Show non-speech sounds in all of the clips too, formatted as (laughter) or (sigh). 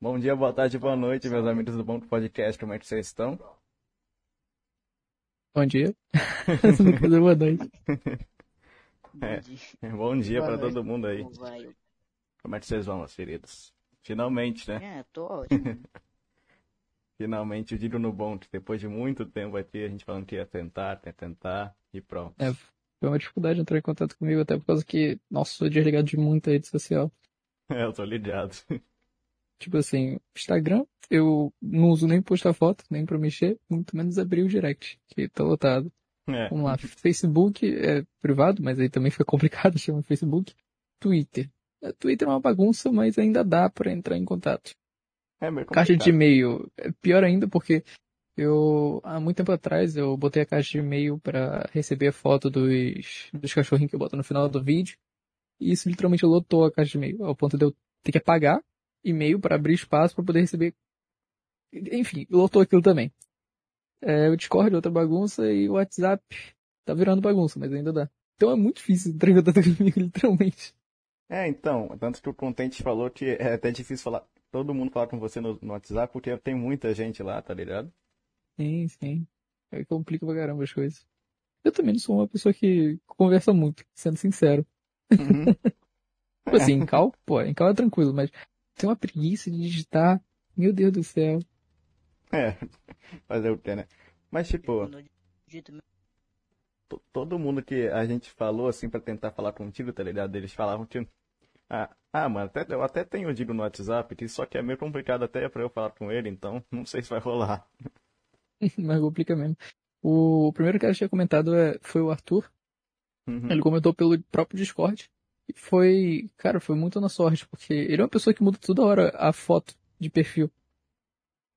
Bom dia, boa tarde, boa noite, meus amigos do Bom Podcast, como é que vocês estão? Bom dia. (laughs) boa noite. É, bom dia para todo mundo aí. Como vai? Como é que vocês vão, meus queridos? Finalmente, né? É, tô ótimo. (laughs) Finalmente o Digo no Bom, depois de muito tempo aqui, a gente falando que ia tentar, ia tentar, e pronto. É, foi uma dificuldade entrar em contato comigo, até por causa que, nossa, sou desligado de muita rede social. (laughs) É, eu tô ligado. Tipo assim, Instagram, eu não uso nem postar foto, nem pra mexer, muito menos abrir o direct, que tá lotado. É, Vamos lá, Facebook é privado, mas aí também fica (laughs) complicado, chama Facebook. Twitter. É, Twitter é uma bagunça, mas ainda dá pra entrar em contato. é meio Caixa de e-mail. É pior ainda porque eu, há muito tempo atrás, eu botei a caixa de e-mail pra receber a foto dos, dos cachorrinhos que eu boto no final do vídeo. E isso literalmente lotou a caixa de e-mail, ao ponto de eu ter que apagar e-mail pra abrir espaço pra poder receber. Enfim, lotou aquilo também. É, o Discord é outra bagunça e o WhatsApp tá virando bagunça, mas ainda dá. Então é muito difícil entrar em contato comigo, (laughs) literalmente. É, então, tanto que o Contente falou que é até difícil falar, todo mundo falar com você no, no WhatsApp, porque tem muita gente lá, tá ligado? Sim, sim. Aí complica pra caramba as coisas. Eu também não sou uma pessoa que conversa muito, sendo sincero. Uhum. (laughs) Tipo assim, em cal, pô, em cal é tranquilo, mas tem uma preguiça de digitar. Meu Deus do céu. É, fazer o que, né? Mas, tipo, todo mundo que a gente falou, assim, pra tentar falar contigo, tá ligado? Eles falavam que. Ah, ah mano, até, eu até tenho o Digo no WhatsApp, que só que é meio complicado até pra eu falar com ele, então não sei se vai rolar. (laughs) Mas complica mesmo. O primeiro cara que tinha comentado é, foi o Arthur. Uhum. Ele comentou pelo próprio Discord. Foi, cara, foi muito na sorte, porque ele é uma pessoa que muda toda hora a foto de perfil.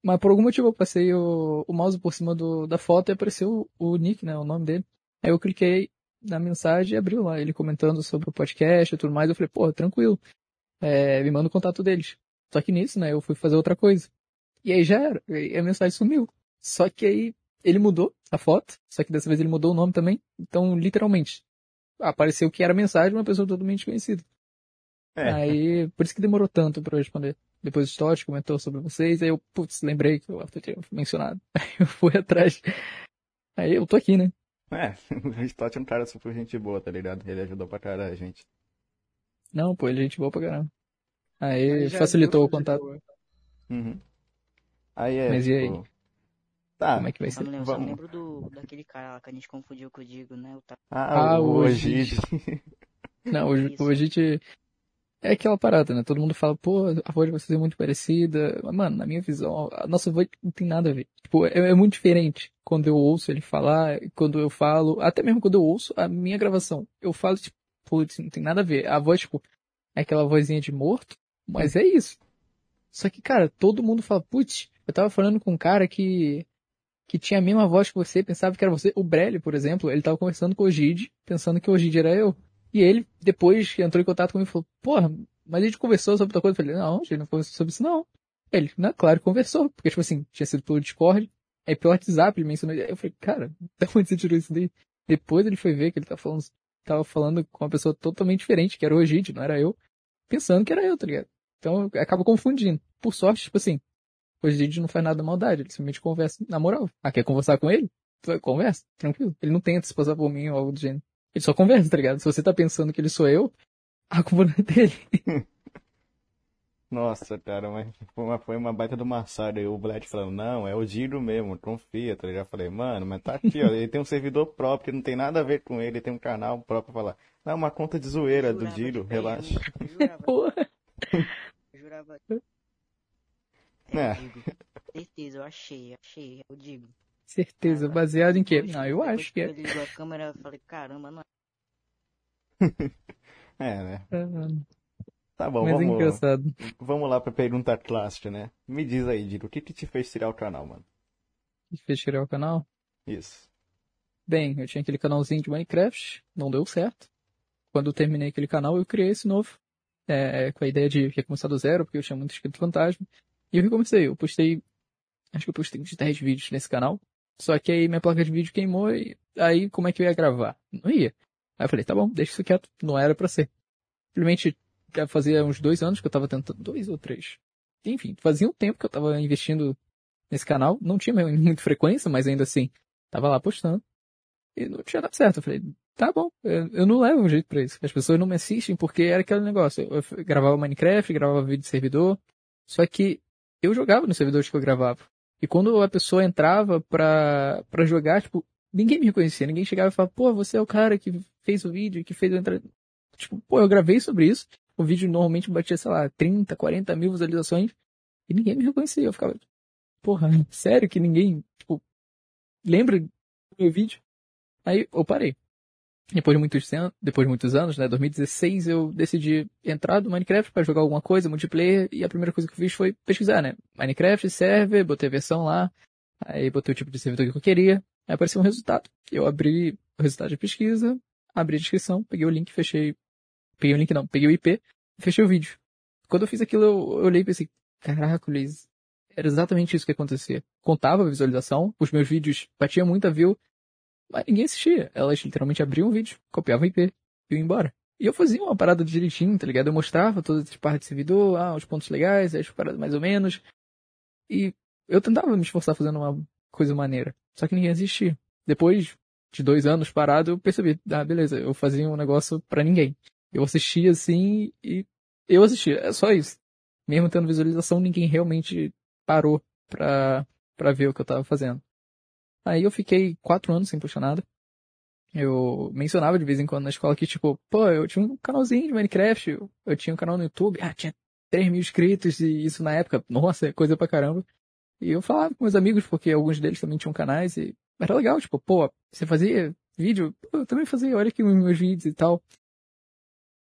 Mas por algum motivo eu passei o, o mouse por cima do, da foto e apareceu o, o nick, né, o nome dele. Aí eu cliquei na mensagem e abriu lá, ele comentando sobre o podcast e tudo mais. Eu falei, pô, tranquilo. É, me manda o contato deles. Só que nisso, né, eu fui fazer outra coisa. E aí já era, e a mensagem sumiu. Só que aí ele mudou a foto, só que dessa vez ele mudou o nome também. Então, literalmente, apareceu que era mensagem de uma pessoa totalmente conhecida. É, Aí, por isso que demorou tanto pra eu responder. Depois o Stott comentou sobre vocês, aí eu, putz, lembrei que o Arthur tinha mencionado. (laughs) Aí eu fui atrás. Aí eu tô aqui, né? é, (laughs) o Stott é um cara super gente boa, tá ligado? Ele ajudou pra caralho a gente. Não, pô, ele é gente boa pra caramba. Aí, Aí facilitou o contato. Uhum. Aí é, Mas e aí? Tá, Como é que vai eu ser? lembro, só vamos. lembro do, daquele cara lá que a gente confundiu com o Digo, né? O ah, Ah, o o Ogide. (laughs) Não, hoje, Isso. hoje a gente... É aquela parada, né? Todo mundo fala, pô, a voz de vocês é muito parecida. Mas, mano, na minha visão, a nossa voz não tem nada a ver. Tipo, é, é muito diferente quando eu ouço ele falar, quando eu falo, até mesmo quando eu ouço a minha gravação. Eu falo, tipo, putz, não tem nada a ver. A voz, tipo, é aquela vozinha de morto, mas é isso. Só que, cara, todo mundo fala, putz, eu tava falando com um cara que que tinha a mesma voz que você, pensava que era você. O Brelli, por exemplo, ele tava conversando com o Gide, pensando que o Gide era eu. E ele, depois que entrou em contato comigo, falou, porra, mas a gente conversou sobre outra coisa. Eu falei, não, a gente não conversou sobre isso não. Ele, não, claro, conversou. Porque, tipo assim, tinha sido pelo Discord, aí pelo WhatsApp ele mencionou. Aí eu falei, cara, (laughs) da onde você tirou isso daí? Depois ele foi ver que ele tava falando, tava falando com uma pessoa totalmente diferente, que era o Gide, não era eu, pensando que era eu, tá ligado? Então acaba confundindo. Por sorte, tipo assim, o Gide não faz nada da maldade, ele simplesmente conversa na moral. Ah, quer conversar com ele? Conversa, tranquilo. Ele não tenta se passar por mim ou algo do gênero. Ele só conversa, tá ligado? Se você tá pensando que ele sou eu, a culpa não é dele. (laughs) Nossa, cara, mas foi uma, foi uma baita do maçada. E o Black falando, não, é o Giro mesmo, confia, tá ligado? Eu falei, mano, mas tá aqui, ó, ele tem um servidor próprio, que não tem nada a ver com ele, ele tem um canal próprio pra falar. Não, é uma conta de zoeira do Giro, relaxa. Jurava, (laughs) Porra. jurava. É. É, eu digo. Certeza, eu achei, achei, eu digo. Certeza, Agora, baseado em quê? Não, eu acho que que é. Ele ligou a câmera, eu falei, caramba, não É, (laughs) né? Ah, Tá bom, Mas é vamos, engraçado. vamos lá pra pergunta clássica, né? Me diz aí, Giro, o que que te fez tirar o canal, mano? Fez tirar o canal? Isso. Bem, eu tinha aquele canalzinho de Minecraft, não deu certo. Quando eu terminei aquele canal, eu criei esse novo. É, com a ideia de recomeçar do zero, porque eu tinha muito inscrito fantasma. E eu recomecei, eu postei. Acho que eu postei uns 10 vídeos nesse canal. Só que aí minha placa de vídeo queimou e aí como é que eu ia gravar? Não ia. Aí eu falei, tá bom, deixa isso quieto, não era pra ser. Simplesmente fazia uns dois anos que eu tava tentando, dois ou três. enfim, fazia um tempo que eu tava investindo nesse canal. Não tinha (laughs) muita frequência, mas ainda assim, tava lá postando. E não tinha dado certo. Eu falei, tá bom, eu, não levo um jeito pra isso. As pessoas não me assistem porque era aquele negócio. Eu gravava Minecraft, gravava vídeo de servidor. Só que eu jogava nos servidores que eu gravava. E quando a pessoa entrava pra, pra jogar, tipo, ninguém me reconhecia. Ninguém chegava e falava, pô, você é o cara que fez o vídeo, que fez o entrada. Tipo, pô, eu gravei sobre isso. O vídeo normalmente batia, sei lá, 30, 40 mil visualizações. E ninguém me reconhecia. Eu ficava, porra, sério que ninguém, tipo, lembra do meu vídeo? Aí eu parei. Depois de muitos, depois de muitos anos, né, 2016, eu decidi entrar no Minecraft para jogar alguma coisa, multiplayer, e a primeira coisa que eu fiz foi pesquisar, né? Minecraft server, botei a versão lá, aí botei o tipo de servidor que eu queria, aí apareceu um resultado. Eu abri o resultado de pesquisa, abri a descrição, peguei o link, fechei, peguei o link não, peguei o IP, fechei o vídeo. Quando eu fiz aquilo, eu, olhei e pensei, caraca, Luiz, era exatamente isso que acontecia. Contava a visualização, os meus vídeos batiam muita view, ninguém assistia. Elas literalmente abriam o vídeo, copiavam o IP e iam embora. E eu fazia uma parada direitinho, tá ligado? Eu mostrava todas as partes do servidor, ah, os pontos legais, as paradas mais ou menos. E eu tentava me esforçar fazendo uma coisa maneira. Só que ninguém assistia. Depois de dois anos parado, eu percebi, ah, beleza, eu fazia um negócio para ninguém. Eu assistia assim e eu assistia, é só isso. Mesmo tendo visualização, ninguém realmente parou pra, pra ver o que eu tava fazendo. Aí eu fiquei quatro anos sem postar nada. Eu mencionava de vez em quando na escola que, tipo, pô, eu tinha um canalzinho de Minecraft, eu, tinha um canal no YouTube, ah, tinha 3 mil inscritos e isso na época, nossa, é coisa pra caramba. E eu falava com meus amigos, porque alguns deles também tinham canais e era legal, tipo, pô, você fazia vídeo? Pô, eu também fazia, olha aqui os meus vídeos e tal.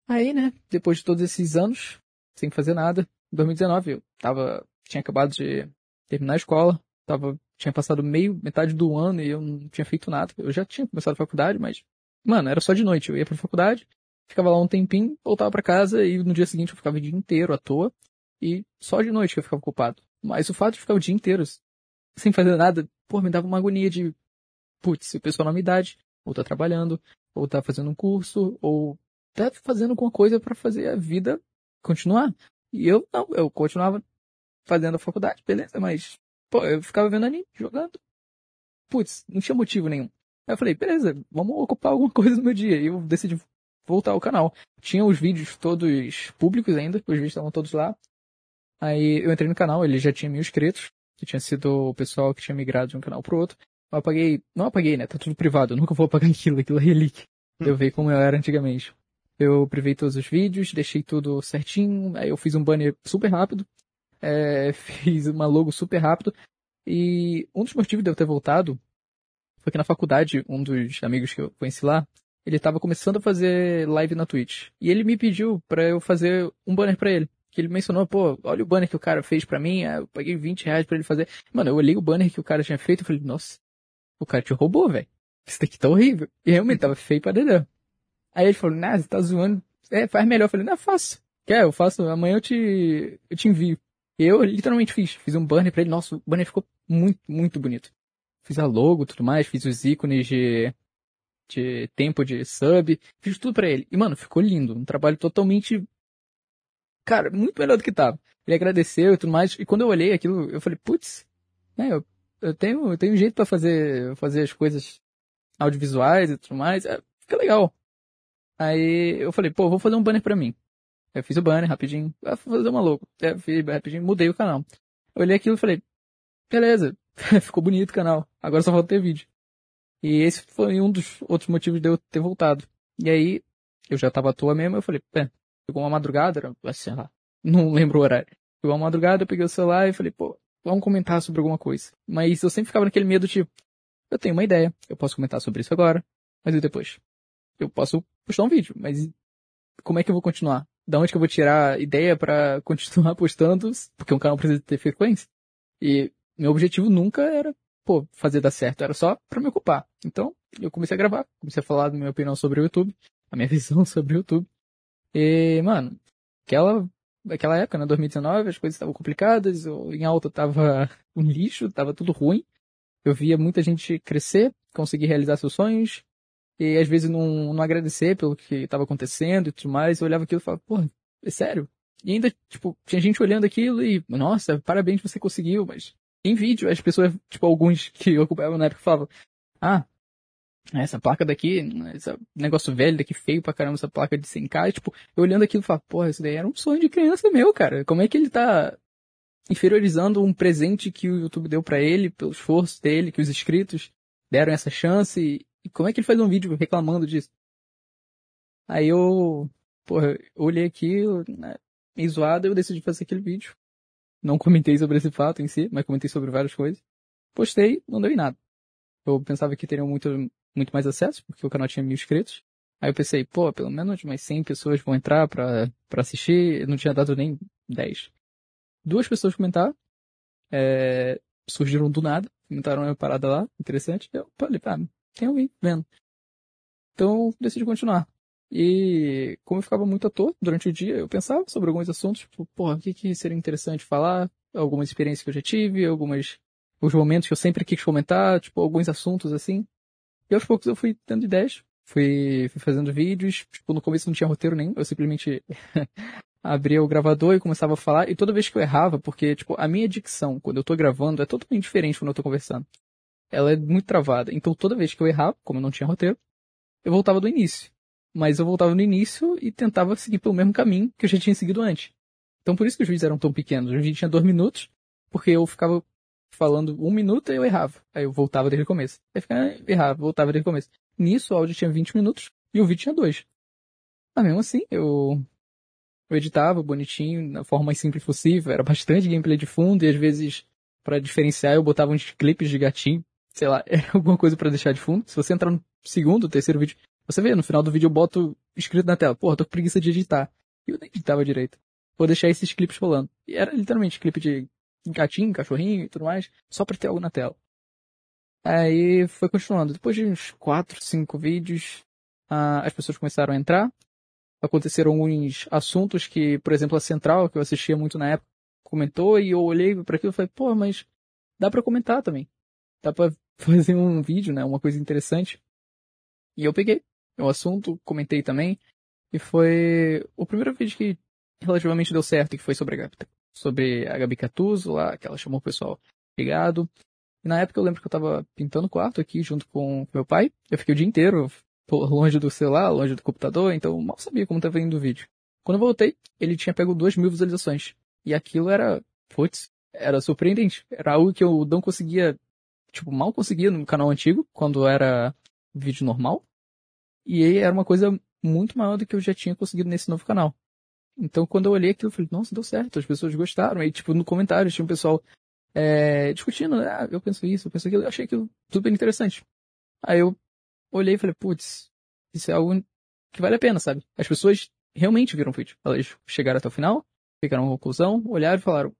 Aí, né, depois de todos esses anos, sem fazer nada, em 2019 eu tava, tinha acabado de terminar a escola, tava tinha passado meio, metade do ano e eu não tinha feito nada. Eu já tinha começado a faculdade, mas, mano, era só de noite. Eu ia pra faculdade, ficava lá um tempinho, voltava para casa e no dia seguinte eu ficava o dia inteiro à toa. E só de noite que eu ficava ocupado. Mas o fato de ficar o dia inteiro sem fazer nada, pô, me dava uma agonia de, putz, o pessoal na minha idade, ou tá trabalhando, ou tá fazendo um curso, ou tá fazendo alguma coisa para fazer a vida continuar. E eu não, eu continuava fazendo a faculdade, beleza, mas Pô, eu ficava vendo anime, jogando. Putz, não tinha motivo nenhum. Aí eu falei, beleza, vamos ocupar alguma (laughs) coisa no meu dia. E eu decidi voltar ao canal. Tinha os vídeos todos públicos ainda, os vídeos estavam todos lá. Aí eu entrei no canal, ele já tinha mil inscritos, que tinha sido o pessoal que tinha migrado de um canal pro outro. Eu apaguei, não apaguei, né? Tá tudo privado, (laughs) eu nunca vou apagar aquilo, aquilo é relíquia. Eu vi como eu era antigamente. Eu privei todos os vídeos, deixei tudo certinho, aí eu fiz um banner super rápido, é, fiz uma logo super rápido. E um dos motivos de eu ter voltado foi que na faculdade, um dos amigos que eu conheci lá, ele estava começando a fazer live na Twitch. E ele me pediu para eu fazer um banner para ele. Que ele mencionou, pô, olha o banner que o cara fez para mim, eu paguei 20 reais pra ele fazer. Mano, eu olhei o banner que o cara tinha feito e falei, nossa, o cara te roubou, velho. Isso daqui tá horrível. E realmente tava feio pra dedão. Aí ele falou, você tá zoando. É, faz melhor. Eu falei, não, faço. Quer? Eu faço, amanhã eu te, eu te envio. Eu literalmente fiz, fiz um banner pra ele, nossa, o banner ficou muito, muito bonito. Fiz a logo tudo mais, fiz os ícones de, de tempo de sub, fiz tudo pra ele. E, mano, ficou lindo. Um trabalho totalmente, cara, muito melhor do que tava. Ele agradeceu e tudo mais. E quando eu olhei aquilo, eu falei, putz, né, eu, eu tenho, eu tenho um jeito para fazer, fazer as coisas audiovisuais e tudo mais. É, fica legal. Aí eu falei, pô, vou fazer um banner pra mim. Eu fiz o banner rapidinho. vou fazer uma logo. Eu fiz rapidinho, mudei o canal. Eu olhei aquilo e falei, beleza, (laughs) ficou bonito o canal. Agora só falta ter vídeo. E esse foi um dos outros motivos de eu ter voltado. E aí, eu já tava à toa mesmo, eu falei, pé, chegou uma madrugada, era, sei lá, (laughs) não lembro o horário. Chegou uma madrugada, eu peguei o celular e falei, pô, vamos comentar sobre alguma coisa. Mas eu sempre ficava naquele medo, tipo, eu tenho uma ideia, eu posso comentar sobre isso agora, mas e depois? Eu posso postar um vídeo, mas como é que eu vou continuar? Da onde que eu vou tirar ideia para (laughs) continuar postando, porque um canal precisa ter frequência. E meu objetivo nunca era, pô, fazer dar certo, era só para me ocupar. Então, eu comecei a gravar, comecei a falar da minha opinião sobre o YouTube, a minha (laughs) visão sobre o YouTube. E, mano, aquela, aquela época, né, 2019, as coisas estavam complicadas, em alta tava (laughs) um lixo, tava tudo ruim. Eu via muita gente crescer, conseguir realizar seus sonhos, e às vezes não, não agradecer pelo que estava acontecendo e tudo mais. Eu olhava aquilo e falava, pô, é sério? E ainda, tipo, tinha gente olhando aquilo e, nossa, parabéns, você conseguiu, mas em vídeo, as pessoas, tipo, alguns (laughs) que acompanhava na época falavam, ah, essa placa daqui, esse negócio velho daqui, feio pra caramba, essa placa de 100k, e, tipo, eu olhando aquilo e falava, porra, isso daí era um sonho de criança meu, cara. Como é que ele tá inferiorizando um presente que o YouTube deu para ele, pelo esforço dele, que os inscritos deram essa chance, e, como é que ele faz um vídeo reclamando disso? Aí eu, porra, eu olhei aquilo, né, meio zoado, eu decidi fazer aquele vídeo. Não comentei sobre esse fato em si, mas comentei sobre várias coisas. Postei, não deu em nada. Eu pensava que teriam muito, muito mais acesso, porque o canal tinha mil inscritos. Aí eu pensei, pô, pelo menos umas 100 pessoas vão entrar pra, pra assistir. Eu não tinha dado nem 10. Duas pessoas comentaram. É, surgiram do nada. Comentaram uma parada lá, interessante. Eu falei, ah, tem alguém vendo. Então, decidi continuar. E como eu ficava muito à toa durante o dia, eu pensava sobre alguns assuntos, tipo, porra, o que, que seria interessante falar? Algumas experiências que eu já tive, algumas, os momentos que eu sempre quis comentar, tipo, alguns assuntos assim. E aos poucos eu fui tendo ideias, fui, fui fazendo vídeos, tipo, no começo não tinha roteiro nenhum, eu simplesmente (laughs) abria o gravador e começava a falar, e toda vez que eu errava, porque, tipo, a minha dicção, quando eu tô gravando, é totalmente diferente quando eu tô conversando. Ela é muito travada. Então toda vez que eu errava, como eu não tinha roteiro, eu voltava do início mas eu voltava no início e tentava seguir pelo mesmo caminho que eu já tinha seguido antes. Então por isso que os vídeos eram tão pequenos. Os vídeos tinham dois minutos, porque eu ficava falando um minuto e eu errava. Aí eu voltava desde o começo. Aí ficava, errava, voltava desde o começo. Nisso o áudio tinha 20 minutos e o vídeo tinha dois. Mas mesmo assim, eu, eu editava bonitinho, da forma mais simples possível. Era bastante gameplay de fundo e às vezes, para diferenciar, eu botava uns clipes de gatinho. Sei lá, era (laughs) alguma coisa para deixar de fundo. Se você entrar no segundo, terceiro vídeo, você vê, no final do vídeo eu boto escrito na tela, porra, tô com preguiça de editar. E eu nem editava direito. Vou deixar esses clipes rolando. E era literalmente clipe de gatinho, cachorrinho e tudo mais, só pra ter algo na tela. Aí foi continuando. Depois de uns 4, 5 vídeos, ah, as pessoas começaram a entrar. Aconteceram alguns assuntos que, por exemplo, a Central, que eu assistia muito na época, comentou e eu olhei para aquilo e falei, pô, mas dá para comentar também. Dá para (laughs) fazer um vídeo, né? Uma coisa interessante. E eu peguei o assunto, comentei também. E foi o primeiro vídeo que relativamente deu certo, que foi sobre a Gabi, sobre a Gabi Catuso, lá, que ela chamou o pessoal ligado. E na época eu lembro que eu tava pintando o quarto aqui junto com meu pai. Eu fiquei o dia inteiro (laughs) longe do celular, longe do computador, então mal sabia como tava indo o vídeo. Quando eu voltei, ele tinha pego duas mil visualizações. E aquilo era, putz, era surpreendente. Era algo que eu não conseguia, tipo, mal conseguia no canal antigo, quando era vídeo normal. E aí era uma coisa muito maior do que eu já tinha conseguido nesse novo canal. Então, quando eu olhei aquilo, eu falei, nossa, deu certo, as pessoas gostaram. Aí, tipo, no comentário tinha um pessoal é, discutindo, ah, eu penso isso, eu penso aquilo. Eu achei aquilo super interessante. Aí eu olhei e falei, putz, isso é algo que vale a pena, sabe? As pessoas realmente viram o vídeo. Elas chegaram até o final, ficaram uma conclusão, olharam e falaram,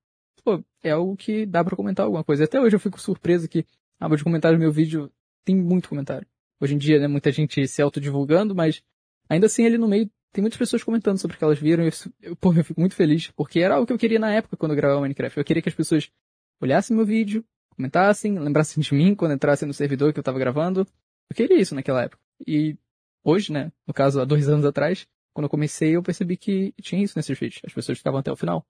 pô, é algo que dá para comentar alguma coisa. Até hoje eu fico surpreso que aba de comentários do meu vídeo tem muito comentário. Hoje em dia, né, muita gente se autodivulgando, mas ainda assim ali no meio tem muitas pessoas comentando sobre o que elas viram e eu, pô, eu fico muito feliz, porque era algo que eu queria na época quando eu gravava Minecraft. Eu queria que as pessoas olhassem meu vídeo, comentassem, lembrassem de mim quando entrassem no servidor que eu tava gravando. Eu queria isso naquela época. E hoje, né, no caso há dois (laughs) anos atrás, quando eu comecei, eu percebi que tinha isso nesses vídeos. As pessoas ficavam até o final.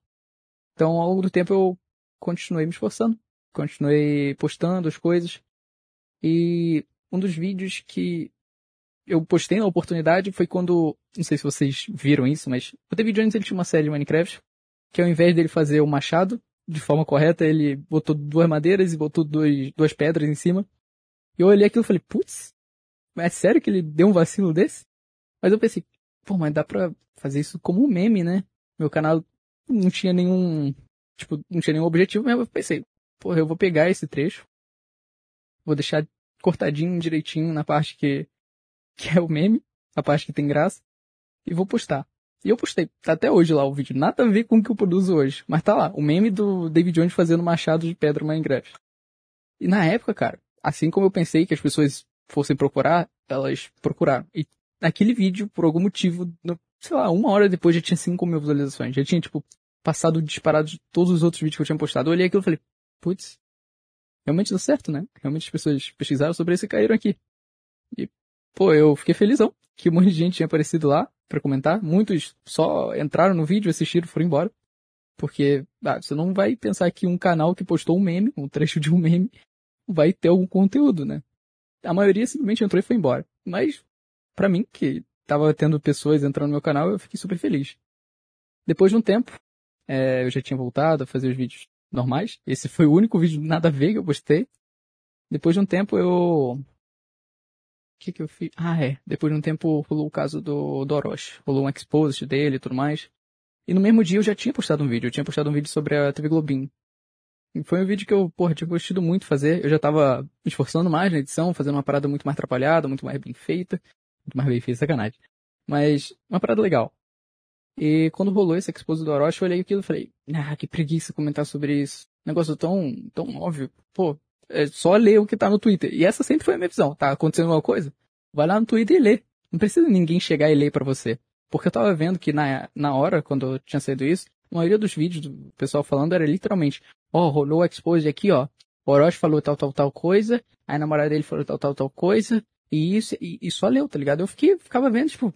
Então, ao longo do tempo, eu continuei me esforçando. Continuei postando as coisas. E um dos vídeos que eu postei na oportunidade foi quando, não sei se vocês viram isso, mas o David Jones ele tinha uma série de Minecraft que ao invés dele fazer o machado de forma correta, ele botou duas madeiras e botou dois, duas pedras em cima. E eu olhei aquilo e falei, putz, é sério que ele deu um vacilo desse? Mas eu pensei, pô, mas dá pra fazer isso como um meme, né? Meu canal não tinha nenhum, tipo, não tinha nenhum objetivo mesmo. Eu pensei, pô, eu vou pegar esse trecho, vou deixar cortadinho direitinho na parte que, que é o meme, a parte que tem graça, e vou postar. E eu postei, tá até hoje lá o vídeo, nada a ver com o que eu produzo hoje, mas tá lá, o meme do David Jones fazendo machado de pedra Minecraft. E na época, cara, assim como eu pensei que as pessoas fossem procurar, elas procuraram. E naquele vídeo, por algum motivo, no, sei lá, uma hora depois já tinha 5 mil visualizações. Já tinha, tipo, passado disparado de todos os outros vídeos que eu tinha postado. Eu olhei aquilo e falei, putz, realmente deu certo, né? Realmente as pessoas pesquisaram sobre isso e caíram aqui. E, pô, eu fiquei felizão que um monte de gente tinha aparecido lá. pra comentar. Muitos só entraram no vídeo, assistiram foram embora. Porque ah, você não vai pensar que um canal que postou um meme, um trecho de um meme, vai ter algum conteúdo, né? A maioria simplesmente entrou e foi embora. Mas, pra mim, que tava tendo pessoas entrando no meu canal, eu fiquei super feliz. Depois de um tempo, é, eu já tinha voltado a fazer os vídeos normais. Esse foi o único vídeo nada a ver que eu postei. Depois de um tempo eu. O que que eu fiz? Ah, é. Depois de um tempo rolou o caso do, do Orochi. Rolou um exposit dele e tudo mais. E no mesmo dia eu já tinha postado um vídeo. Eu tinha postado um vídeo sobre a TV Globinho. Foi um vídeo que eu, porra, tinha gostado muito fazer. Eu já tava me esforçando mais na edição, fazendo uma parada muito mais atrapalhada, muito mais bem feita. Muito mais bem feita, sacanagem. Mas uma parada legal. E quando rolou esse expose do Orochi, eu olhei aquilo e falei, ah, que preguiça comentar sobre isso. Negócio tão, tão óbvio. Pô, é só ler o que tá no Twitter. E essa sempre foi a minha visão. Tá acontecendo alguma coisa? Vai lá no Twitter e lê. Não precisa ninguém chegar e ler para você. Porque eu tava vendo que na, na hora, quando tinha saído isso, a maioria dos vídeos do pessoal falando era literalmente, ó, oh, rolou o expose aqui, ó. O Orochi falou tal, tal, tal coisa, aí a namorada dele falou tal, tal, tal coisa, e isso, e, e só leu, tá ligado? Eu fiquei, ficava vendo, tipo,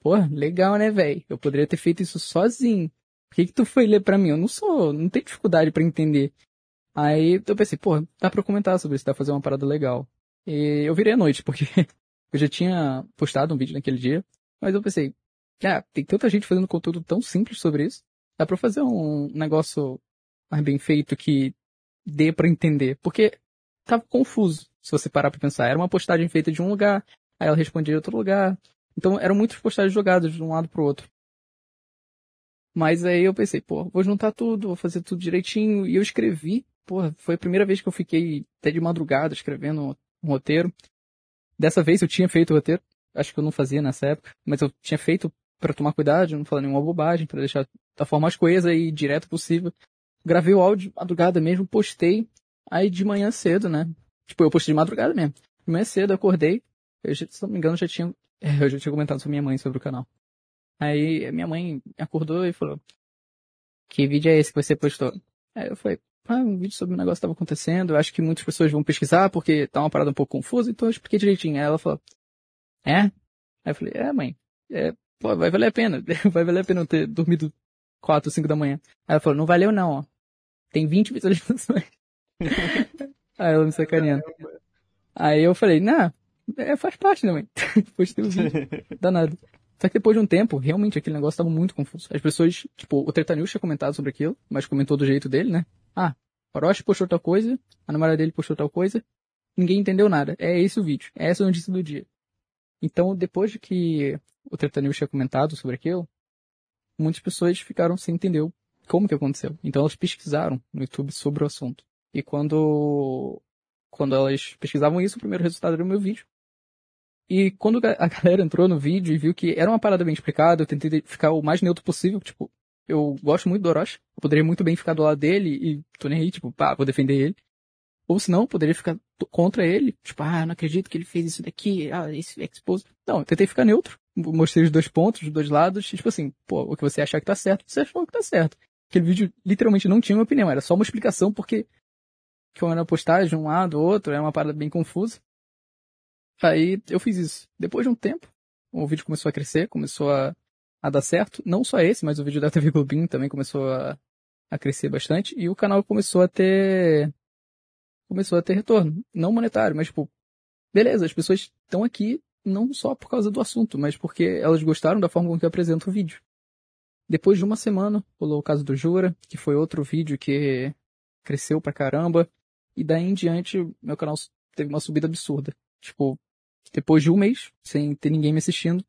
pô, legal, né, velho? Eu poderia ter feito isso sozinho. Por que que tu foi ler pra mim? Eu não sou, não tenho dificuldade para entender. Aí eu pensei, pô, dá pra comentar sobre isso, dá pra fazer uma parada legal. E eu virei à noite, porque (laughs) eu já tinha postado um vídeo naquele dia, mas eu pensei, ah, tem tanta gente fazendo conteúdo tão simples sobre isso, dá pra fazer um negócio mais bem feito que dê para entender. Porque tava confuso, se você parar pra pensar. Era uma postagem feita de um lugar, aí ela respondia de outro lugar. Então eram muitas postagens jogadas de um lado pro outro. Mas aí eu pensei, pô, vou juntar tudo, vou fazer tudo direitinho. E eu escrevi, pô, foi a primeira vez que eu fiquei até de madrugada escrevendo um roteiro. Dessa vez eu tinha feito o roteiro, acho que eu não fazia nessa época, mas eu tinha feito para tomar cuidado, não falar nenhuma bobagem, para deixar da forma mais coesa e direto possível. Gravei o áudio madrugada mesmo, postei, aí de manhã cedo, né? Tipo, eu postei de madrugada mesmo. De manhã cedo acordei, eu, se não me engano, já tinha, eu já tinha comentado com minha mãe sobre o canal. Aí minha mãe acordou e falou, que vídeo é esse que você postou? Aí eu falei, ah, um vídeo sobre um negócio que estava acontecendo, eu acho que muitas pessoas vão pesquisar porque tá uma parada um pouco confusa, então eu expliquei direitinho. Aí ela falou, é? Aí eu falei, é mãe, é, pô, vai valer a pena, (laughs) vai valer a pena eu ter dormido 4, 5 da manhã. Aí ela falou, não valeu não, ó. Tem 20 visualizações. (laughs) Aí ela me sacaneando. Aí eu falei, não, é, faz parte, né, mãe? Postei o vídeo. (laughs) Danado. Só que depois de um tempo, realmente aquele negócio tava muito confuso. As pessoas, tipo, o Treta News tinha comentado sobre aquilo, mas comentou do jeito dele, né? Ah, Orochi postou tal coisa, a namorada dele postou tal coisa, ninguém entendeu nada. É esse o vídeo, é essa a notícia do dia. Então, depois de que o Treta News tinha comentado sobre aquilo, muitas pessoas ficaram sem entender como que aconteceu. Então elas pesquisaram no YouTube sobre o assunto. E quando, quando elas pesquisavam isso, o primeiro resultado era o meu vídeo. E quando a galera entrou no vídeo e viu que era uma parada bem explicada, eu tentei ficar o mais neutro possível, tipo, eu gosto muito do Orochi, eu poderia muito bem ficar do lado dele e tô nem aí, tipo, pá, vou defender ele. Ou se não, poderia ficar contra ele, tipo, ah, não acredito que ele fez isso daqui, ah, esse expose. Não, eu tentei ficar neutro, mostrei os dois pontos, os dois lados, e, tipo assim, pô, o que você achar que tá certo, você achou que tá certo. Aquele vídeo literalmente não tinha uma opinião, era só uma explicação porque que era uma postagem de um lado, outro, era uma parada bem confusa. Aí eu fiz isso. Depois de um tempo, o vídeo começou a crescer, começou a, a dar certo. Não só esse, mas o vídeo da (laughs) TV Globinho também começou a, a crescer bastante. E o canal começou a ter. Começou a ter retorno. Não monetário, mas tipo, beleza, as pessoas estão aqui não só por causa do assunto, mas porque elas gostaram da forma com que eu apresento o vídeo. Depois de uma semana, rolou o caso do Jura, que foi outro vídeo que cresceu pra caramba. E daí em diante, meu canal teve uma subida absurda. Tipo, depois de um mês, sem ter ninguém me assistindo,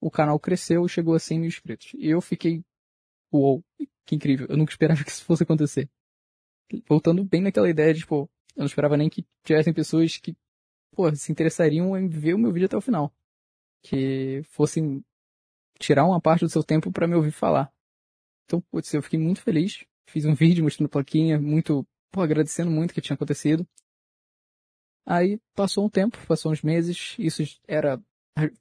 o canal cresceu e chegou a 100 mil inscritos. E eu fiquei, uou, que incrível. Eu nunca esperava (laughs) que isso fosse acontecer. Voltando bem naquela ideia de, tipo, eu não esperava nem que tivessem pessoas que, pô, se interessariam em ver o meu vídeo até o final. Que fossem tirar uma parte do seu tempo para me ouvir falar. Então, putz, eu fiquei muito feliz. Fiz um vídeo mostrando plaquinha, muito, pô, agradecendo muito o que tinha acontecido. Aí passou um tempo, passou uns meses, isso era,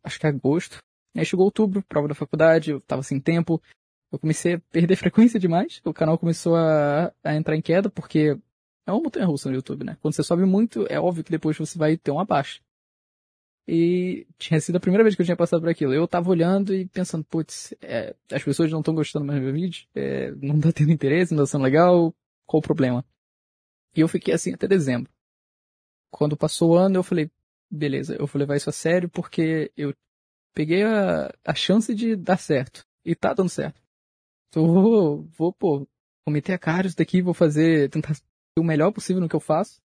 acho que agosto. Aí chegou outubro, prova da faculdade, eu tava sem tempo. Eu comecei a perder (laughs) frequência demais. O canal começou a, a entrar em queda, porque é uma montanha russa no YouTube, né? Quando você sobe muito, é óbvio que depois você vai ter uma baixa. E tinha sido a primeira vez que eu tinha passado por aquilo. Eu tava olhando e pensando, putz, é, as pessoas não estão gostando mais do meu vídeo, é, não tá tendo interesse, não tá sendo legal, qual o problema? E eu fiquei assim até dezembro. Quando passou o ano, eu falei, beleza, eu vou levar isso a sério porque eu peguei a, a chance de dar certo. E tá dando certo. Então vou, vou, pô, vou meter a cara isso daqui, vou fazer, tentar ser o melhor possível no que eu faço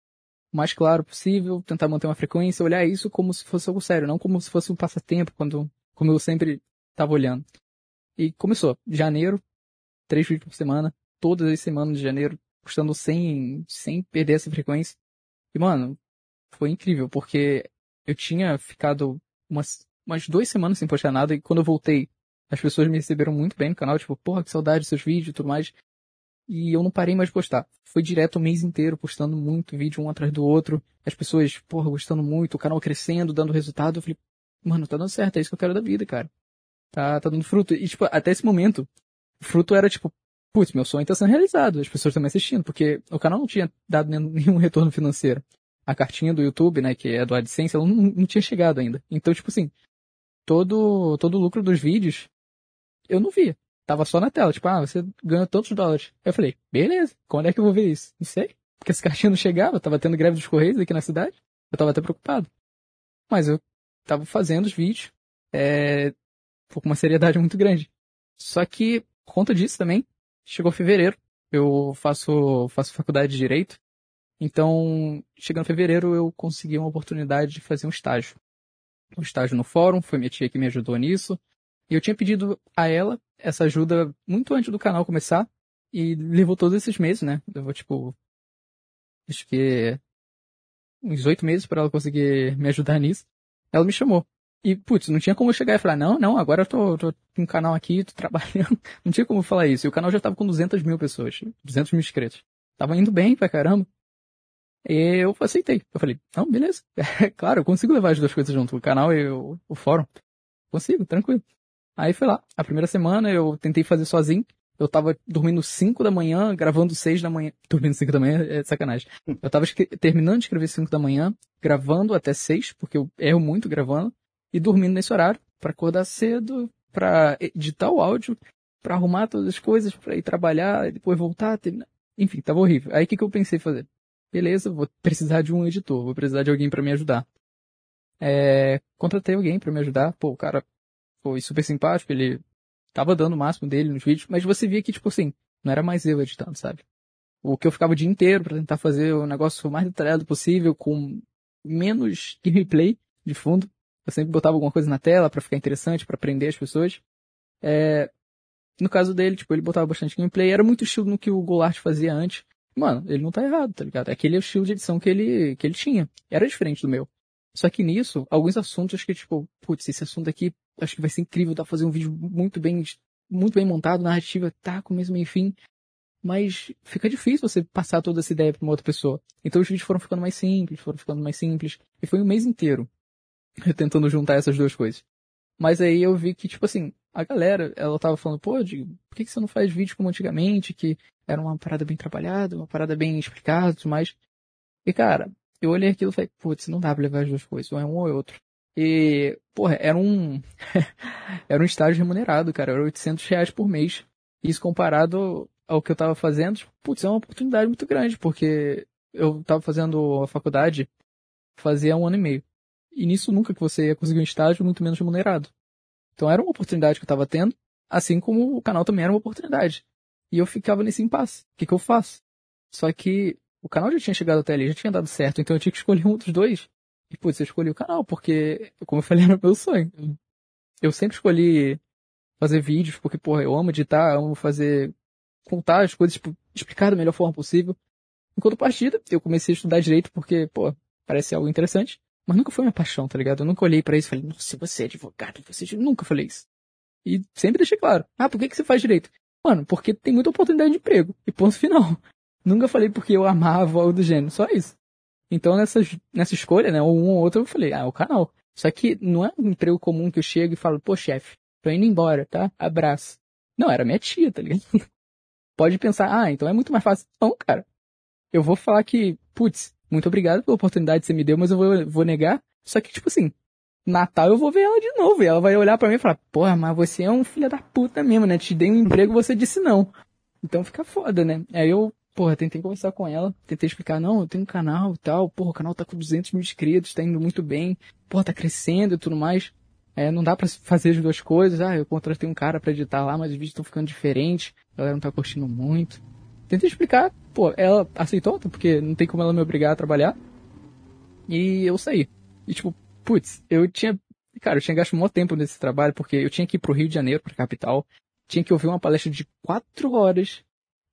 o mais claro possível, tentar manter uma frequência, olhar isso como se fosse algo sério, não como se fosse um passatempo, quando, como eu sempre estava olhando. E começou, janeiro, três vídeos por semana, todas as semanas de janeiro, postando sem, sem perder essa frequência. E, mano, foi incrível, porque eu tinha ficado umas, umas duas semanas sem postar nada, e quando eu voltei, as pessoas me receberam muito bem no canal, tipo, porra, que saudade dos seus vídeos e tudo mais e eu não parei mais de postar. Foi direto o mês inteiro, postando muito vídeo um atrás do outro. As pessoas, porra, gostando muito, o canal crescendo, dando resultado. Eu falei, mano, tá dando certo, é isso que eu quero da vida, cara. Tá, tá dando fruto. E, tipo, até esse momento, fruto era, tipo, putz, meu sonho tá sendo realizado. As pessoas também assistindo, porque o canal não tinha dado nenhum retorno financeiro. A cartinha do YouTube, né, que é do AdSense, ela não, não tinha chegado ainda. Então, tipo assim, todo, todo o lucro dos vídeos, eu não via. Tava só na tela, tipo, ah, você ganhou tantos dólares. Eu falei, beleza, quando é que eu vou ver isso? Não sei. Porque esse (laughs) cartinha não chegava, tava tendo greve dos Correios aqui na cidade. Eu tava até preocupado. Mas eu tava fazendo os vídeos, é, com uma seriedade muito grande. Só que, por conta disso também, chegou fevereiro. Eu faço, faço faculdade de Direito. Então, chegando fevereiro, eu consegui uma oportunidade de fazer um estágio. Um estágio no fórum, foi minha tia que me ajudou nisso. E eu tinha pedido a ela essa ajuda muito antes do canal começar. E levou todos esses meses, né? Levou, tipo, acho que uns oito meses para ela conseguir me ajudar (laughs) nisso. Ela me chamou. E, putz, não tinha como eu chegar e falar, não, não, agora eu tô, tô com um canal aqui, tô (laughs) trabalhando. Não tinha como falar isso. E o canal já tava com 200 mil pessoas, 200 mil inscritos. Tava indo bem pra caramba. E eu aceitei. Eu falei, não, beleza. (laughs) claro, eu consigo levar as duas coisas junto, o canal e o, o fórum. Consigo, tranquilo. Aí foi lá. A primeira semana eu tentei fazer sozinho. Eu tava dormindo 5 da manhã, gravando 6 da manhã. (laughs) Dormindo 5 da manhã é sacanagem. Eu tava terminando de escrever 5 da manhã, gravando até 6, porque eu erro muito gravando, e dormindo nesse horário, para acordar cedo, para editar o áudio, para arrumar todas as coisas, para ir trabalhar, depois voltar, terminar. Enfim, tava horrível. Aí o que, que eu pensei fazer? Beleza, vou precisar de um editor, vou precisar de alguém para me ajudar. É, contratei alguém para me ajudar. Pô, o cara foi super simpático, ele tava dando o máximo dele nos vídeos, mas você via que, tipo assim, não era mais eu editando, sabe? O que eu ficava o dia inteiro para tentar fazer o negócio o mais detalhado possível, com menos (laughs) gameplay de fundo. Eu sempre botava alguma coisa na tela para ficar interessante, para prender as pessoas. É... No caso dele, tipo, ele botava bastante gameplay, era muito estilo no que o Goulart fazia antes. Mano, ele não tá errado, tá ligado? Aquele é o estilo de edição que ele, que ele tinha. Era diferente do meu. Só que nisso, alguns assuntos que, tipo, putz, esse assunto aqui acho que vai ser incrível, dá pra fazer um vídeo muito bem, muito bem montado, narrativa tá com o mesmo enfim. Mas fica difícil você passar toda essa ideia pra uma outra pessoa. Então os vídeos foram ficando mais simples, foram ficando mais simples. E foi um mês inteiro eu (laughs) tentando juntar essas duas coisas. Mas aí eu vi que, tipo assim, a galera, ela tava falando, pô, Diego, por que, que você não faz vídeo como antigamente, que era uma parada bem trabalhada, uma parada bem explicada e tudo mais. E cara, eu olhei aquilo e falei, putz, não dá pra levar as duas coisas, ou é um ou é outro. E, porra, era um, (laughs) era um estágio remunerado, cara, era 800 reais por mês. Isso comparado ao que eu tava fazendo, tipo, putz, é uma oportunidade muito grande, porque eu tava fazendo a faculdade fazia um ano e meio. E nisso nunca que você ia conseguir um estágio muito menos remunerado. Então era uma oportunidade que eu tava tendo, assim como o canal também era uma oportunidade. E eu ficava nesse impasse. O que, que eu faço? Só que o canal já tinha chegado até ali, já tinha dado certo, então eu tinha que escolher um dos dois. E, putz, eu escolhi o canal, porque, como eu falei, (laughs) era o meu sonho. Eu sempre escolhi fazer vídeos, porque, porra, eu amo editar, amo fazer, contar as coisas, tipo, explicar da melhor forma possível. Enquanto partida, eu comecei a estudar direito porque, pô, parece algo interessante. Mas nunca foi minha paixão, tá ligado? Eu nunca olhei para isso e falei, nossa, você é advogado, você é... nunca falei isso. E sempre deixei claro, ah, por que, que você faz direito? Mano, porque tem muita oportunidade de emprego. E ponto (laughs) final. Nunca falei porque eu amava algo do gênero, só isso. Então nessa, nessa escolha, né, ou um ou outro, eu falei, ah, é o canal. Só que não é um emprego comum que eu chego e falo, pô, chefe, tô indo embora, tá? Abraço. Não, era minha tia, tá ligado? (laughs) Pode pensar, ah, então é muito mais fácil. Não, cara. Eu vou falar que, putz, muito obrigado pela oportunidade que você me deu, mas eu vou, vou negar. Só que, tipo assim, Natal eu vou ver ela de novo. E ela vai olhar pra mim e falar, porra, mas você é um filho da puta mesmo, né? Te dei um emprego você disse não. Então fica foda, né? Aí eu, porra, tentei conversar com ela, tentei explicar, não, eu tenho um canal e tal, porra, o canal tá com 200 mil inscritos, tá indo muito bem, porra, tá crescendo e tudo mais. É, não dá pra fazer as duas coisas. Ah, eu contratei um cara pra editar lá, mas os vídeos estão ficando diferentes, a galera não tá curtindo muito. Tentei explicar, pô, ela aceitou, porque não tem como ela me obrigar a trabalhar. E eu saí. E tipo, putz, eu tinha, cara, eu tinha gasto muito tempo nesse trabalho, porque eu tinha que ir pro Rio de Janeiro, pra capital, tinha que ouvir uma palestra de quatro horas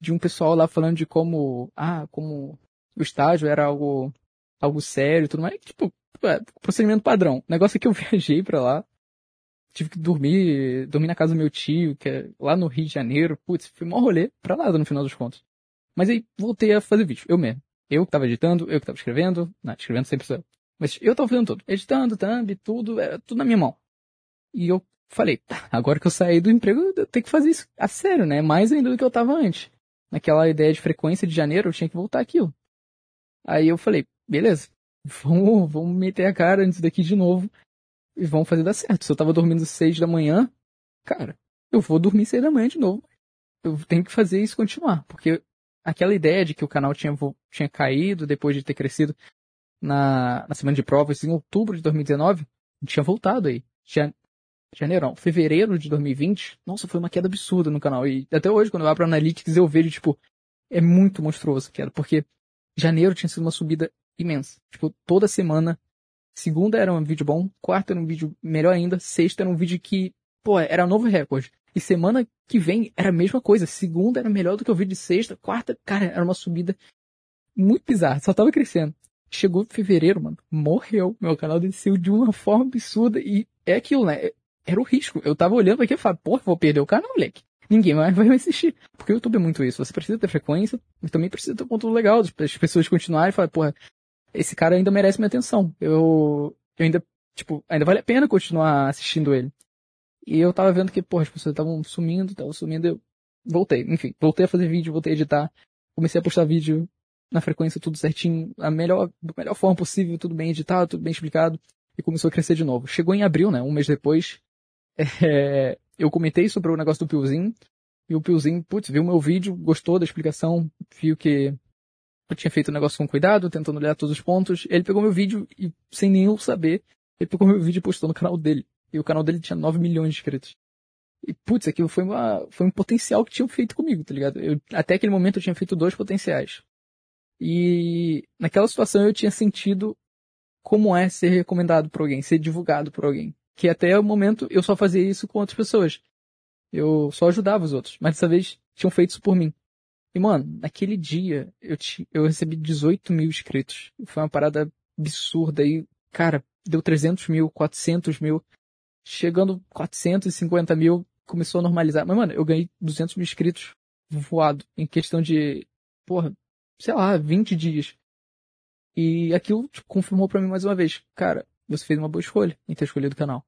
de um pessoal lá falando de como, ah, como o estágio era algo, algo sério e tudo mais. Tipo, é, procedimento padrão. O negócio é que eu (laughs) viajei pra lá, tive que dormir, dormir na casa do meu tio, que é lá no Rio de Janeiro. Putz, foi um rolê pra nada no final dos contos. Mas aí voltei a fazer vídeo, eu mesmo. Eu que tava editando, eu que tava escrevendo, não, escrevendo sempre sou eu. Mas eu tava fazendo tudo. Editando, thumb, tudo, era tudo na minha mão. E eu falei, tá, agora que eu saí do emprego, eu tenho que fazer isso a sério, né? Mais ainda do que eu tava antes. Naquela ideia de frequência de janeiro, eu tinha que voltar aquilo. Aí eu falei, beleza, vamos, vamos meter a cara antes daqui de novo e vamos fazer dar certo. Se eu tava dormindo seis da manhã, cara, eu vou dormir seis da manhã de novo. Eu tenho que fazer isso continuar, porque aquela ideia de que o canal tinha, tinha caído depois de ter crescido na, na semana de provas em outubro de 2019, tinha voltado aí. Tinha, janeiro, não, fevereiro de 2020, nossa, foi uma queda absurda no canal. E até hoje, quando eu abro Analytics, eu vejo, tipo, é muito monstruoso a queda, porque janeiro tinha sido uma subida imensa. Tipo, toda semana, segunda era um vídeo bom, quarta era um vídeo melhor ainda, sexta era um vídeo que, pô, era um novo recorde. E semana que vem era a mesma coisa. Segunda era melhor do que o vídeo de sexta. Quarta, cara, era uma subida muito bizarra. Só tava crescendo. Chegou fevereiro, mano. Morreu. Meu canal desceu de uma forma absurda. E é aquilo, né? Era o risco. Eu tava olhando aqui e falava, porra, vou perder o canal, moleque. Ninguém mais vai assistir. Porque o YouTube é muito isso. Você precisa ter frequência, mas também precisa ter um conteúdo legal. As pessoas continuarem e falar, porra, esse cara ainda merece minha atenção. Eu, eu ainda, tipo, ainda vale a pena continuar assistindo ele. E eu tava vendo que, porra, as pessoas estavam sumindo, estavam sumindo, eu voltei. Enfim, voltei a fazer vídeo, voltei a editar. Comecei a postar vídeo na frequência, tudo certinho, a melhor, da melhor forma possível, tudo bem editado, tudo bem explicado. E começou a crescer de novo. Chegou em abril, né? Um mês depois. É, (laughs) eu comentei sobre o negócio do Piozinho. E o Piozinho, putz, viu meu vídeo, gostou da explicação, viu que eu tinha feito o negócio com cuidado, tentando olhar todos os pontos. Ele pegou meu vídeo e, sem nem eu saber, ele pegou meu vídeo e postou no canal dele. E o canal dele tinha 9 milhões de inscritos. E, putz, aquilo foi, uma, foi um potencial que tinham feito comigo, tá ligado? Eu, até aquele momento eu tinha feito dois potenciais. E naquela situação eu tinha sentido como é ser recomendado por alguém, ser divulgado por alguém. Que até o momento eu só fazia isso com outras pessoas. Eu só ajudava os outros. Mas dessa vez tinham feito isso por mim. E, mano, naquele dia eu, te, eu recebi 18 mil inscritos. Foi uma parada absurda. E, cara, deu 300 mil, 400 mil chegando 450 mil, começou a normalizar. Mas, mano, eu ganhei 200 mil inscritos voado em questão de, porra, sei lá, 20 dias. E aquilo tipo, confirmou para mim mais uma vez. Cara, você fez uma boa escolha em ter escolhido o canal.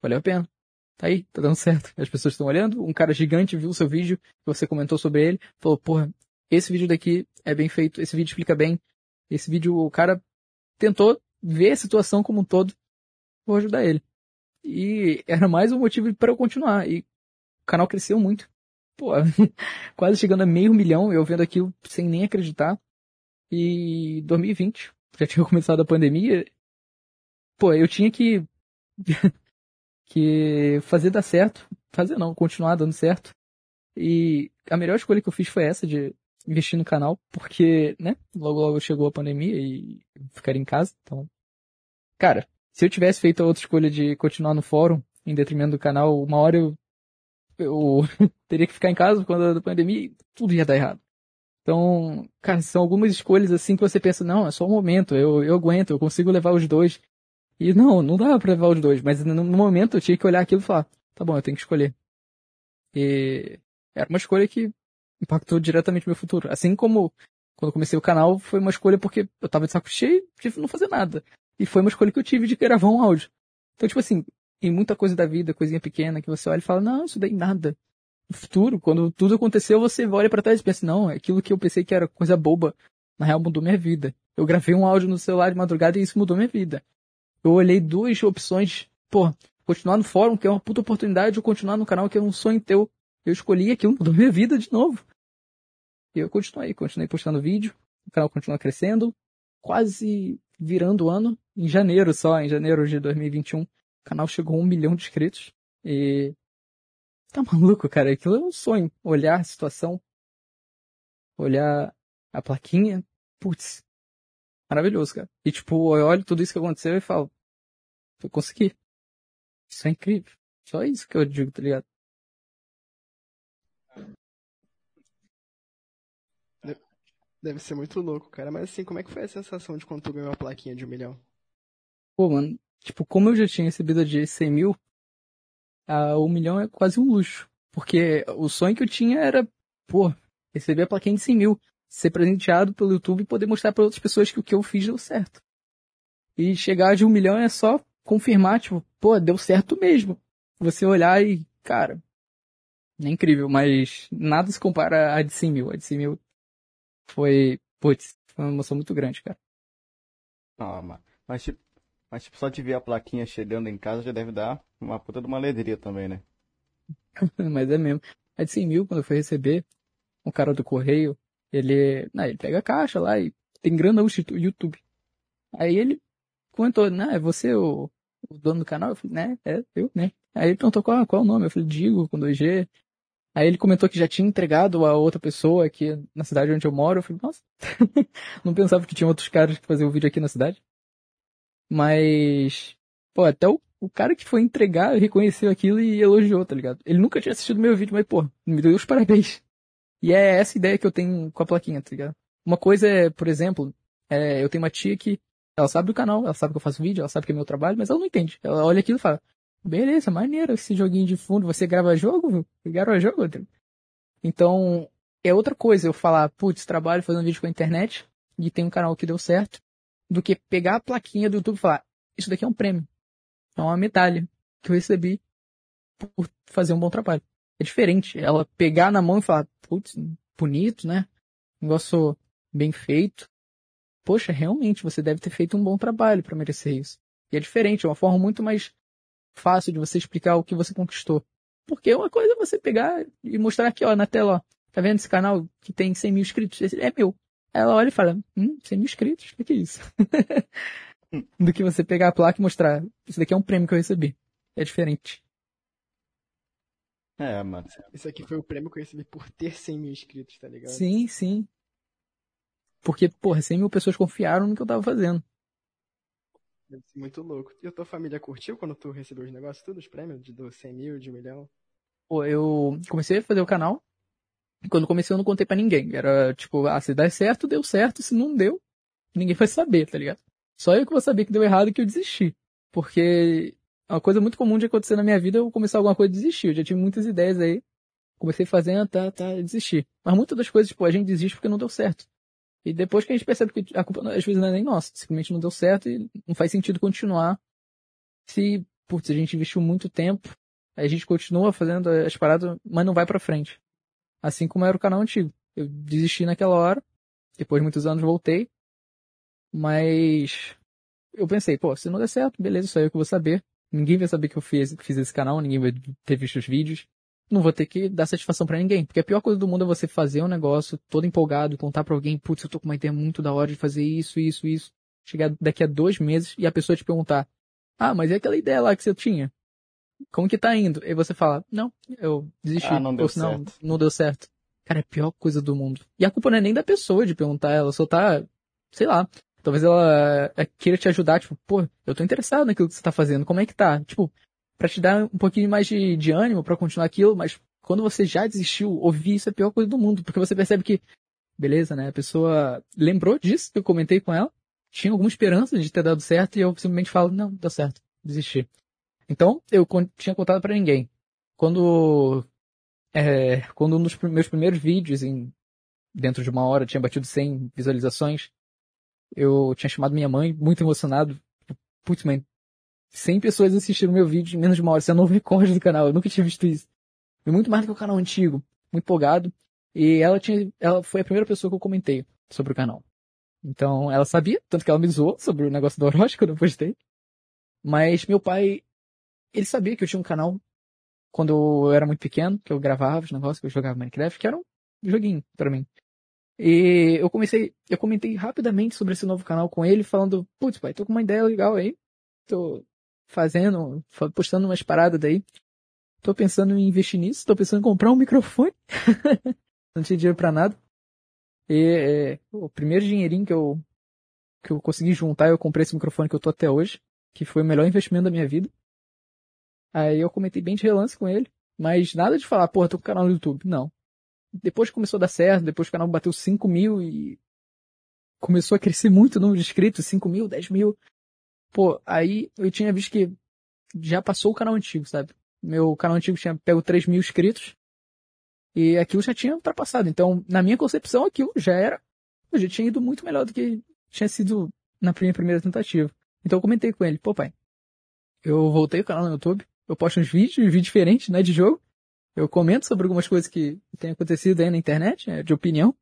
Valeu a pena. Tá aí, tá dando certo. As pessoas estão olhando. Um cara gigante viu o seu vídeo, você comentou sobre ele, falou, porra, esse vídeo daqui é bem feito, esse vídeo explica bem. Esse vídeo, o cara tentou ver a situação como um todo. Vou ajudar ele. E era mais um motivo para eu continuar. E o canal cresceu muito. Pô, (laughs) quase chegando a meio milhão, eu vendo aquilo sem nem acreditar. E 2020, já tinha (laughs) começado a pandemia. Pô, eu tinha que (laughs) que fazer dar certo. Fazer não, continuar dando certo. E a melhor escolha que eu fiz foi essa de investir no canal, porque, né, logo logo chegou a pandemia e ficar em casa, então. Cara, se eu tivesse feito a outra escolha de continuar no fórum, em detrimento do canal, uma hora eu, eu (laughs) teria que ficar em casa por conta da pandemia e tudo ia dar errado. Então, cara, são algumas escolhas assim que você pensa, não, é só um momento, eu, eu aguento, eu consigo levar os dois. E não, não dava pra levar os dois, mas no, momento eu tinha que olhar aquilo e falar, tá bom, eu tenho que escolher. E era uma escolha que impactou diretamente meu futuro. Assim como quando comecei o canal, foi uma escolha porque eu tava de saco cheio de não fazer nada. E foi uma escolha que eu tive de gravar um áudio. Então, tipo assim, em muita coisa da vida, coisinha pequena, que você olha e fala, não, isso daí nada. No futuro, quando tudo aconteceu, você olha para trás e pensa, não, aquilo que eu pensei que era coisa boba, na real mudou minha vida. Eu gravei um áudio no celular de madrugada e isso mudou minha vida. Eu olhei duas opções, pô, continuar no fórum, que é uma puta oportunidade, ou continuar no canal, que é um sonho teu. Eu escolhi aquilo, mudou minha vida de novo. E eu continuei, continuei postando vídeo, o canal continua crescendo, quase virando o ano, em janeiro só, em janeiro de 2021, o canal chegou a um milhão de inscritos. E tá maluco, cara, aquilo é um sonho. Olhar a situação, olhar a plaquinha, putz, maravilhoso, cara. E tipo, eu olho tudo isso que aconteceu e falo, eu consegui. Isso é incrível. Só isso que eu digo, tá ligado? Deve ser muito louco, cara. Mas assim, como é que foi a sensação de quando tu ganhou a plaquinha de um milhão? Pô, mano, tipo, como eu já tinha recebido de 100 mil, a um milhão é quase um luxo. Porque o sonho que eu tinha era, pô, receber a plaquinha de 100 mil, ser presenteado pelo YouTube e poder mostrar para outras pessoas que o que eu fiz deu certo. E chegar de um milhão é só confirmar, tipo, pô, deu certo mesmo. Você olhar e, cara, é incrível, mas nada se compara a de 100 mil. A de 100 mil foi, putz, foi uma emoção muito grande, cara. Ah, mas, mas, tipo, mas tipo, só de ver a plaquinha chegando em casa já deve dar uma puta de uma alegria também, né? (laughs) mas é mesmo. A de 100 mil, quando eu fui receber, um cara do correio, ele, ah, ele pega a caixa lá e tem grana no YouTube. Aí ele comentou, né, é você o, o dono do canal? Eu falei, né, é, eu, né. Aí ele perguntou qual, qual é o nome, eu falei, Digo, com 2G. Aí ele comentou que já tinha entregado a outra pessoa aqui na cidade onde eu moro. Eu falei, nossa, (laughs) não pensava que tinha outros caras que faziam vídeo aqui na cidade. Mas, pô, até o, o cara que foi entregar reconheceu aquilo e elogiou, tá ligado? Ele nunca tinha assistido meu vídeo, mas, pô, me deu os parabéns. E é essa ideia que eu tenho com a plaquinha, tá ligado? Uma coisa é, por exemplo, é, eu tenho uma tia que ela sabe do canal, ela sabe que eu faço vídeo, ela sabe que é meu trabalho, mas ela não entende. Ela olha aquilo e fala, beleza, maneiro esse joguinho de fundo, você grava jogo? Grava jogo? Então, é outra coisa eu falar, putz, trabalho fazendo vídeo com a internet e tem um canal que deu certo, do que pegar a plaquinha do YouTube e falar, isso daqui é um prêmio. É uma medalha que eu recebi por fazer um bom trabalho. É diferente. Ela pegar na mão e falar, putz, bonito, né? Negócio bem feito. Poxa, realmente, você deve ter feito um bom trabalho para merecer isso. E é diferente, é uma forma muito mais fácil de você explicar o que você conquistou. Porque uma coisa é você pegar e mostrar aqui, ó, na tela, ó, tá vendo esse canal que tem 100 mil inscritos? Esse é meu. Ela olha e fala, hum, 100 mil inscritos? O que é isso? (laughs) Do que você pegar a placa e mostrar, isso daqui é um prêmio que eu recebi. É diferente. É, mano. Isso aqui foi o prêmio que eu recebi por ter 100 mil inscritos, tá ligado? Sim, sim. Porque, porra, 100 mil pessoas confiaram no que eu tava fazendo. Deve ser muito louco. E a tua família curtiu quando tu recebeu os negócios, tudo, os prêmios de do 100 mil, de milhão? Pô, eu comecei a fazer o canal. Quando comecei eu não contei pra ninguém. Era tipo, ah, se der certo, deu certo. Se não deu, ninguém vai saber, tá ligado? Só eu que vou saber que deu errado e que eu desisti. Porque é uma coisa muito comum de acontecer na minha vida eu começar alguma coisa e desistir. Eu já tive muitas ideias aí. Comecei fazendo, tá, tá, desistir. Mas muitas das coisas, tipo, a gente desiste porque não deu certo. E depois que a gente percebe que a culpa às vezes não é nem nossa, simplesmente não deu certo e não faz sentido continuar se, putz, a gente investiu muito tempo, a gente continua fazendo as paradas, mas não vai pra frente. Assim como era o canal antigo. Eu desisti naquela hora, depois de muitos anos voltei, mas eu pensei, pô, se não der certo, beleza, só eu que vou saber. Ninguém vai saber que eu fiz, fiz esse canal, ninguém vai ter visto os vídeos. Não vou ter que dar satisfação para ninguém. Porque a pior coisa do mundo é você fazer um negócio todo empolgado, contar pra alguém, putz, eu tô com uma ideia muito da hora de fazer isso, isso, isso. Chegar daqui a dois meses e a pessoa te perguntar, ah, mas é aquela ideia lá que você tinha? Como que tá indo? E você fala, não, eu desisti. Ah, não deu Ou, não, certo. não deu certo. Cara, é a pior coisa do mundo. E a culpa não é nem da pessoa de perguntar, ela só tá, sei lá, Talvez ela é, queira te ajudar, tipo, pô, eu tô interessado naquilo que você tá fazendo, como é que tá? Tipo, pra te dar um pouquinho mais de, de ânimo pra continuar aquilo, mas quando você já desistiu, ouvir isso é a pior coisa do mundo, porque você percebe que, beleza, né, a pessoa lembrou disso que eu comentei com ela, tinha alguma esperança de ter dado certo e eu simplesmente falo, não, deu certo, desisti. Então, eu tinha contado pra ninguém. Quando, é, quando um dos meus primeiros vídeos em, dentro de uma hora tinha batido 100 visualizações, eu tinha chamado minha mãe, muito emocionado. Tipo, Putz, mãe, 100 pessoas assistiram meu vídeo em menos de uma hora. Isso é um novo recorde do canal. Eu nunca tinha visto isso. Foi muito mais do que o canal antigo. Muito empolgado. E ela tinha, ela foi a primeira pessoa que eu comentei sobre o canal. Então, ela sabia, tanto que ela me zoou sobre o negócio do Orochi quando (laughs) eu postei. Mas meu pai, ele sabia que eu tinha um canal quando eu era muito pequeno, que eu gravava os negócios, que eu jogava Minecraft, que era um joguinho pra mim. E eu comecei, eu comentei rapidamente sobre esse novo canal com ele, falando, putz, pai, tô com uma ideia legal aí. Tô fazendo, fa- postando umas paradas daí. Tô pensando em investir nisso, tô pensando em comprar um microfone. (laughs) Não tinha dinheiro pra nada. E é, o primeiro dinheirinho que eu, que eu consegui juntar, eu comprei esse microfone que eu tô até hoje, que foi o melhor investimento da minha vida. Aí eu comentei bem de relance com ele, mas nada de falar, porra, tô com canal no YouTube. Não. Depois começou a dar certo, depois o canal bateu 5 mil e começou a crescer muito o número de inscritos, 5 mil, 10 mil. Pô, aí eu tinha visto que já passou o canal antigo, sabe? Meu canal antigo tinha pego 3 mil inscritos e aquilo já tinha ultrapassado. Então, na minha concepção, aquilo já era, eu já tinha ido muito melhor do que tinha sido na minha primeira tentativa. Então eu comentei com ele, pô pai, eu voltei o canal no YouTube, eu posto uns vídeos, vídeos diferentes, né, de jogo. Eu comento sobre algumas coisas que têm acontecido aí na internet, é, de opinião.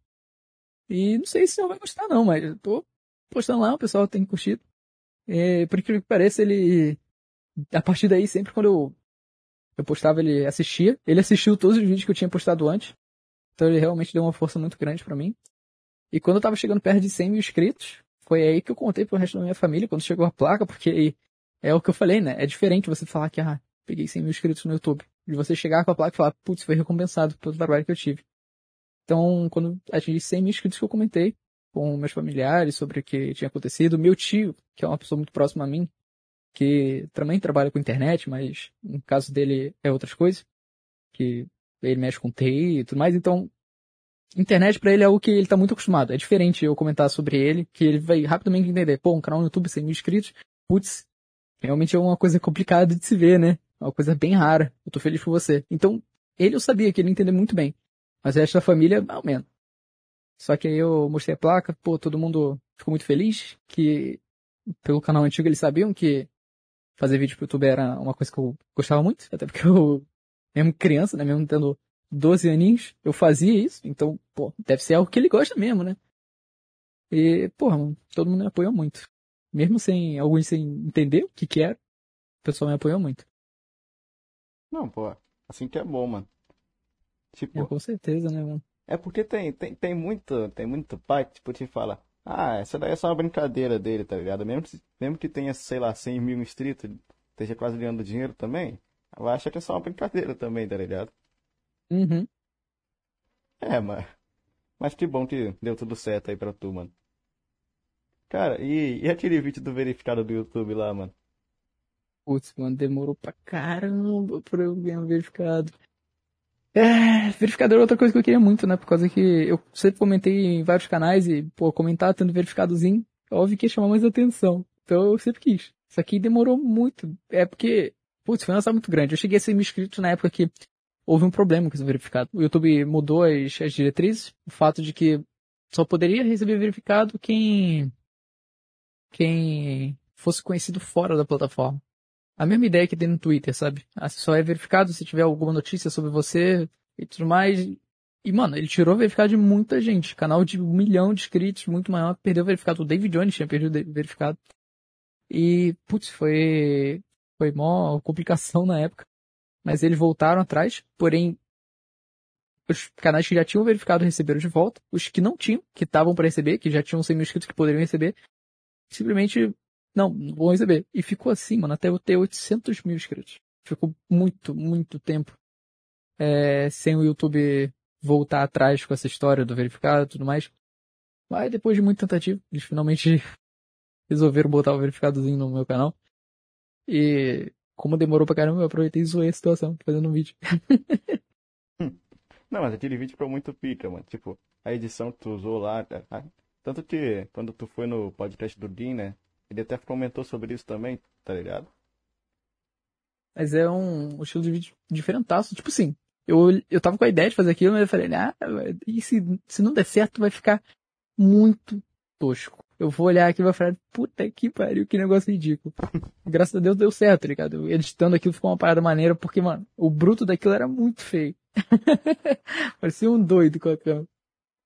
E não sei se o senhor vai gostar não, mas eu tô postando lá, o pessoal tem curtido. É, por incrível que pareça, ele, a partir daí, sempre quando eu, eu postava, ele assistia. Ele assistiu todos os vídeos que eu tinha postado antes. Então ele realmente deu uma força muito grande pra mim. E quando eu tava chegando perto de 100 mil inscritos, foi aí que eu contei pro resto da minha família, quando chegou a placa, porque é o que eu falei, né? É diferente você falar que, ah, peguei 100 mil inscritos no YouTube. De você chegar com a placa e falar, putz, foi recompensado pelo trabalho que eu tive. Então, quando atingi 100 mil inscritos que eu comentei com meus familiares sobre o que tinha acontecido, meu tio, que é uma pessoa muito próxima a mim, que também trabalha com internet, mas no caso dele é outras coisas, que ele mexe com TI e tudo mais, então internet pra ele é algo que ele tá muito acostumado. É diferente eu comentar sobre ele, que ele vai rapidamente entender, pô, um canal no YouTube 100 mil inscritos, putz, realmente é uma coisa complicada de se ver, né? É uma coisa bem rara. Eu tô feliz por você. Então, ele eu sabia que ele entendeu muito bem. Mas o resto da família, ao menos. Só que aí eu mostrei a placa, pô, todo mundo ficou muito feliz, que pelo canal antigo eles sabiam que fazer vídeo pro YouTube era uma coisa que eu gostava muito, até porque eu, mesmo criança, né, mesmo tendo 12 aninhos, eu fazia isso, então, pô, deve ser algo que ele gosta mesmo, né? E, pô, todo mundo me apoiou muito. Mesmo sem, alguns sem entender o que que era, o pessoal me apoiou muito. Não, pô, assim que é bom, mano. Tipo, É, com certeza, né, mano? É porque tem, tem, tem muito, tem muito pai que tipo, te fala, ah, essa daí é só uma brincadeira dele, tá ligado? Mesmo que, mesmo que tenha, sei lá, 100 mil inscritos, esteja quase ganhando dinheiro também, vai achar que é só uma brincadeira também, tá ligado? Uhum. É, mas, mas que bom que deu tudo certo aí pra tu, mano. Cara, e, e aquele vídeo do verificado do YouTube lá, mano? Putz, mano, demorou pra caramba pra eu ganhar um verificado. É, verificado era outra coisa que eu queria muito, né? Por causa que eu sempre comentei em vários canais e, pô, comentar tendo verificadozinho, óbvio que ia chamar mais atenção. Então eu sempre quis. Isso aqui demorou muito. É porque, putz, foi um lançamento muito grande. Eu cheguei a ser mil inscritos na época que houve um problema com esse verificado. O YouTube mudou as, as diretrizes, o fato de que só poderia receber verificado quem quem fosse conhecido fora da plataforma. A mesma ideia que tem no Twitter, sabe? Ah, Só é verificado se tiver alguma notícia sobre você e tudo mais. E, mano, ele tirou verificado de muita gente. Canal de um milhão de inscritos, muito maior, perdeu verificado. O David Jones tinha perdido verificado. E, putz, foi, foi mó complicação (laughs) na época. Mas eles voltaram atrás, porém, os canais que já tinham verificado receberam de volta. Os que não tinham, que estavam para receber, que já tinham 100 mil inscritos que poderiam receber, simplesmente não, vão receber. E ficou assim, mano, até eu ter 800 mil inscritos. Ficou muito, muito tempo é, sem o YouTube voltar atrás com essa história do verificado e tudo mais. Mas depois de muita tentativa, eles finalmente (laughs) resolveram botar o verificadozinho no meu canal. E como demorou pra caramba, eu aproveitei e zoei a situação fazendo um vídeo. (laughs) Não, mas aquele vídeo ficou muito pica, mano. Tipo, a edição que tu usou lá. tá? Tanto que quando tu foi no podcast do Dean, né? Ele até comentou sobre isso também, tá ligado? Mas é um, um estilo de vídeo diferentaço. Tipo assim, eu, eu tava com a ideia de fazer aquilo, mas eu falei, ah, e se, se não der certo, vai ficar muito tosco. Eu vou olhar aqui e vou falar, puta que pariu, que negócio ridículo. (laughs) Graças a Deus deu certo, tá ligado? Editando aquilo ficou uma parada maneira, porque, mano, o bruto daquilo era muito feio. (laughs) Parecia um doido com a câmera.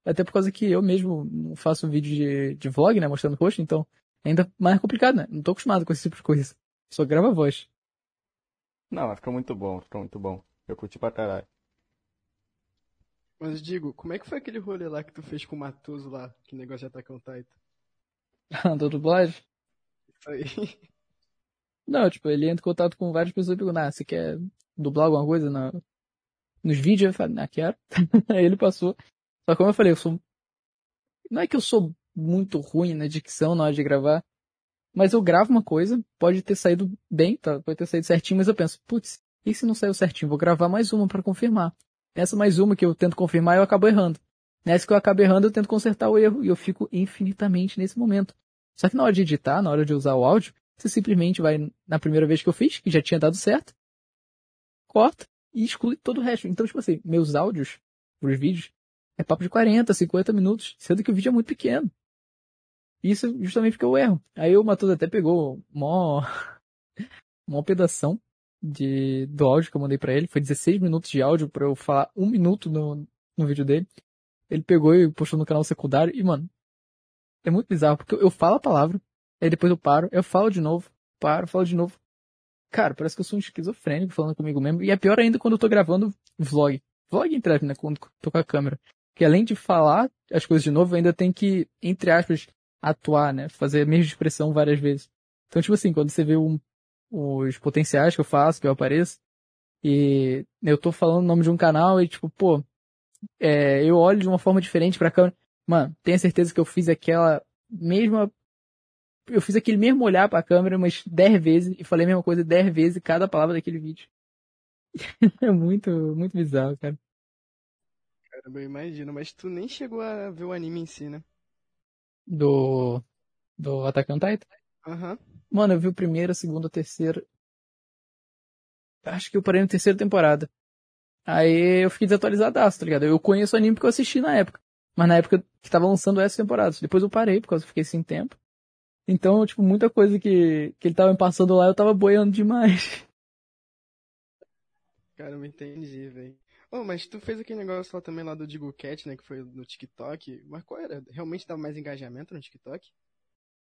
Até por causa que eu mesmo não faço vídeo de, de vlog, né, mostrando o rosto, então é ainda mais complicado, né? Não tô acostumado com esse tipo de coisa. Só grava a voz. Não, mas ficou muito bom, ficou muito bom. Eu curti pra caralho. Mas digo, como é que foi aquele rolê lá que tu fez com o Matoso lá? Que negócio de Attack on Titan? (laughs) da dublagem. Isso aí. Não, tipo, ele entra em contato com várias pessoas e pergunta, ah, você quer dublar alguma coisa na, nos vídeos? Eu falei, ah, quero. (laughs) Aí ele passou. Só que como eu falei, eu sou. Não é que eu sou muito ruim na dicção na hora de gravar, mas eu gravo uma coisa, pode ter saído bem, tá? pode ter saído certinho, mas eu penso, putz, e se não saiu certinho? Vou gravar mais uma para confirmar. Nessa mais uma que eu tento confirmar, eu acabo errando. Nessa que eu acabo errando, eu tento consertar o erro e eu fico infinitamente nesse momento. Só que na hora de editar, na hora de usar o áudio, você simplesmente vai na primeira vez que eu fiz, que já tinha dado certo, corta e exclui todo o resto. Então, tipo assim, meus áudios, os vídeos, é papo de 40, 50 minutos, sendo que o vídeo é muito pequeno. Isso justamente porque eu erro. Aí o Matheus até pegou mó, (laughs) mó pedação de, do áudio que eu mandei para ele. Foi 16 minutos de áudio para eu falar um minuto no, no vídeo dele. Ele pegou e postou no canal secundário e, mano, é muito bizarro, porque eu falo a palavra, aí depois eu paro, eu falo de novo, paro, falo de novo. Cara, parece que eu sou um esquizofrênico falando comigo mesmo. E é pior ainda quando eu tô gravando vlog. Vlog entre né? Quando tô com a câmera. Que além de falar as coisas de novo, ainda tem que, entre aspas, atuar, né? Fazer a mesma expressão várias vezes. Então, tipo assim, quando você vê um, os potenciais que eu faço, que eu apareço, e eu tô falando o nome de um canal e, tipo, pô, é, eu olho de uma forma diferente pra câmera. Mano, tenha certeza que eu fiz aquela mesma. Eu fiz aquele mesmo olhar pra câmera umas 10 vezes e falei a mesma coisa 10 vezes cada palavra daquele vídeo. (laughs) é muito, muito bizarro, cara. Caramba, eu imagino, mas tu nem chegou a ver o anime em si, né? Do. Do Attack on Titan? Aham. Mano, eu vi o primeiro, a segunda, a terceira. Acho que eu parei na terceira temporada. Aí eu fiquei desatualizadaço, tá ligado? Eu conheço o anime porque eu assisti na época. Mas na época que tava lançando essa temporada. Depois eu parei, porque eu fiquei sem tempo. Então, tipo, muita coisa que, que ele tava me passando lá, eu tava boiando demais. Cara, eu entendi, velho. Oh, mas tu fez aquele negócio lá também lá do Digo Cat, né? Que foi no TikTok. Mas qual era? Realmente dava mais engajamento no TikTok?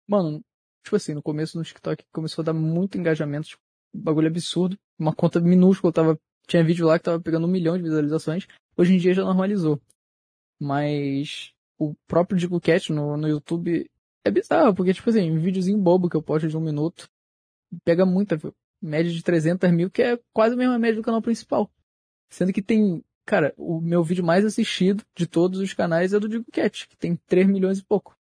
Mano, tipo assim, no começo no TikTok começou a dar muito engajamento, tipo, bagulho absurdo. Uma conta minúscula, tava, tinha vídeo lá que tava pegando um milhão de visualizações. Hoje em dia já normalizou. Mas o próprio Digo Cat no, no YouTube é bizarro, porque, tipo assim, um videozinho bobo que eu posto de um minuto pega muita, média de 300 mil, que é quase a mesma média do canal principal. Sendo que tem, cara, o meu vídeo mais assistido de todos os canais é do Digo Cat, que tem 3 milhões e pouco.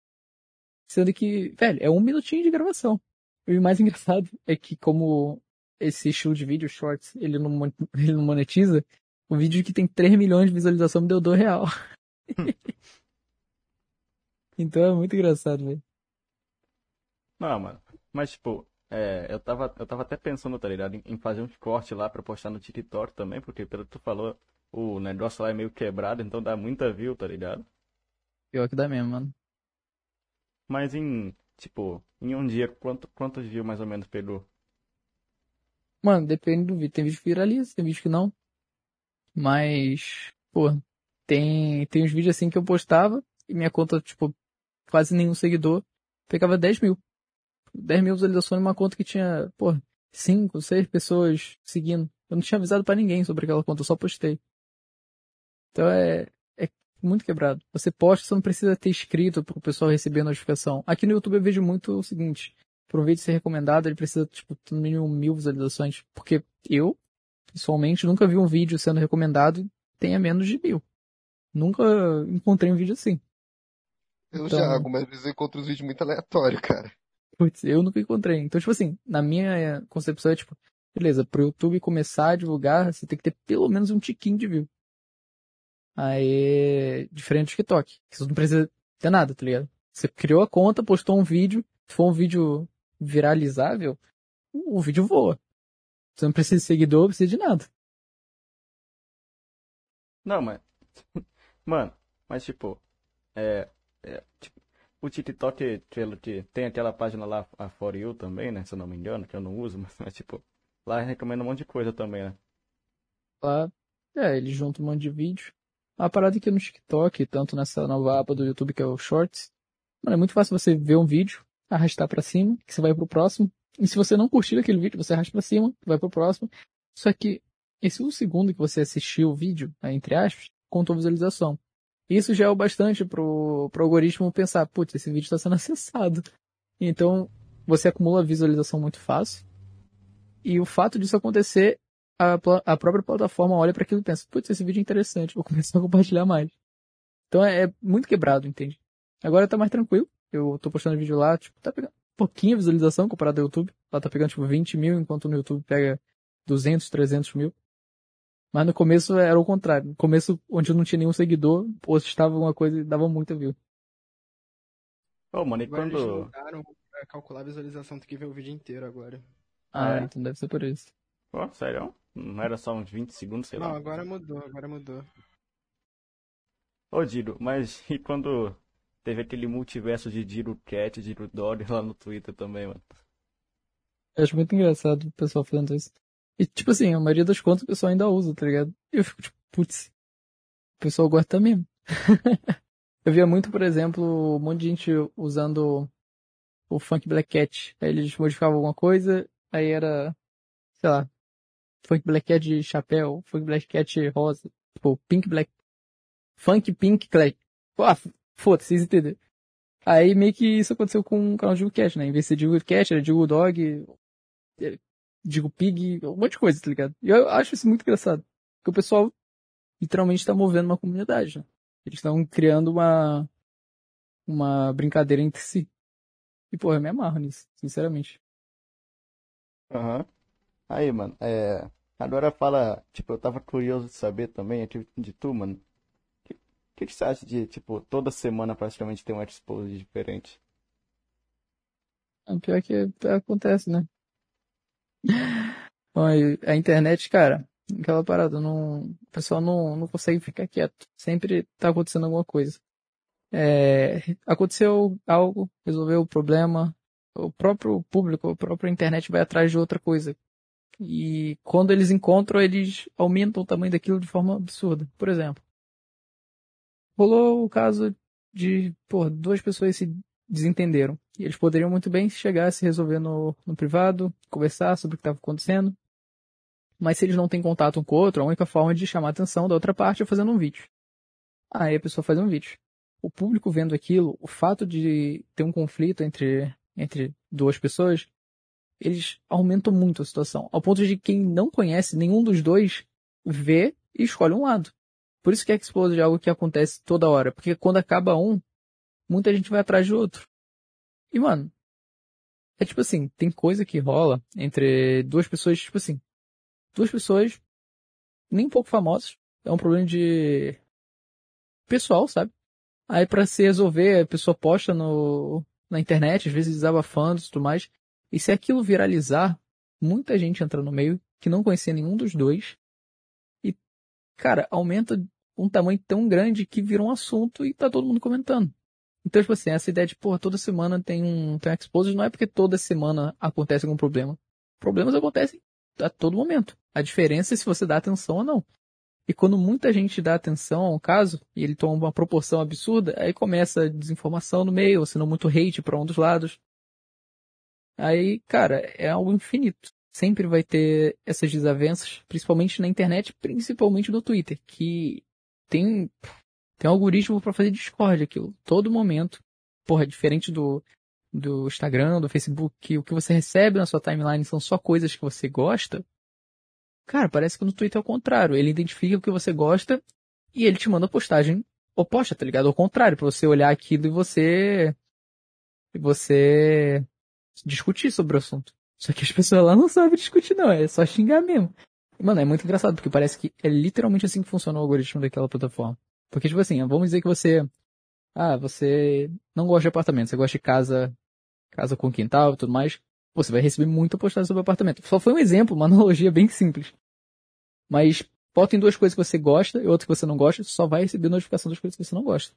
Sendo que, velho, é um minutinho de gravação. E o mais (laughs) engraçado é que como esse estilo de vídeo, shorts, ele não, (laughs) ele não monetiza, o vídeo que tem 3 milhões de visualização me deu 2 real. (laughs) então é muito engraçado, velho. Não, mano. Mas, tipo, é, eu, tava, eu tava até pensando, tá ligado? Em, fazer uns cortes lá pra postar no TikTok também, porque pelo que tu falou, o negócio lá é meio quebrado, então dá muita view, tá ligado? Pior que dá mesmo, mano. Mas em, tipo, em um dia, quanto, quantos views mais ou menos pegou? Mano, depende do vídeo. Tem vídeo que viraliza, tem vídeo que não. Mas, pô, tem, tem uns vídeos assim que eu postava e minha conta, tipo, quase nenhum seguidor, pegava 10 mil. 10 mil visualizações numa conta que tinha, pô, 5, 6 pessoas seguindo. Eu não tinha avisado para ninguém sobre aquela conta, eu só postei. Então é, é muito quebrado. Você posta, você não precisa ter escrito para o pessoal receber a notificação. Aqui no YouTube eu vejo muito o seguinte: para um vídeo ser recomendado, ele precisa, tipo, no mínimo mil visualizações. Porque eu, pessoalmente, nunca vi um vídeo sendo recomendado e tenha menos de mil. Nunca encontrei um vídeo assim. Eu Então- já, algumas vezes eu encontro uns vídeos muito aleatórios, cara. Putz, eu nunca encontrei. Então, tipo assim, na minha concepção é tipo, beleza, pro YouTube começar a divulgar, você tem que ter pelo menos um tiquinho de view. Aí, diferente do TikTok, que você não precisa ter nada, tá ligado? Você criou a conta, postou um vídeo, se for um vídeo viralizável, o vídeo voa. Você não precisa de seguidor, precisa de nada. Não, mas. (laughs) Mano, mas tipo. É. é, tipo, o TikTok tem aquela página lá, a For You também, né? Se eu não me engano, que eu não uso, (laughs) mas, mas, tipo. Lá recomenda um monte de coisa também, né? Lá, é, ele junta um monte de vídeo. A parada é que no TikTok, tanto nessa nova aba do YouTube que é o Shorts, mano, é muito fácil você ver um vídeo, arrastar pra cima, que você vai pro próximo, E se você não curtir aquele vídeo, você arrasta pra cima, vai pro próximo. Só que esse um segundo que você assistiu o vídeo, né, entre aspas, contou visualização. Isso já é o bastante pro, pro algoritmo pensar, putz, esse vídeo está sendo (laughs) acessado. Então, você acumula visualização muito fácil. E o fato disso acontecer, a, a própria plataforma olha para aquilo e pensa, putz, esse vídeo é interessante, vou (laughs) começar a compartilhar mais. Então é, é muito quebrado, entende? Agora tá mais tranquilo. Eu tô postando vídeo lá, tipo, tá pegando pouquinha visualização comparado ao YouTube. Lá tá pegando, tipo, 20 mil, enquanto no YouTube pega 200, 300 mil. Mas no começo era o contrário. No começo, onde eu não tinha nenhum seguidor, postava alguma coisa e dava muita view. Ô, mano, e Agora eles quando. mudaram pra calcular a visualização, tem que ver o vídeo inteiro agora. Ah, é? então deve ser por isso. Ó, sério? Não era só uns 20 segundos, sei Não, lá. agora mudou, agora mudou. Ô, Diro, mas (laughs) e quando teve aquele multiverso de Diro Cat, Diro Dog lá no Twitter também, mano? Eu acho muito engraçado o pessoal fazendo isso. E, tipo assim, a maioria das contas o pessoal ainda usa, tá ligado? E eu fico tipo, putz, o pessoal gosta mesmo. (laughs) eu via muito, por exemplo, um monte de gente usando o Funk Black Cat. Aí eles modificavam alguma coisa, aí era, sei lá, Funk Black Cat de chapéu, Funk Black Cat rosa, tipo, Pink Black, Funk Pink Black. Ah, foda-se, vocês entenderam. Aí meio que isso aconteceu com o canal de Cat, né? Em vez de ser Digo Cat, era Digo Dog, digo pig, um monte de coisa, tá ligado? E eu acho isso muito engraçado. Porque o pessoal literalmente tá movendo uma comunidade, né? Eles estão criando uma uma brincadeira entre si. E, porra, eu me amarro nisso, sinceramente. Aham. Aí, mano, é. Agora fala, tipo, eu tava curioso de saber também, de tu, mano. O que, que, que você acha de, tipo, toda semana praticamente ter um expose diferente? É, pior que pior que acontece, né? A internet, cara, aquela parada, não, o pessoal não, não consegue ficar quieto. Sempre tá acontecendo alguma coisa. É, aconteceu algo, resolveu o problema, o próprio público, a própria internet vai atrás de outra coisa. E quando eles encontram, eles aumentam o tamanho daquilo de forma absurda. Por exemplo, rolou o caso de, pô, duas pessoas se desentenderam. E eles poderiam muito bem chegar a se resolver no, no privado, conversar sobre o que estava acontecendo. Mas se eles não têm contato um com o outro, a única forma de chamar a atenção da outra parte é fazendo um vídeo. Aí a pessoa faz um vídeo. O público vendo aquilo, o fato de ter um conflito entre, entre duas pessoas, eles aumentam muito a situação. Ao ponto de quem não conhece nenhum dos dois vê e escolhe um lado. Por isso que a Explode é algo que acontece toda hora. Porque quando acaba um, muita gente vai atrás de outro. E, mano, é tipo assim, tem coisa que rola entre duas pessoas, tipo assim, duas pessoas nem um pouco famosas. É um problema de pessoal, sabe? Aí pra se resolver, a pessoa posta no, na internet, às vezes desabafando e tudo mais. E se aquilo viralizar, muita gente entra no meio que não conhecia nenhum dos dois. E, cara, aumenta um tamanho tão grande que vira um assunto e tá todo mundo comentando. Então, tipo assim, essa ideia de, porra, toda semana tem um, tem um exposed, não é porque toda semana acontece algum problema. Problemas acontecem a todo momento. A diferença é se você dá atenção ou não. E quando muita gente dá atenção a um caso, e ele toma uma proporção absurda, aí começa a desinformação no meio, ou se não muito hate para um dos lados. Aí, cara, é algo infinito. Sempre vai ter essas desavenças, principalmente na internet, principalmente no Twitter, que tem tem um algoritmo para fazer Discord aquilo. Todo momento. Porra, diferente do, do Instagram, do Facebook, que o que você recebe na sua timeline são só coisas que você gosta. Cara, parece que no Twitter é o contrário. Ele identifica o que você gosta e ele te manda postagem oposta, tá ligado? Ao contrário, pra você olhar aquilo e você. E você discutir sobre o assunto. Só que as pessoas lá não sabem discutir, não. É só xingar mesmo. Mano, é muito engraçado, porque parece que é literalmente assim que funciona o algoritmo daquela plataforma. Porque, tipo assim, vamos dizer que você. Ah, você não gosta de apartamento, você gosta de casa. Casa com quintal e tudo mais. Você vai receber muita postagem sobre apartamento. Só foi um exemplo, uma (laughs) analogia bem simples. Mas bota em duas coisas que você gosta e outra que você não gosta, só vai receber notificação das coisas que você não gosta.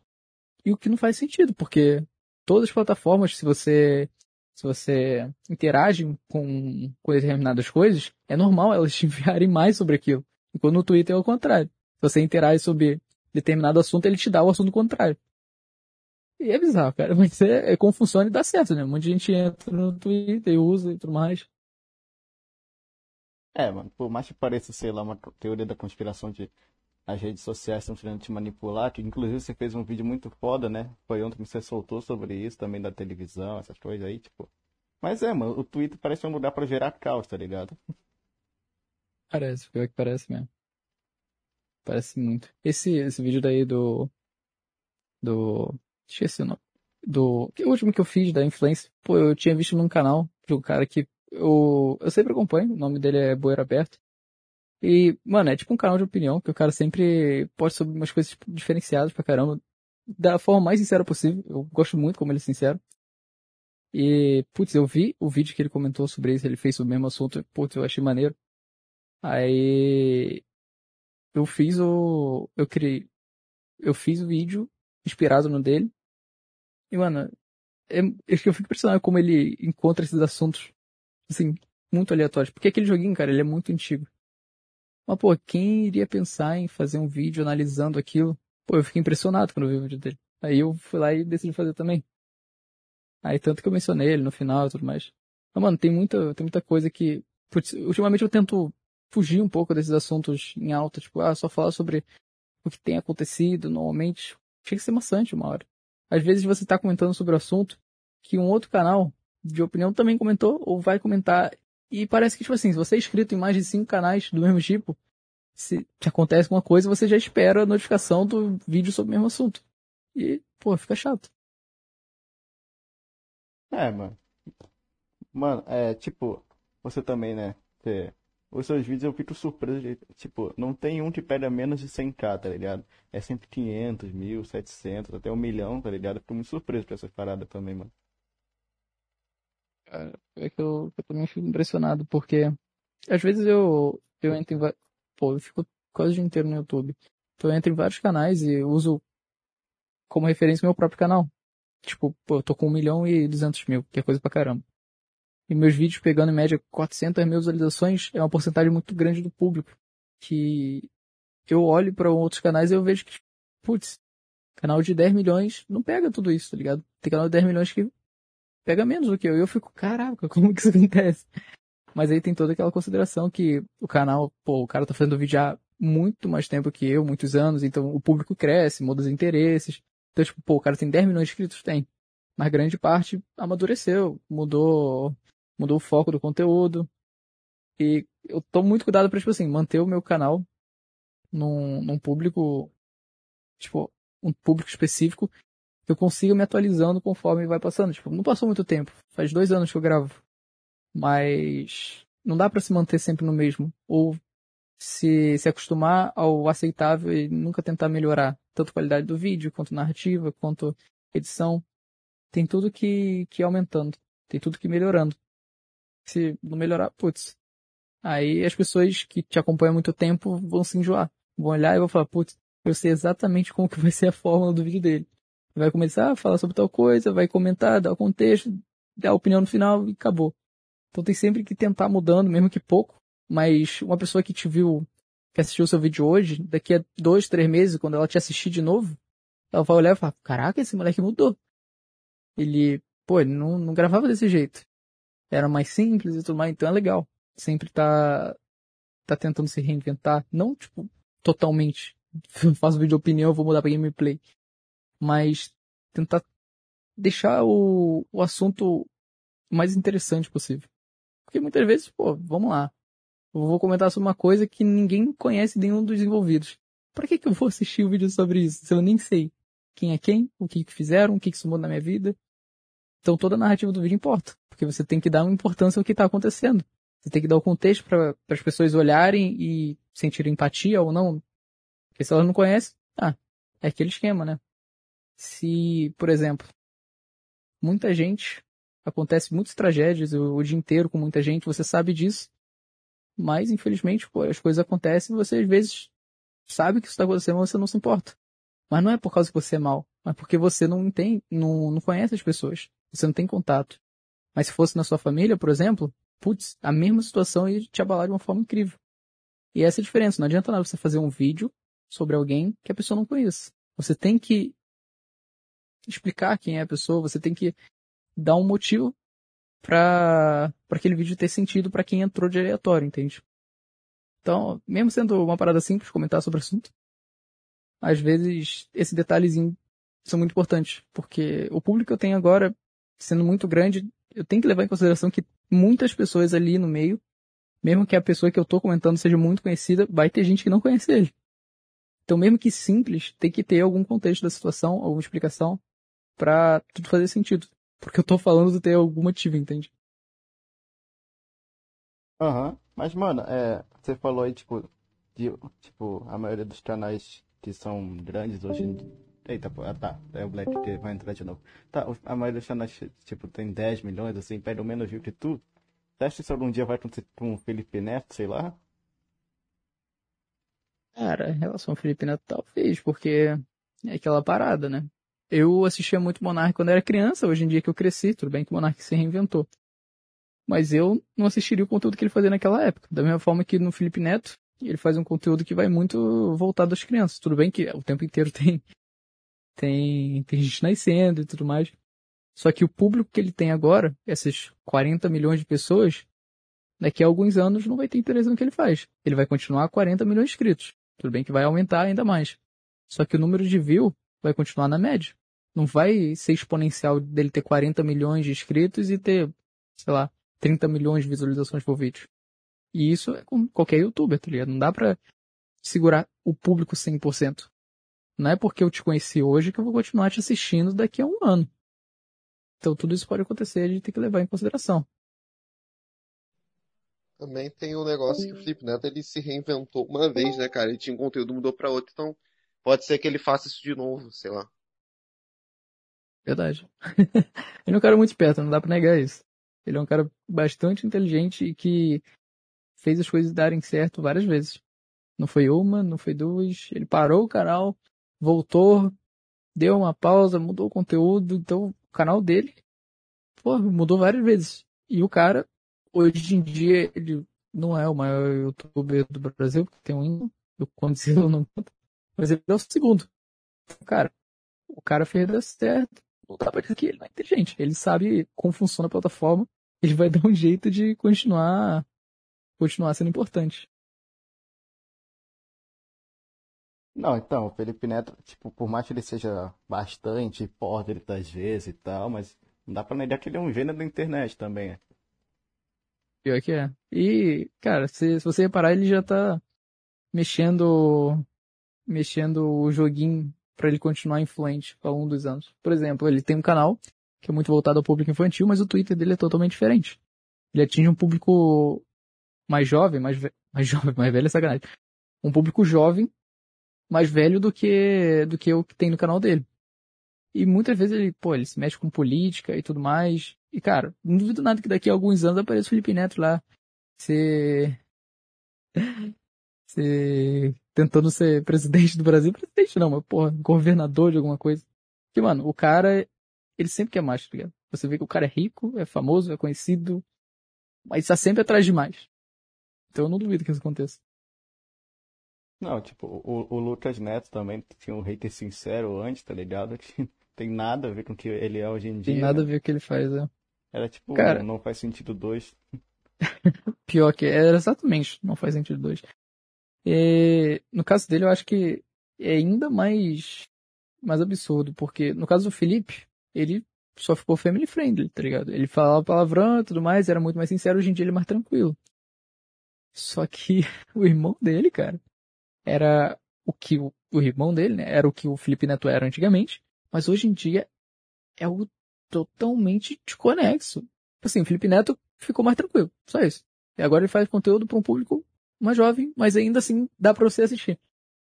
E o que não faz sentido, porque todas as plataformas, se você se você interage com, com determinadas coisas, é normal elas te (laughs) enviarem mais sobre aquilo. Enquanto no Twitter é o contrário. Se você interage sobre determinado assunto, ele te dá o assunto contrário. E é bizarro, cara. (laughs) Mas é, é como funciona e dá certo, né? Um monte de gente entra no Twitter e usa e tudo mais. É, mano, por mais que pareça, sei lá, uma teoria da conspiração de as redes sociais estão querendo te manipular, que inclusive você fez um vídeo muito foda, né? Foi ontem que você soltou sobre isso também da televisão, essas coisas aí, tipo. Mas é, mano, o Twitter parece um lugar pra gerar caos, tá ligado? (laughs) Parece, pior que parece mesmo. Parece muito. Esse, esse vídeo daí do. Do. Esqueci o nome. Do. Que último que eu fiz da influência. Pô, eu tinha visto num canal de um cara que eu, eu sempre acompanho, o nome dele é Boeira Aberto. E, mano, é tipo um canal de opinião, que o cara sempre posta sobre umas coisas tipo, diferenciadas pra caramba, da forma mais sincera possível. Eu gosto muito como ele é sincero. E, putz, eu vi o vídeo que ele comentou sobre isso, ele fez o mesmo assunto, putz, eu achei maneiro. Aí, eu fiz o, eu criei, eu fiz o vídeo inspirado no dele. E, mano, é, eu fico impressionado como ele encontra esses assuntos assim, muito aleatórios. Porque aquele joguinho, cara, ele é muito antigo. Mas, pô, quem iria pensar em fazer um vídeo analisando aquilo? Pô, eu fiquei impressionado quando eu vi o vídeo dele. Aí eu fui lá e decidi fazer também. Aí tanto que eu mencionei ele no final e tudo mais. Mas, mano, tem muita, tem muita coisa que. Putz, ultimamente eu tento fugir um pouco desses assuntos em alta, tipo, ah, só falar sobre o que tem acontecido normalmente. Chega a ser maçante uma hora. Às vezes você tá comentando sobre o assunto que um outro canal de opinião também comentou ou vai comentar. E parece que, tipo assim, se você é inscrito em mais de cinco canais do mesmo tipo, se acontece alguma coisa, você já espera a notificação do vídeo sobre o mesmo assunto. E, pô, fica chato. É, mano. Mano, é tipo, você também, né? Você, os seus vídeos eu fico surpreso. De, tipo, não tem um que pega menos de 100k, tá ligado? É sempre 500, 1000, 700, até um milhão, tá ligado? Fico muito surpreso com essas paradas também, mano cara. É que eu, eu também fico impressionado, porque às vezes eu, eu entro em. Pô, eu fico quase o dia inteiro no YouTube. Então eu entro em vários canais e uso como referência o meu próprio canal. Tipo, pô, eu tô com 1 milhão e 200 mil, que é coisa pra caramba. E meus vídeos pegando em média 400 mil visualizações é uma porcentagem muito grande do público. Que eu olho para outros canais e eu vejo que, putz, canal de 10 milhões não pega tudo isso, tá ligado? Tem canal de 10 milhões que pega menos do que eu. E eu fico, caraca, como que isso acontece? Mas aí tem toda aquela consideração que o canal, pô, o cara tá fazendo vídeo há muito mais tempo que eu, muitos anos, então o público cresce, muda os interesses. Então, tipo, pô, o cara tem 10 milhões de inscritos? Tem. Mas grande parte amadureceu, mudou, mudou o foco do conteúdo. E eu tomo muito cuidado pra, tipo assim, manter o meu canal num, num público, tipo, um público específico eu consigo me atualizando conforme vai passando. Tipo, não passou muito tempo. Faz dois anos que eu gravo. Mas não dá para se manter sempre no mesmo. Ou se, se acostumar ao aceitável e nunca tentar melhorar. Tanto qualidade do vídeo, quanto narrativa, quanto edição. Tem tudo que, que aumentando. Tem tudo que melhorando. Se não melhorar, putz. Aí as pessoas que te acompanham há muito tempo vão se enjoar. Vão olhar e vão falar, putz, eu sei exatamente como que vai ser a fórmula do vídeo dele vai começar a falar sobre tal coisa, vai comentar, dar o contexto, dar a opinião no final e acabou. Então tem sempre que tentar mudando, mesmo que pouco, mas uma pessoa que te viu, que assistiu o seu vídeo hoje, daqui a dois, três meses, quando ela te assistir de novo, ela vai olhar e falar, caraca, esse moleque mudou. Ele, pô, ele não, não gravava desse jeito. Era mais simples e tudo mais, então é legal. Sempre tá, tá tentando se reinventar. Não, tipo, totalmente. (laughs) Faço vídeo de opinião, vou mudar pra gameplay mas tentar deixar o, o assunto mais interessante possível. Porque muitas vezes, pô, vamos lá. Eu vou comentar sobre uma coisa que ninguém conhece nenhum dos envolvidos. Para que, que eu vou assistir o um vídeo sobre isso se eu nem sei quem é quem, o que, que fizeram, o que, que na minha vida? Então toda a narrativa do vídeo importa. Porque você tem que dar uma importância ao que está acontecendo. Você tem que dar o contexto para as pessoas olharem e sentirem empatia ou não. Porque se elas não conhecem, ah, é aquele esquema, né? se, por exemplo, muita gente, acontece muitas tragédias o, o dia inteiro com muita gente, você sabe disso, mas infelizmente pô, as coisas acontecem e você às vezes sabe que isso está acontecendo, mas você não se importa. Mas não é por causa que você é mal, mas porque você não tem, não, não conhece as pessoas, você não tem contato. Mas se fosse na sua família, por exemplo, putz, a mesma situação ia te abalar de uma forma incrível. E essa é a diferença, não adianta nada você fazer um vídeo sobre alguém que a pessoa não conhece. Você tem que explicar quem é a pessoa, você tem que dar um motivo pra aquele vídeo ter sentido pra quem entrou de aleatório, entende? Então, mesmo sendo uma parada simples, comentar sobre o assunto, às vezes esse detalhezinho são muito importantes, porque o público que eu tenho agora, sendo muito grande, eu tenho que levar em consideração que muitas pessoas ali no meio, mesmo que a pessoa que eu tô comentando seja muito conhecida, vai ter gente que não conhece ele. Então, mesmo que simples, tem que ter algum contexto da situação, alguma explicação, pra tudo fazer sentido. Porque eu tô falando de ter algum motivo, entende? Aham. Mas, mano, é, você falou aí, tipo, de, tipo, a maioria dos canais que são grandes hoje. Eita, pô, ah, tá. É o Black que vai entrar de novo. Tá, a maioria dos canais, tipo, tem 10 milhões, assim, pega menos view que tu. Você acha que algum dia vai acontecer com o Felipe Neto, sei lá? Cara, em relação ao Felipe Neto, talvez, porque é aquela parada, né? Eu assistia muito Monark quando era criança, hoje em dia que eu cresci, tudo bem que o Monark se reinventou. Mas eu não assistiria o conteúdo que ele fazia naquela época. Da mesma forma que no Felipe Neto, ele faz um conteúdo que vai muito voltado às crianças. Tudo bem que o tempo inteiro (laughs) tem, tem, tem gente nascendo e tudo mais. Só que o público que ele tem agora, esses 40 milhões de pessoas, daqui a alguns anos não vai ter interesse no que ele faz. Ele vai continuar 40 milhões de inscritos. Tudo bem que vai aumentar ainda mais. Só que o número de view vai continuar na média. Não vai ser exponencial dele ter 40 milhões de inscritos e ter, sei lá, 30 milhões de visualizações por vídeo. E isso é com qualquer youtuber, tá ligado? Não dá pra segurar o público 100%. Não é porque eu te conheci hoje que eu vou continuar te assistindo daqui a um ano. Então tudo isso pode acontecer, a gente tem que levar em consideração. Também tem o negócio que o Felipe Neto ele se reinventou uma vez, né, cara? Ele tinha um conteúdo, mudou pra outro, então pode ser que ele faça isso de novo, sei lá. Verdade. (laughs) ele é um cara muito esperto, não dá pra negar isso. Ele é um cara bastante inteligente e que fez as coisas darem certo várias vezes. Não foi uma, não foi duas. Ele parou o canal, voltou, deu uma pausa, mudou o conteúdo. Então, o canal dele, pô, mudou várias vezes. E o cara, hoje em dia, ele não é o maior youtuber do Brasil, porque tem um hino, eu eu não conta, mas ele é o segundo. Cara, o cara fez dar certo. Não dá pra dizer que ele não é inteligente. Ele sabe como funciona a plataforma. Ele vai (laughs) dar um jeito de continuar, continuar sendo importante. Não, então, o Felipe Neto, tipo, por mais que ele seja bastante hipócrita às vezes e tal, mas não dá pra negar que ele é um gênero da internet também. é. Pior que é. E, cara, se, se você reparar, ele já tá mexendo, mexendo o joguinho pra ele continuar influente ao longo dos anos. Por exemplo, ele tem um canal que é muito voltado ao público infantil, mas o Twitter dele é totalmente diferente. Ele atinge um público mais jovem, mais, ve- (laughs) mais jovem, mais velho é sacanagem. Um público jovem, mais velho do que do que o que tem no canal dele. E muitas vezes ele, pô, ele se mexe com política e tudo mais. E, cara, não duvido nada que daqui a alguns anos apareça o Felipe Neto lá, ser... (laughs) ser... tentando ser presidente do Brasil. Presidente não, mas, porra, governador de alguma coisa. Porque, mano, o cara, ele sempre quer mais, tá ligado? Você vê que o cara é rico, é famoso, é conhecido, mas tá sempre atrás de mais. Então eu não duvido que isso aconteça. Não, tipo, o, o Lucas Neto também tinha um hater sincero antes, tá ligado? (laughs) Que tem nada a ver com o que ele é hoje em Tem dia. nada a né? ver com o que ele faz, é. Era tipo, Cara- não faz sentido dois. (laughs) Pior que era exatamente, não faz sentido dois. E, no caso dele, eu acho que é ainda mais, mais absurdo, porque no caso do Felipe, ele só ficou family friendly, tá ligado? Ele falava palavrão e tudo mais, era muito mais sincero, hoje em dia ele é mais tranquilo. Só que (laughs) o irmão dele, cara, era o que o, o irmão dele, né, era o que o Felipe Neto era antigamente, mas hoje em dia é algo totalmente desconexo. Assim, o Felipe Neto ficou mais tranquilo, só isso. E agora ele faz conteúdo para um público mais jovem, mas ainda assim dá para você assistir.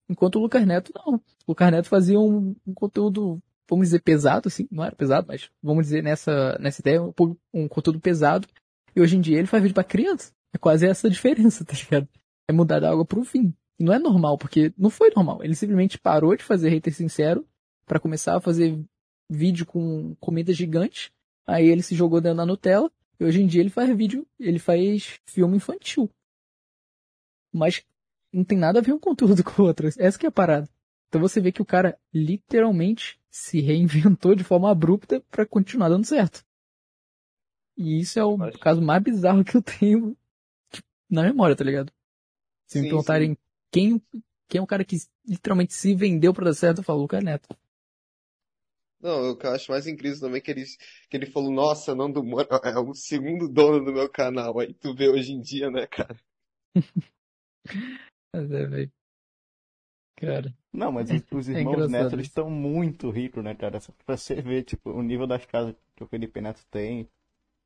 Enquanto o Lucas Neto, não. O Lucas Neto fazia um, um conteúdo, vamos dizer, pesado, assim. Não era pesado, mas vamos dizer nessa, nessa ideia, um, um conteúdo pesado. E hoje em dia ele faz vídeo pra criança. É quase essa a (laughs) diferença, tá ligado? É mudar da água pro fim. E não é normal, porque não foi normal. Ele simplesmente parou de fazer hater sincero para começar a fazer vídeo com comida gigante. Aí ele se jogou dentro da Nutella. E hoje em dia ele faz vídeo, ele faz filme infantil. Mas não tem nada a ver um conteúdo (laughs) com o outro. Essa que é a parada. Então você vê que o cara literalmente se reinventou de forma abrupta pra continuar dando certo. E isso é o Mas- caso mais bizarro que eu tenho tipo, na memória, tá ligado? Se me Sim, perguntarem quem, quem é o cara que literalmente se vendeu pra dar certo, eu falo Lucas Neto. Não, o que eu acho mais incrível também é que ele, que ele falou, nossa, Nando Moura é o segundo dono do meu canal. Aí tu vê hoje em dia, né, cara? (laughs) Mas é, velho. Cara, Não, mas os, (laughs) É irmãos engraçado Neto, eles estão muito ricos, né, cara? Só pra você ver, tipo, o nível das casas que o Felipe Neto tem.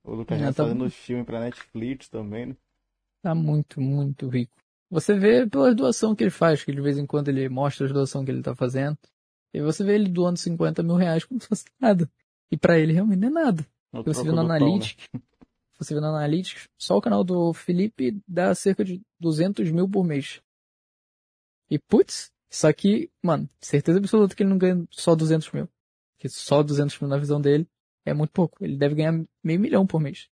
O Lucas É, Neto tá- fazendo filme pra Netflix também, né? tá muito, muito rico. Você vê pela doação que ele faz, que de vez em quando ele mostra as doações que ele tá fazendo. E você vê ele doando 50 mil reais como se fosse nada. E pra ele realmente não é nada. Você vê no do pão, né? Analytics, você vê no Analytics, só o canal do Felipe dá cerca de 200 mil por mês. E putz, isso aqui, mano, certeza absoluta que ele não ganha só 200 mil. Porque só 200 mil na visão dele é muito pouco. Ele deve ganhar meio milhão por mês.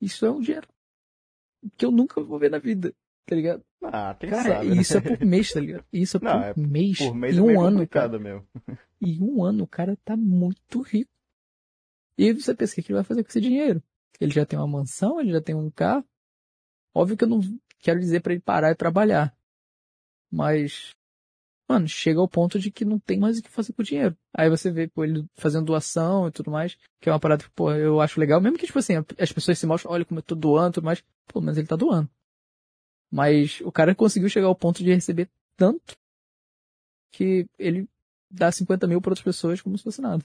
Isso é um dinheiro que eu nunca vou ver na vida, tá ligado? Ah, quem Cara, sabe, e né? isso é por mês, tá ligado? Isso é por Não, é mês. Por mês em é um meio ano, cara. mesmo. (laughs) Em um ano o cara tá muito rico. E aí você pensa, o que ele vai fazer com esse dinheiro? Ele já tem uma mansão, ele já tem um carro. Óbvio que eu não quero dizer pra ele parar de trabalhar. Mas, mano, chega ao ponto de que não tem mais o que fazer com o dinheiro. Aí você vê, pô, ele fazendo doação e tudo mais, que é uma parada que, pô, eu acho legal. Mesmo que, tipo assim, as pessoas se mostram, olha como eu tô doando e tudo mais. Pelo menos ele tá doando. Mas o cara conseguiu chegar ao ponto de receber tanto que ele dá 50 mil para outras pessoas como se fosse nada.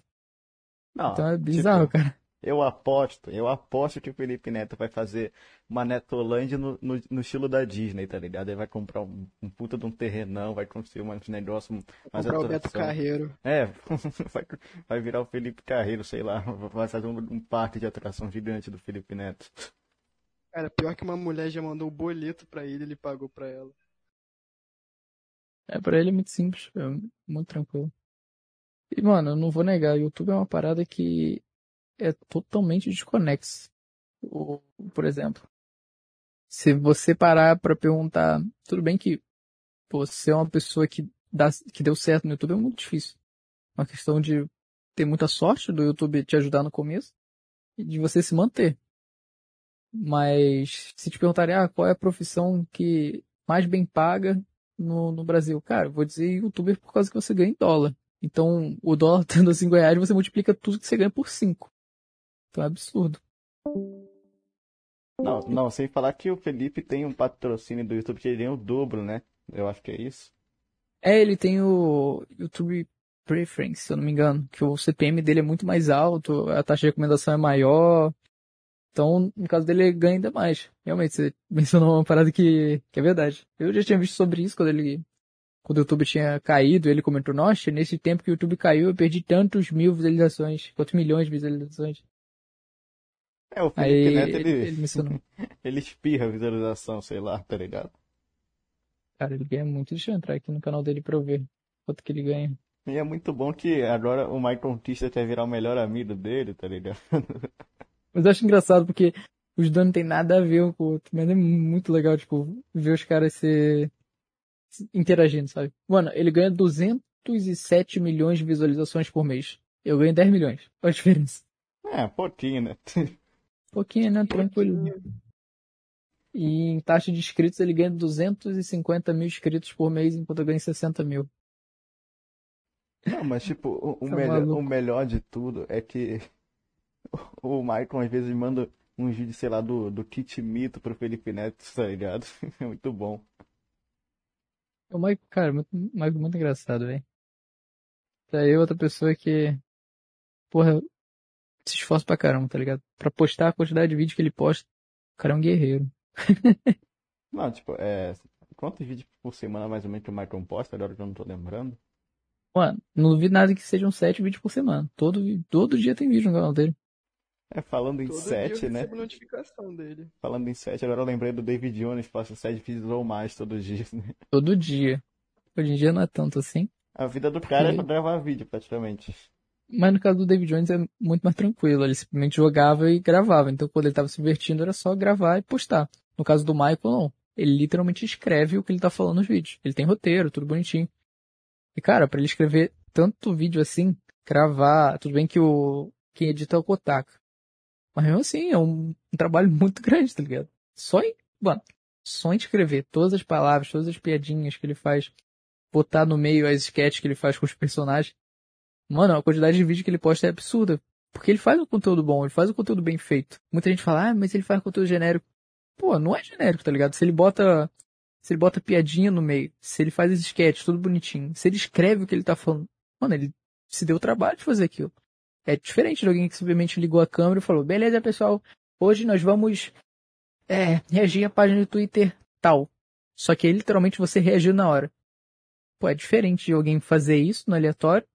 Não, Então é bizarro, tipo, cara. eu aposto, eu aposto que o Felipe Neto vai fazer uma Netolândia no, no, no estilo da Disney, tá ligado? Ele vai comprar um, um puta de um terrenão, vai construir um negócio mais Comprar o Beto. Carreiro. É, (laughs) vai, vai virar o Felipe Carreiro, sei lá, vai fazer um, um parque de atração gigante do Felipe Neto. Cara, pior que uma mulher já mandou o boleto pra ele, ele pagou pra ela. É, pra ele é muito simples, é muito tranquilo. E, mano, eu não vou negar, o YouTube é uma parada que é totalmente desconexa. Por exemplo, se você parar pra perguntar, tudo bem que você é uma pessoa que, dá, que deu certo no YouTube é muito difícil. Uma questão de ter muita sorte do YouTube te ajudar no começo e de você se manter. Mas se te perguntarem, ah, qual é a profissão que mais bem paga no, no Brasil? Cara, vou dizer youtuber por causa que você ganha em dólar. Então, o dólar (laughs) tendo 5 reais, você multiplica tudo que você ganha por 5. Então é absurdo. Não, não, sem falar que o Felipe tem um patrocínio do YouTube que ele ganha o dobro, né? Eu acho que é isso. É, ele tem o YouTube Preference, se eu não me engano, que o CPM dele é muito mais alto, a taxa de recomendação é maior. Então, no caso dele, ele ganha ainda mais. Realmente, você (laughs) mencionou uma parada que, que é verdade. Eu já tinha visto sobre isso quando ele, quando o YouTube tinha caído, ele comentou, nossa, nesse tempo que o YouTube caiu, eu perdi tantos mil visualizações, quantos milhões de visualizações. É, o Aí Felipe Neto, ele, ele, ele mencionou. (laughs) ele espirra a visualização, sei lá, tá ligado? Cara, ele ganha muito. Deixa eu entrar aqui no canal dele pra eu ver quanto que ele ganha. E é muito bom que agora o Michael Tista quer virar o melhor amigo dele, tá ligado? (laughs) Mas eu acho engraçado porque os dois não tem nada a ver um com o outro. Mas é muito legal, tipo, ver os caras se, se interagindo, sabe? Mano, ele ganha 207 milhões de visualizações por mês. Eu ganho 10 milhões. Qual a diferença? É, pouquinho, né? (laughs) Pouquinho, né? Tranquilo. E em taxa de inscritos ele ganha 250 mil inscritos por mês, enquanto eu ganho 60 mil. Não, mas tipo, o, o Tá melhor, o melhor de tudo é que o Michael às vezes manda um vídeo, sei lá, do, do Kit Mito pro Felipe Neto, (laughs) tá ligado? É muito bom. O Mike, cara, muito, Mike muito engraçado, velho. Daí é outra pessoa que, porra, se esforça pra caramba, tá ligado? Pra postar a quantidade de vídeo que ele posta, o cara é um guerreiro. (laughs) Não, tipo, é. Quantos vídeos por semana mais ou menos que o Michael posta, agora que eu não tô lembrando? Mano, não duvido nada que sejam sete vídeos por semana. Todo, todo dia tem vídeo no canal dele. É, falando em Todo eu né? notificação dele. Falando em sete, agora eu lembrei do David Jones, passa sete vídeos ou mais todos os dias, né? Todo dia. Hoje em dia não é tanto assim. A vida do cara é Porque- gravar vídeo, praticamente. Mas no caso do David Jones é muito mais tranquilo. Ele simplesmente jogava e gravava. Então quando ele tava se divertindo era só gravar e postar. No caso do Michael, não. Ele literalmente escreve o que ele tá falando nos vídeos. Ele tem roteiro, tudo bonitinho. E, cara, pra ele escrever tanto vídeo assim, cravar, tudo bem que o quem edita é o Kotaku. Mas mesmo assim, é um, um trabalho (laughs) muito grande, tá ligado? Só em, mano, só em escrever todas as palavras, todas as piadinhas que ele faz, botar no meio as sketches que ele faz com os personagens. Mano, a quantidade de vídeo que ele posta é absurda. Porque ele faz um conteúdo bom, ele faz um conteúdo bem feito. Muita gente fala, ah, mas ele faz conteúdo genérico. Pô, não é genérico, tá ligado? Se ele bota, se ele bota piadinha no meio, se ele faz esses sketches tudo bonitinho, se ele escreve o que ele tá falando, mano, ele se deu o trabalho de fazer aquilo. É diferente de alguém que simplesmente ligou a câmera e falou, beleza, pessoal, hoje nós vamos é, reagir à página do Twitter tal. Só que aí, literalmente, você reagiu na hora. Pô, é diferente de alguém fazer isso no aleatório,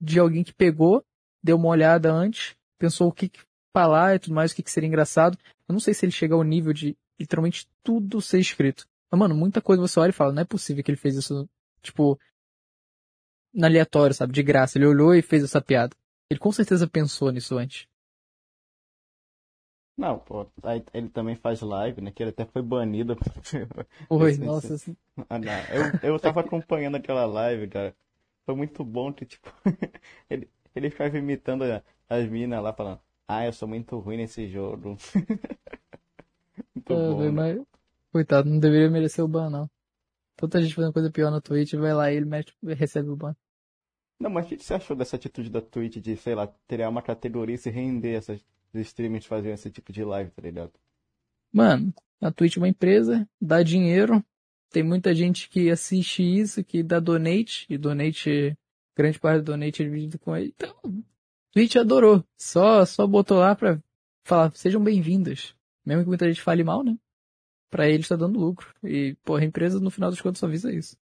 de alguém que pegou, deu uma olhada antes, pensou o que, falar e tudo mais, o que, que seria engraçado. Eu não sei se ele chega ao nível de literalmente tudo ser escrito. Mas, mano, muita coisa você olha e fala, não é possível que ele fez isso, tipo, aleatório, sabe? De graça. Ele olhou e fez essa piada. Ele com certeza pensou nisso antes. Não, pô, ele também faz live, né? Que ele até foi banido. (laughs) Oi, nossa, assim, Ah. Eu, eu tava acompanhando aquela live, cara. Foi muito bom que, tipo, (laughs) ele, ele ficava imitando as minas lá, falando, ah, eu sou muito ruim nesse jogo. (laughs) Muito ah, bom, velho, né? mas, coitado, não deveria merecer o ban, não. Tanta gente fazendo coisa pior na Twitch, vai lá e ele mete, recebe o ban. Não, mas o que você achou dessa atitude da Twitch de, sei lá, criar uma categoria e se render essas streamers fazendo esse tipo de live, tá ligado? Mano, a Twitch é uma empresa, dá dinheiro, tem muita gente que assiste isso, que dá donate, e donate, grande parte do donate é dividido com ele. Então, Twitch adorou. Só, só botou lá pra falar, sejam bem-vindos. Mesmo que muita gente fale mal, né? Pra eles tá dando lucro. E, porra, a empresa no final das contas só visa isso.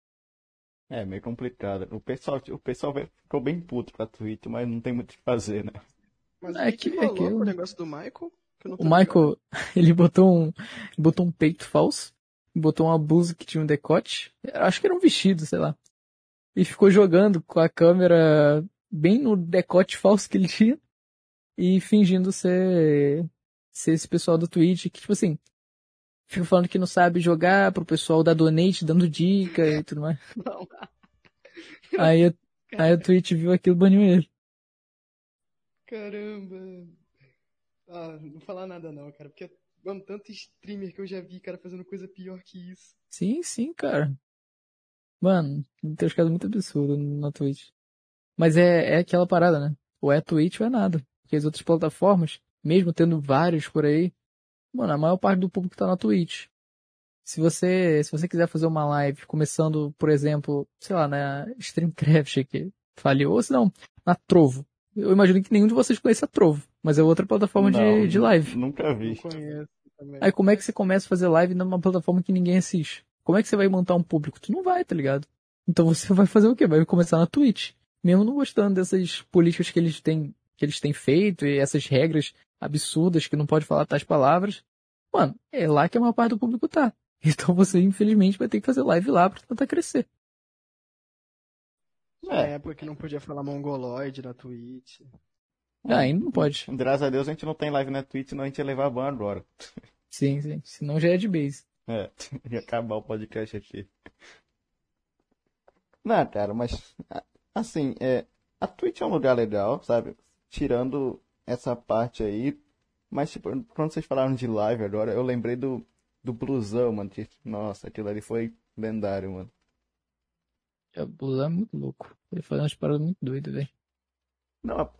É, meio complicado. O pessoal, o pessoal ficou bem puto com a Twitch, mas não tem muito o que fazer, né? Mas É o que, que é rolou que eu- o negócio do Michael? Que eu não tô O Michael, (laughs) ele botou um, botou um peito falso, botou uma blusa que tinha um decote, acho que era um vestido, sei lá. E ficou jogando com a câmera bem no decote falso que ele tinha e fingindo ser, ser esse pessoal do Twitch que, tipo assim, fica falando que não sabe jogar pro pessoal dar donate, dando dica e tudo mais. (laughs) Não. Aí, aí a Twitch viu aquilo e baniu ele. Caramba. Ah, não vou falar nada não, cara, porque, mano, tanto streamer que eu já vi, cara, fazendo coisa pior que isso. Sim, sim, cara. Mano, tem uns casos muito absurdos na Twitch. Mas é, é aquela parada, né? Ou é Twitch ou é nada. Porque as outras plataformas, mesmo tendo vários por aí, mano, a maior parte do público tá na Twitch. Se você, se você quiser fazer uma live começando, por exemplo, sei lá, na Streamcraft que falhou, ou se não, na Trovo. Eu imagino que nenhum de vocês conheça a Trovo, mas é outra plataforma de, Não, de live. Nunca Não vi. conheço também. Aí como é que você começa a fazer live numa plataforma que ninguém assiste? Como é que você vai montar um público? Tu não vai, tá ligado? Então você (laughs) vai fazer o quê? Vai começar na Twitch. Mesmo não gostando dessas políticas que eles têm, que eles têm feito e essas regras absurdas que não pode falar tais palavras. Mano, é lá que a maior parte do público tá. (laughs) Então você, infelizmente, vai ter que fazer live lá pra tentar crescer. Na É, época que não podia falar mongoloide na Twitch. Ah, ainda não pode. graças a Deus a gente não tem live na Twitch, senão a gente ia levar ban agora. Sim, sim. Senão já é de base. É, (laughs) ia acabar o podcast aqui. Não, cara, mas a- assim, é, a Twitch é um lugar legal, sabe? Tirando essa parte aí. Mas, tipo, quando vocês falaram de live agora, eu lembrei do, do blusão, mano. Que, nossa, aquilo ali foi lendário, mano. O Blusão é muito louco. Ele faz umas paradas muito doidas, velho. Não,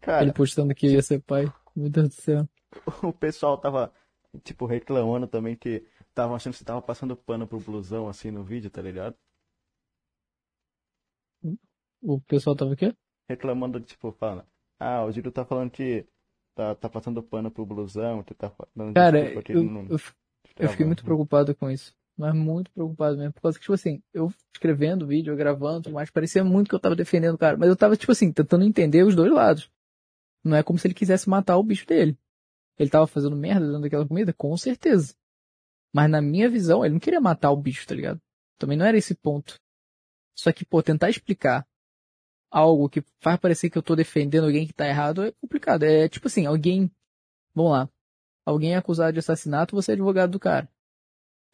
cara, Ele postando que ia ser pai. Meu Deus do céu. (laughs) o pessoal tava, tipo, reclamando também que estavam achando que você tava passando pano pro blusão, assim, no vídeo, tá ligado? O pessoal tava o quê? reclamando, tipo, fala, ah, o Giro tá falando que tá, tá passando pano pro blusão, que tá dando Cara, eu, não eu, eu fiquei muito preocupado com isso. Mas muito preocupado mesmo. Por causa que, tipo assim, eu escrevendo vídeo, eu gravando, mais, parecia muito que eu tava defendendo o cara. Mas eu tava, tipo assim, tentando entender os dois lados. Não é como se ele quisesse matar o bicho dele. Ele tava fazendo merda dentro daquela comida? Com certeza. Mas na minha visão, ele não queria matar o bicho, tá ligado? Também não era esse ponto. Só que, pô, tentar explicar algo que faz parecer que eu tô defendendo alguém que tá errado é complicado. É tipo assim, alguém. Vamos lá. Alguém é acusado de assassinato, você é advogado do cara.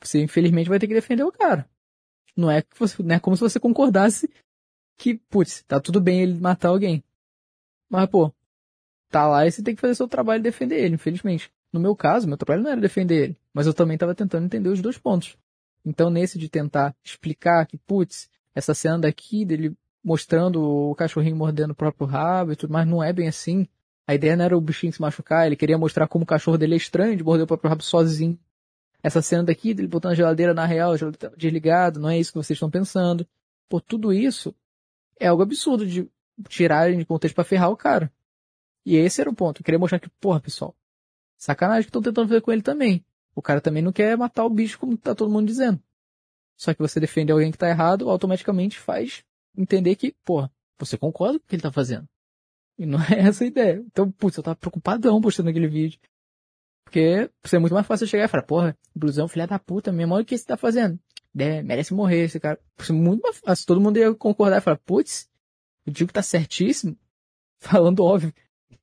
Você infelizmente vai ter que defender o cara. Não é, que você, não é como se você concordasse que, putz, tá tudo bem ele matar alguém. Mas, pô, tá lá e você tem que fazer seu trabalho e defender ele, infelizmente. No meu caso, meu trabalho não era defender ele, mas eu também estava tentando entender os dois pontos. Então, nesse de tentar explicar que, putz, essa cena daqui dele mostrando o cachorrinho mordendo o próprio rabo e tudo mais, não é bem assim. A ideia não era o bichinho se machucar, ele queria mostrar como o cachorro dele é estranho de morder o próprio rabo sozinho. Essa cena daqui dele botando a geladeira na real, desligado, não é isso que vocês estão pensando. Por tudo isso é algo absurdo de tirarem de contexto pra ferrar o cara. E esse era o ponto. Eu queria mostrar que, porra, pessoal, sacanagem que estão tentando fazer com ele também. O cara também não quer matar o bicho como tá todo mundo dizendo. Só que você defende alguém que tá errado, automaticamente faz entender que, porra, você concorda com o que ele tá fazendo. E não (laughs) é essa a ideia. Então, putz, eu tava preocupadão postando aquele vídeo. Porque é muito mais fácil chegar e falar, porra, blusão, filha da puta, mesmo, olha o que você tá fazendo. É, merece morrer esse cara. É muito mais fácil. Todo mundo ia concordar e falar, putz, o Digo tá certíssimo. (laughs) Falando óbvio.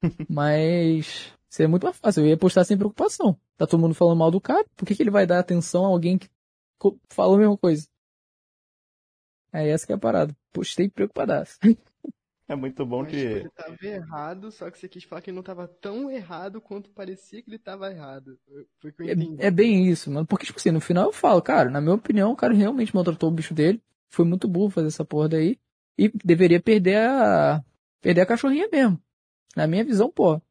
(laughs) Mas seria muito mais fácil. Eu ia postar sem preocupação. Tá todo mundo falando mal do cara. Por que, que ele vai dar atenção a alguém que falou a mesma coisa? É essa que é a parada. Postei preocupadaço. É muito bom que. tipo, ele tava errado, só que você quis falar que ele não tava tão errado quanto parecia que ele tava errado. Foi que eu entendi. É, é bem isso, mano. Porque, tipo assim, no final eu falo, cara, na minha opinião, o cara realmente maltratou o bicho dele. Foi muito burro fazer essa porra daí. E deveria perder a. perder a cachorrinha mesmo. Na minha visão, pô.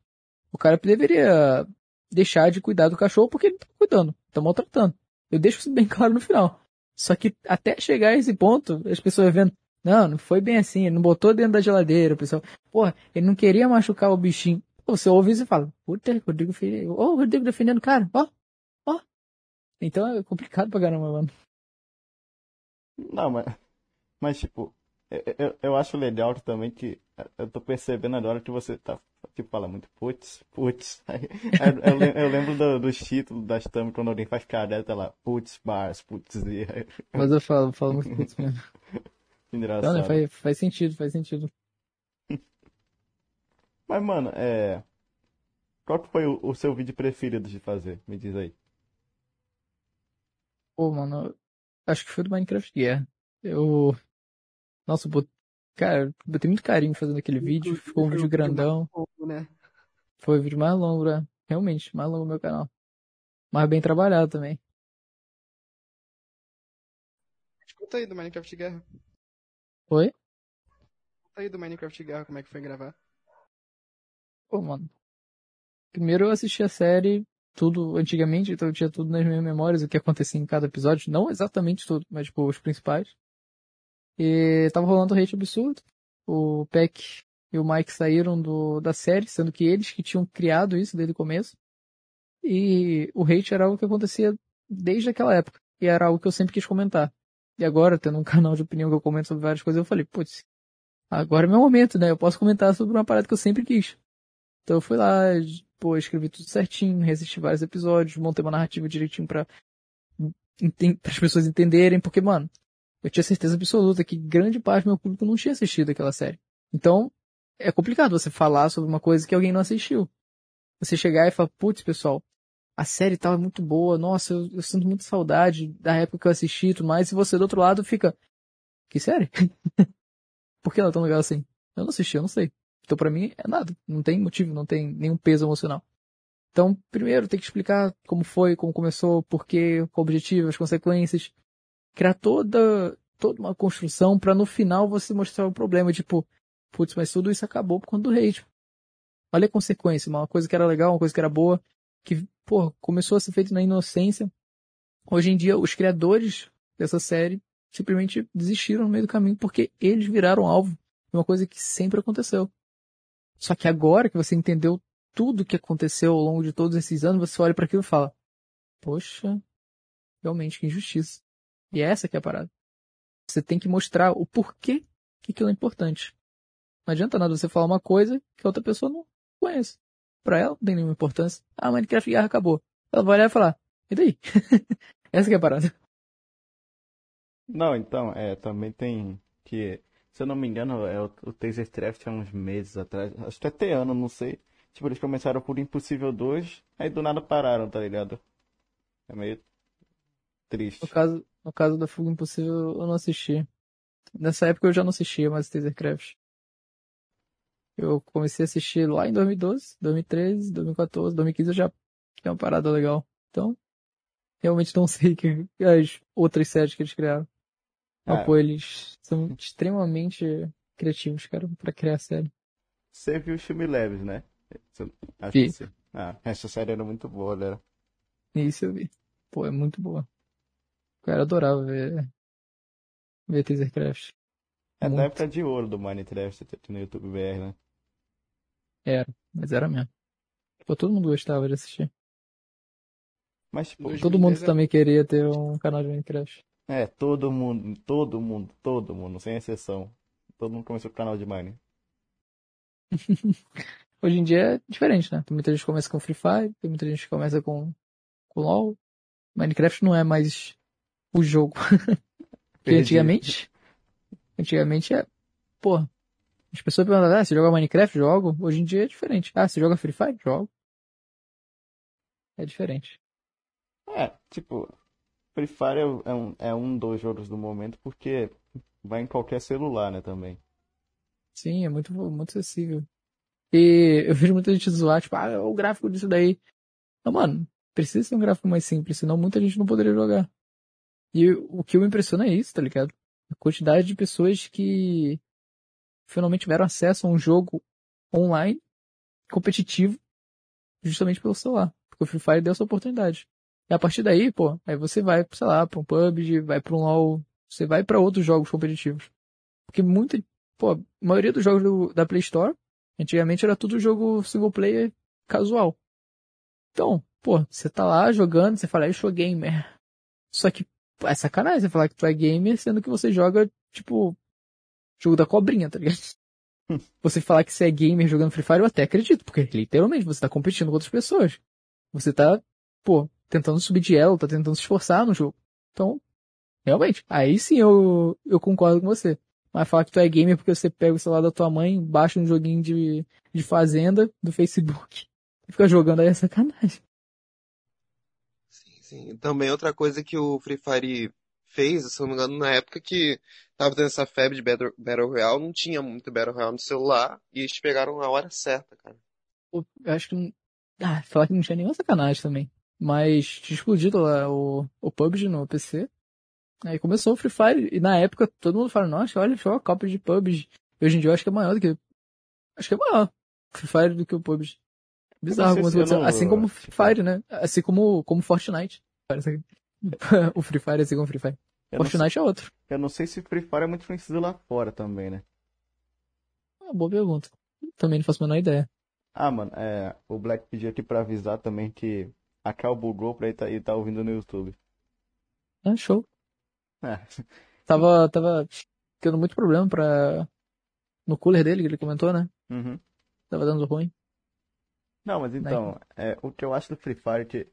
O cara deveria deixar de cuidar do cachorro porque ele tá cuidando, tá maltratando. Eu deixo isso bem (laughs) claro no final. Só que até chegar a esse ponto, as pessoas vendo, não, não foi bem assim, ele não botou dentro da geladeira, o pessoal, porra, ele não queria machucar o bichinho. Você ouve isso e fala, puta, Rodrigo, ô, oh, Rodrigo defendendo o cara, ó, ó. Então é complicado pra caramba, mano. Não, mas. Mas, tipo, eu, eu, eu acho legal também que eu tô percebendo agora que você tá. Tipo, fala muito putz, putz. (laughs) Eu, eu, eu, lembro do, dos títulos das thumb quando alguém faz cadela, tá lá, putz, bars, putz. Mas eu falo, falo muito putz mesmo. (laughs) Engraçado. Não, faz, faz sentido, faz sentido. (laughs) Mas, mano, é. Qual que foi o, o, seu vídeo preferido de fazer? Me diz aí. Pô, mano, acho que foi do Minecraft Guerra. Eu. Nossa, bot... cara, botei muito carinho fazendo aquele vídeo. Ficou um vídeo grandão. né? Foi o vídeo mais longo, né? Realmente, mais longo do meu canal. Mas bem trabalhado também. Conta aí do Minecraft Guerra. Oi? Conta aí do Minecraft Guerra, como é que foi gravar. Pô, mano. Primeiro eu assisti a série, tudo antigamente, então eu tinha tudo nas minhas memórias, o que acontecia em cada episódio. Não exatamente tudo, mas tipo, os principais. E tava rolando um hate absurdo. O Peck e o Mike saíram do, da série, sendo que eles que tinham criado isso desde o começo. E o hate era algo que acontecia desde aquela época. E era algo que eu sempre quis comentar. E agora, tendo um (laughs) canal de opinião que eu comento sobre várias coisas, eu falei, putz, agora é meu momento, né? Eu posso comentar sobre uma parada que eu sempre quis. Então eu fui lá, pô, escrevi tudo certinho, resisti vários episódios, montei uma narrativa direitinho pra, para as pessoas entenderem, porque, mano, eu tinha certeza absoluta que grande parte do meu público não tinha assistido aquela série. Então, é complicado você falar sobre uma coisa que alguém não assistiu. Você chegar e falar, putz, pessoal, a série tal é muito boa, nossa, eu, eu, sinto muita saudade da época que eu assisti e tudo mais, e você do outro lado fica, que série? (laughs) Por que ela é tão legal assim? Eu não assisti, eu não sei. Então pra mim é nada, não tem motivo, não tem nenhum peso emocional. Então, primeiro tem que explicar como foi, como começou, por quê, qual o objetivo, as consequências. Criar toda, toda uma construção para no final você mostrar o problema, tipo, putz, mas tudo isso acabou por conta do hate. Olha a consequência, uma coisa que era legal, uma coisa que era boa, que, pô, começou a ser feito na inocência. Hoje em dia, os criadores dessa série simplesmente desistiram no meio do caminho porque eles viraram alvo de uma coisa que sempre aconteceu. Só que agora que você entendeu tudo que aconteceu ao longo de todos esses anos, você olha para aquilo e fala: Poxa, realmente que injustiça. E é essa que é a parada. Você tem que mostrar o porquê que aquilo é importante. Não adianta nada você falar uma coisa que a outra pessoa não conhece. Pra ela não tem nenhuma importância. Ah, Minecraft Guerra acabou. Ela vai olhar e falar: E daí? (laughs) essa que é a parada. Não, então, é, também tem que se eu não me engano, é o, o Taser Craft há uns meses atrás. Acho que até ano, não sei. Tipo, eles começaram por Impossível 2, aí do nada pararam, tá ligado? É meio triste. No caso, No caso da Fuga Impossível, eu não assisti. Nessa época eu já não assistia mais Tasercraft. Eu comecei a assistir lá em 2012, 2013, 2014, 2015 eu já tinha uma parada legal. Então, realmente não (laughs) sei que as outras séries que eles criaram. Ah. pô, eles são extremamente criativos, cara, pra criar série. Você viu os filmes leves, né? Acho Vi. que sim. Ah, essa série era muito boa, né? Isso eu vi. Pô, é muito boa. Cara, eu adorava ver, ver Tasercraft. É da Muito. época de ouro do Minecraft no YouTube BR, né? Era, mas era mesmo. Pô, todo mundo gostava de assistir. Mas, tipo, Todo 2010 mundo é- também queria ter um canal de Minecraft. é, todo mundo, todo mundo, todo mundo, sem exceção. Todo mundo começou com o canal de Mine. (laughs) Hoje em dia é diferente, né? Tem muita gente que começa com Free Fire, tem muita gente que começa com, com LoL. Minecraft não é mais o jogo. (laughs) Porque antigamente, antigamente é, pô, as pessoas perguntam, ah, você joga Minecraft? Jogo. Hoje em dia é diferente. Ah, você joga Free Fire? Jogo. É diferente. É, tipo, Free Fire é um- é um, é um dos jogos do momento porque vai em qualquer celular, né, também. Sim, é muito, muito acessível. E eu vejo muita gente zoar, tipo, ah, o gráfico disso daí. Não, mano, precisa ser um gráfico mais simples, senão muita gente não poderia jogar. E o que me impressiona é isso, tá ligado? A quantidade de pessoas que finalmente tiveram acesso a um jogo online, competitivo, justamente pelo celular. Porque o Free Fire deu essa oportunidade. E a partir daí, pô, aí você vai, sei lá, pra um PUBG, vai pra um LoL, você vai pra outros jogos competitivos. Porque muita, pô, a maioria dos jogos do- da Play Store, antigamente era tudo jogo single player casual. Então, pô, você tá lá jogando, você fala, eu sou gamer. Só que é sacanagem você falar que tu é gamer, sendo que você joga, tipo, jogo da cobrinha, tá ligado? (laughs) Você falar que você é gamer jogando Free Fire, eu até acredito, porque literalmente você tá competindo com outras pessoas. Você tá, pô, tentando subir de elo, tá tentando se esforçar no jogo. Então, realmente, aí sim eu, eu concordo com você. Mas falar que tu é gamer porque você pega o celular da tua mãe, baixa um joguinho de, de fazenda do Facebook (laughs) e fica jogando aí é sacanagem. Sim. Também outra coisa que o Free Fire fez, se não me engano, na época que tava tendo essa febre de Battle, Battle Royale, não tinha muito Battle Royale no celular, e eles pegaram a hora certa, cara. Eu acho que não. Ah, falar que não tinha nenhuma sacanagem também. Mas tinha explodido lá o, o PUBG no PC. Aí começou o Free Fire. E na época todo mundo fala, nossa, olha só a cópia de PUBG. Hoje em dia eu acho que é maior do que. Acho que é maior Free Fire do que o PUBG. Bizarro como se não- Assim como o Free Fire, né? Assim como, como Fortnite. (laughs) O Free Fire é assim como Free Fire. Eu não, sei, Fortnite é outro. eu não sei se Free Fire é muito conhecido lá fora também, né? Uma boa pergunta. Também não faço a menor ideia. Ah, mano, é, o Black pediu aqui pra avisar também que a Cal bugou pra ele tá, ele tá ouvindo no YouTube. Ah, show. É, Tava, tava tendo muito problema pra. No cooler dele, que ele comentou, né? uhum. Tava dando ruim. Não, mas então, é, o que eu acho do Free Fire é que,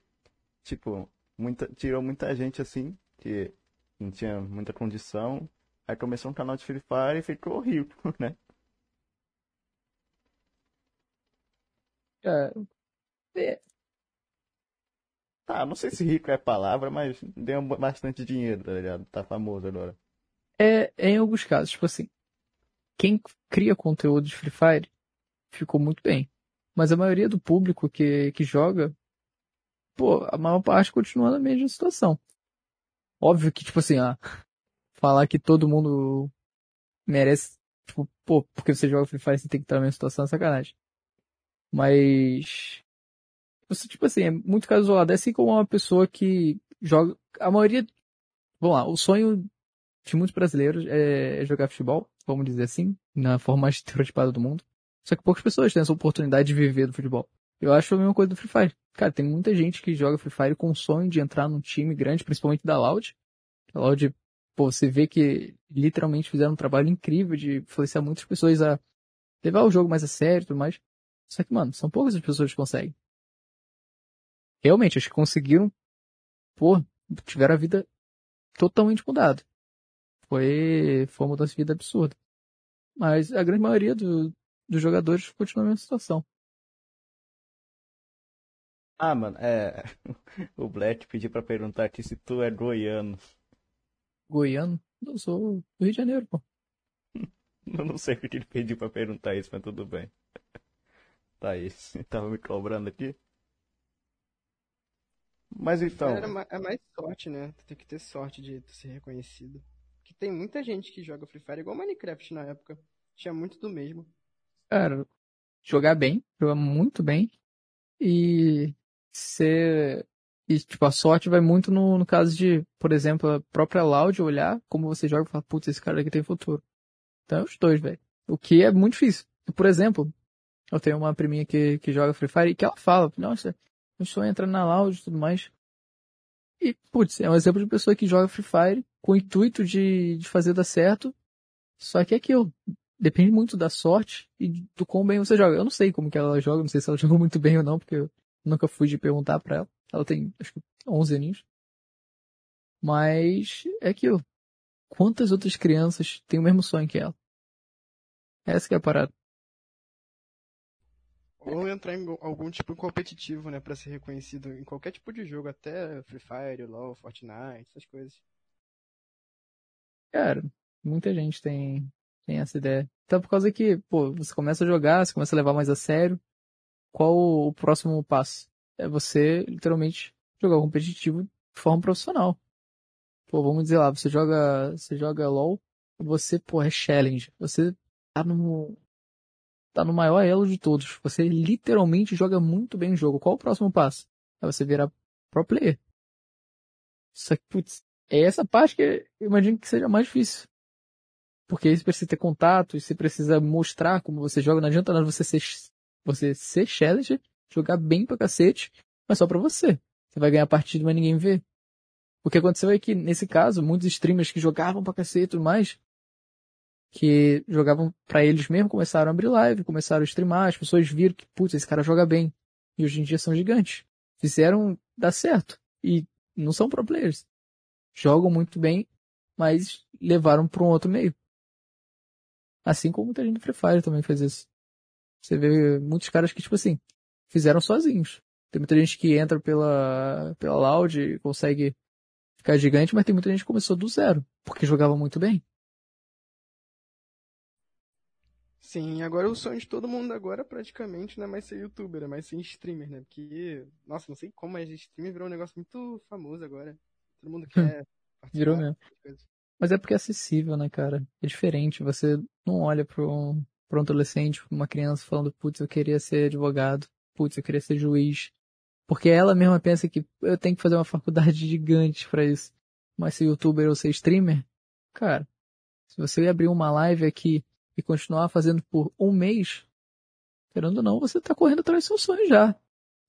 tipo, muita, tirou muita gente assim, que não tinha muita condição, aí começou um canal de Free Fire e ficou rico, (laughs) né? É, é, Tá, não sei se rico é a palavra, mas deu bastante dinheiro, tá ligado? Tá famoso agora. é, é em alguns casos, tipo assim, quem cria conteúdo de Free Fire ficou muito bem. Mas a maioria do público que, que joga, pô, a maior parte continua na mesma situação. Óbvio que, tipo assim, ah, falar que todo mundo merece, tipo, pô, porque você joga Free Fire você tem que estar na mesma situação é sacanagem. Mas, você, tipo assim, é muito caso isolado. É assim como uma pessoa que joga, a maioria, vamos lá, o sonho de muitos brasileiros é jogar futebol, vamos dizer assim, na forma mais (laughs) estereotipada do mundo. Só que poucas pessoas têm essa oportunidade de viver do futebol. Eu acho a mesma coisa do Free Fire. Cara, tem muita gente que joga Free Fire com o sonho de entrar num time grande, principalmente da Loud. A Loud, pô, você vê que literalmente fizeram um trabalho incrível de influenciar muitas pessoas a levar o jogo mais a sério e tudo mais. Só que, mano, são poucas as pessoas que conseguem. Realmente, as que conseguiram, pô, tiveram a vida totalmente mudada. Foi, foi uma mudança de vida absurda. Mas a grande maioria do, dos jogadores continua na mesma situação. Ah, mano, é. (laughs) O Black pediu pra perguntar aqui se tu é goiano. Goiano? Eu sou do Rio de Janeiro, pô. (laughs) Eu não sei o que ele pediu pra perguntar isso, mas tudo bem. (laughs) Tá isso. Tava me cobrando aqui. Mas então. Era ma- é mais sorte, né? Tu tem que ter sorte de tu ser reconhecido. Que tem muita gente que joga Free Fire igual Minecraft na época. Tinha muito do mesmo. Cara, jogar bem, jogar muito bem. E ser. E, tipo, a sorte vai muito no, no caso de, por exemplo, a própria Loud olhar como você joga e falar, putz, esse cara aqui tem futuro. Então é os dois, velho. O que é muito difícil. Por exemplo, eu tenho uma priminha que, que joga Free Fire e que ela fala, nossa, eu estou entrando na Loud e tudo mais. E, putz, é um exemplo de pessoa que joga Free Fire com o intuito de, de fazer dar certo. Só que é aquilo. Depende muito da sorte e do quão bem você joga. Eu não sei como que ela joga, não sei se ela (laughs) jogou muito bem ou não, porque eu nunca fui de perguntar pra ela. Ela tem, acho que, 11 aninhos. Mas é aquilo. Quantas outras crianças têm o mesmo sonho que ela? Essa que é a parada. Ou entrar em algum tipo competitivo, né? Pra ser reconhecido em qualquer tipo de jogo. Até Free Fire, LoL, Fortnite, essas coisas. Cara, muita gente tem, tem essa ideia. Então, por causa que, pô, você começa a jogar, você começa a levar mais a sério. Qual o próximo passo? É você, literalmente, jogar competitivo de forma profissional. Pô, vamos dizer lá, você joga, você joga LoL, você, pô, é challenge. Você tá no, tá no maior elo de todos. Você literalmente joga muito bem o jogo. Qual o próximo passo? É você virar pro player. Só que, putz, é essa parte que eu imagino que seja mais difícil. Porque aí você precisa ter contato, você precisa mostrar como você joga. Não adianta nada você ser, você ser challenger, jogar bem pra cacete, mas só pra você. Você vai ganhar partida, mas ninguém vê. O que aconteceu é que, nesse caso, muitos streamers que jogavam pra cacete e tudo mais, que jogavam pra eles mesmo, começaram a abrir live, começaram a streamar, as pessoas viram que, putz, esse cara joga bem. E hoje em dia são gigantes. Fizeram dar certo. E não são pro players. Jogam muito bem, mas levaram para um outro meio. Assim como muita gente do Free Fire também fez isso. Você vê muitos caras que, tipo assim, fizeram sozinhos. Tem muita gente que entra pela, pela Loud e consegue ficar gigante, mas tem muita gente que começou do zero, porque jogava muito bem. Sim, agora o sonho de todo mundo agora praticamente não é mais ser youtuber, é mais ser streamer, né? Porque, nossa, não sei como, mas streamer virou um negócio muito famoso agora. Todo mundo quer (laughs) participar Virou mesmo. Mas é porque é acessível, né, cara? É diferente. Você não olha para um, pra um adolescente, pra uma criança falando, putz, eu queria ser advogado. Putz, eu queria ser juiz. Porque ela mesma pensa que eu tenho que fazer uma faculdade (laughs) gigante pra isso. Mas ser youtuber ou ser streamer, cara, se você abrir uma live aqui e continuar fazendo por um mês, querendo ou não, você tá correndo atrás do seu sonho já.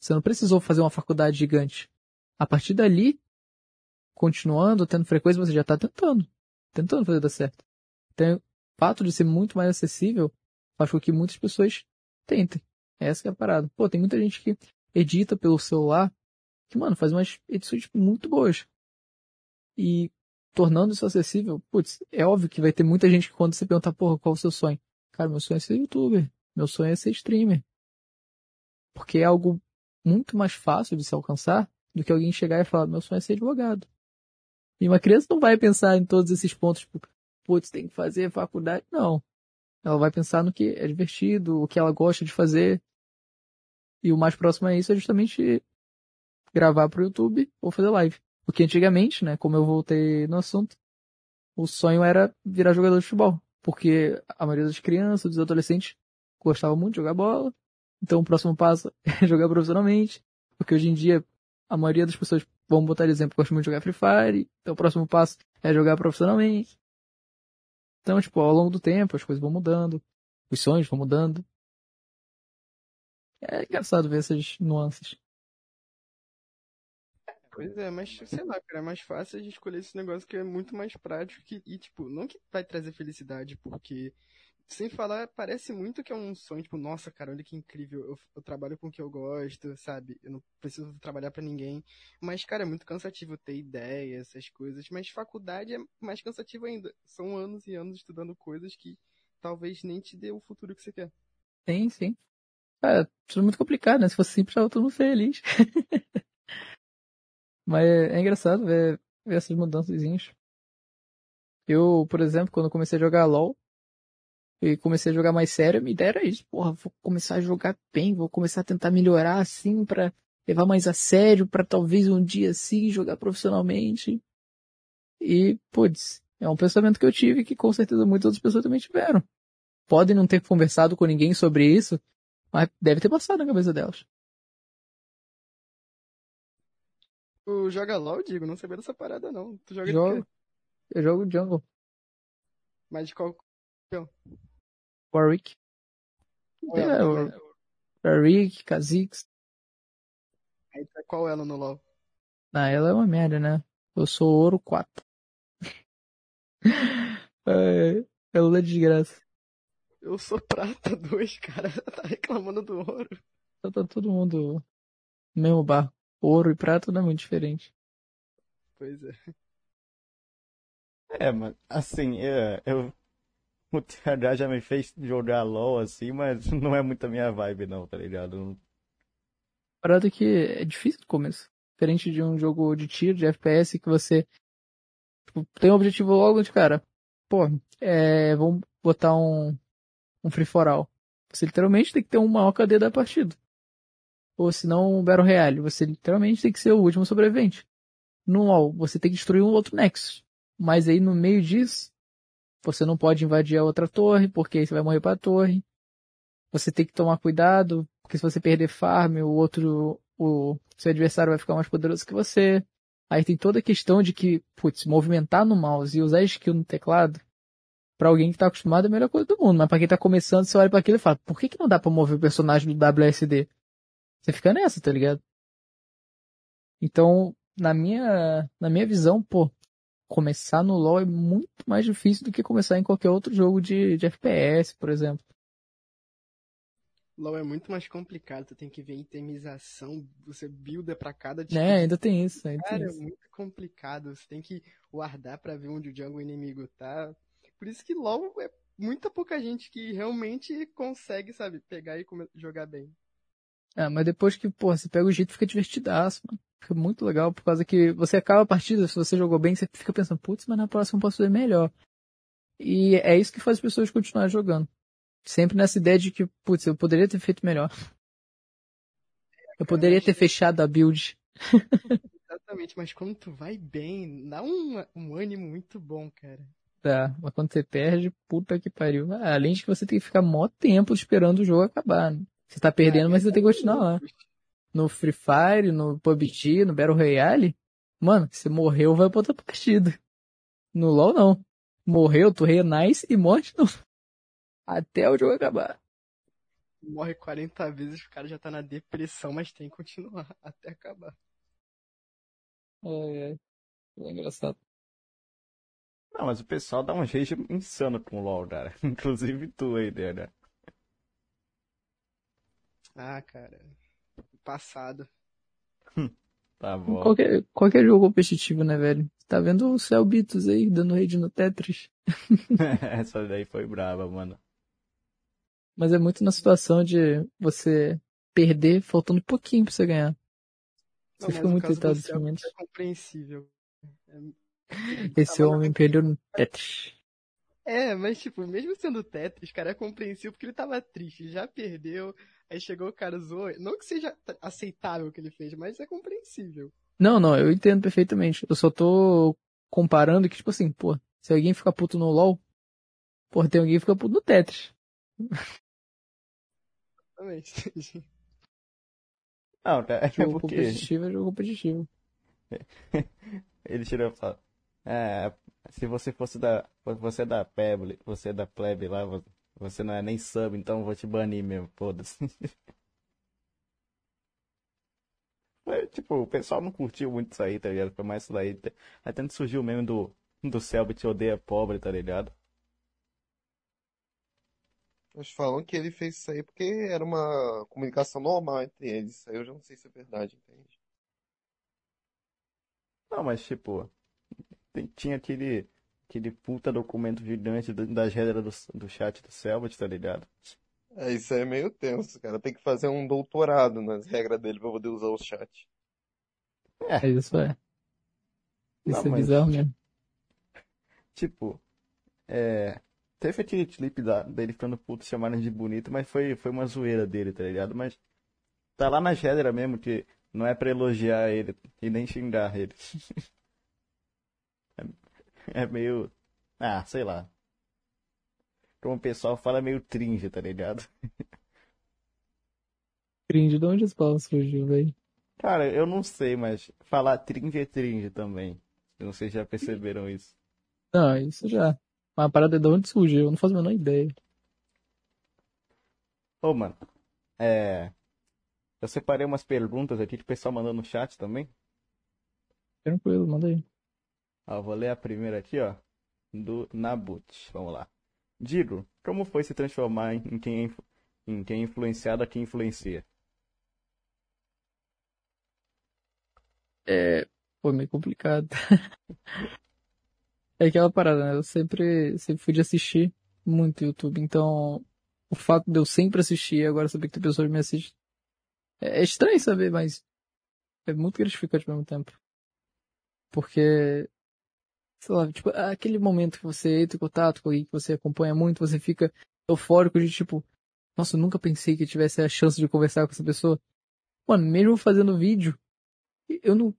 Você não precisou fazer uma faculdade gigante. A partir dali, continuando, tendo frequência, você já tá tentando. Tentando fazer dar certo. Então, o fato de ser muito mais acessível faz com que muitas pessoas tentem. Essa é a parada. Pô, tem muita gente que edita pelo celular que, mano, faz umas edições muito boas. E tornando isso acessível, putz, é óbvio que vai ter muita gente que quando você perguntar, porra, qual é o seu sonho? Cara, meu sonho é ser youtuber. Meu sonho é ser streamer. Porque é algo muito mais fácil de se alcançar do que alguém chegar e falar, meu sonho é ser advogado. E uma criança não vai pensar em todos esses pontos, tipo, putz, tem que fazer faculdade. Não. Ela vai pensar no que é divertido, o que ela gosta de fazer. E o mais próximo a isso é justamente gravar pro YouTube ou fazer live. Porque antigamente, né, como eu voltei no assunto, o sonho era virar jogador de futebol. Porque a maioria das crianças, dos adolescentes, gostava muito de jogar bola. Então o próximo passo (laughs) é jogar profissionalmente. Porque hoje em dia, a maioria das pessoas, vamos botar de exemplo, gosta muito de jogar Free Fire. Então o próximo passo é jogar profissionalmente. Então, tipo, ao longo do tempo, as coisas vão mudando. Os sonhos vão mudando. É engraçado ver essas nuances. Pois é, mas sei lá, cara, é mais fácil a gente escolher esse negócio que é muito mais prático que, e, tipo, não que vai trazer felicidade, porque, sem falar, parece muito que é um sonho, tipo, nossa, cara, olha que incrível, eu, eu trabalho com o que eu gosto, sabe? Eu não preciso trabalhar pra ninguém. Mas, cara, é muito cansativo ter ideias, essas coisas, mas faculdade é mais cansativo ainda. São anos e anos estudando coisas que talvez nem te dê o futuro que você quer. Sim, sim. Cara, tudo muito complicado, né? Se fosse simples, tava todo mundo feliz. (laughs) Mas é, é engraçado ver, ver essas mudanças. Eu, por exemplo, quando comecei a jogar LoL, e comecei a jogar mais sério, minha ideia era isso. Porra, vou começar a jogar bem, vou começar a tentar melhorar assim pra levar mais a sério, pra talvez um dia assim jogar profissionalmente. E, putz, é um pensamento que eu tive que com certeza muitas outras pessoas também tiveram. Podem não ter conversado com ninguém sobre isso, mas deve ter passado na cabeça delas. Tu joga LOL, digo, não sabia dessa parada não. Tu joga Jogo. Eu jogo Jungle, Mas de qual... Warwick. qual É, elo também? Warwick, Kha'Zix. Aí é qual elo no LOL? Ah, ela é uma merda, né? Eu sou ouro 4. (laughs) é, ela é desgraça. Eu sou prata 2, cara. Tá reclamando do ouro. Então tá todo mundo no mesmo barco. Ouro e prata não é muito diferente. Pois é. É, mas assim, é, eu. O TH já me fez jogar LOL assim, mas (laughs) não é muito a minha vibe, não, tá ligado? Parada que é difícil no começo. Diferente de um jogo de tiro, de FPS, que você tipo, tem um objetivo logo de cara. Pô, é, vamos botar um, um free for all. Você literalmente tem que ter um maior KD da partida. Ou se não, um Battle Royale. Você literalmente tem que ser o último sobrevivente. No LoL, você tem que destruir um outro Nexus. Mas aí no meio disso, você não pode invadir a outra torre, porque aí você vai morrer pra torre. Você tem que tomar cuidado, porque se você perder farm, o outro, o seu adversário vai ficar mais poderoso que você. Aí tem toda a questão de que, putz, movimentar no mouse e usar skill no teclado, pra alguém que tá acostumado é a melhor coisa do mundo. Mas pra quem tá começando, você olha pra aquilo e fala, por que que não dá pra mover o personagem do WSD? Você fica nessa, tá ligado? Então, na minha, na minha visão, pô, começar no LoL é muito mais difícil do que começar em qualquer outro jogo de, de FPS, por exemplo. LoL é muito mais complicado. Tu tem que ver itemização. Você builda pra cada tipo Né, de ainda tem isso, ainda tem Cara, é isso. muito complicado. Você tem que guardar pra ver onde o jungle inimigo tá. Por isso que LoL é muita pouca gente que realmente consegue, sabe, pegar e jogar bem. É, mas depois que, pô, você pega o jeito, fica divertidaço, mano. Fica muito legal, por causa que você acaba a partida, se você jogou bem, você fica pensando, putz, mas na próxima eu posso fazer melhor. E é isso que faz as pessoas continuarem jogando. Sempre nessa ideia de que, putz, eu poderia ter feito melhor. Eu poderia ter fechado a build. (laughs) Exatamente, mas quando tu vai bem, dá um, um ânimo muito bom, cara. Tá, mas quando você perde, puta que pariu. Ah, além de que você tem que ficar mó tempo esperando o jogo acabar. Né? Você tá perdendo, mas você tem que continuar lá. No Free Fire, no PUBG, no Battle Royale, mano, você morreu, vai pra outra partida. No LoL não. Morreu, tu renasce e morre de novo. Até o jogo acabar. Morre 40 vezes, o cara já tá na depressão, mas tem que continuar (laughs) até acabar. É, é, é engraçado. Não, mas o pessoal dá um jeito insano com o LoL, cara. (laughs) Inclusive tu aí, né? Ah, cara. Passado. Tá bom. Qualquer, qualquer jogo competitivo, né, velho? Tá vendo o Celbitos aí, dando raid no Tetris. (laughs) (laughs) Essa daí foi brava, mano. Mas é muito na situação de você perder faltando pouquinho pra você ganhar. Você Não, fica muito irritado nesse momento. É compreensível. Esse tava homem perdeu no Tetris. É, mas tipo, mesmo sendo Tetris, cara, é compreensível porque ele tava triste, já perdeu, aí chegou o cara zoou. Não que seja aceitável o que ele fez, mas é compreensível. Não, não, eu entendo perfeitamente. Eu só tô comparando que, tipo assim, pô, se alguém fica puto no LoL, pô, tem alguém que fica puto no Tetris. Exatamente. (laughs) Não, cara, é Jogo porque competitivo é jogo competitivo. (laughs) ele tirou e falou, é, se você fosse da, você é da plebe, você é da plebe lá, vo- você não é nem sub, então eu vou te banir mesmo, foda-se. (laughs) Tipo, o pessoal não curtiu muito isso aí, tá ligado? Foi mais isso daí. Até onde surgiu o meme do, do Selbit odeia pobre, tá ligado? Eles falam que ele fez isso aí porque era uma comunicação normal entre eles. Isso aí eu já não sei se é verdade, entende? Não, mas tipo, tinha aquele, aquele puta documento gigante das regras do, do chat do Selbit, tá ligado? É, isso aí é meio tenso, cara. Tem que fazer um doutorado nas regras dele pra poder usar o chat. É isso, é. Isso Não, é mas- bizarro mesmo. (laughs) Tipo, é. Teve aquele clipe da, dele ficando puto chamando de bonito, mas foi, foi uma zoeira dele, tá ligado? Mas tá lá na Gedra mesmo que não é pra elogiar ele e nem xingar ele. (laughs) É, meio. Ah, sei lá. Como o pessoal fala, é meio tringe, tá ligado? Cringe, de onde as palavras surgiu, velho? Cara, eu não sei, mas falar tringe é tringe também. Eu não sei se já perceberam isso. Não, isso já. Mas a parada é de onde surgiu, eu não faço a menor ideia. Ô, mano, é. Eu separei umas perguntas aqui que o pessoal mandou no chat também. Tranquilo, manda aí. Vou ler a primeira aqui, ó. Do Nabut. Vamos lá. Digo, como foi se transformar em quem é, em quem é influenciado a quem influencia? É, foi meio complicado. (laughs) É aquela parada, né? Eu sempre, sempre fui de assistir muito YouTube, então o fato de eu sempre assistir agora saber que tem pessoas me assistem é é estranho saber, mas é muito gratificante ao mesmo tempo. Porque, sei lá, tipo, aquele momento que você entra em contato com alguém que você acompanha muito, você fica eufórico de tipo, nossa, eu nunca pensei que tivesse a chance de conversar com essa pessoa. Mano, mesmo fazendo vídeo, eu não.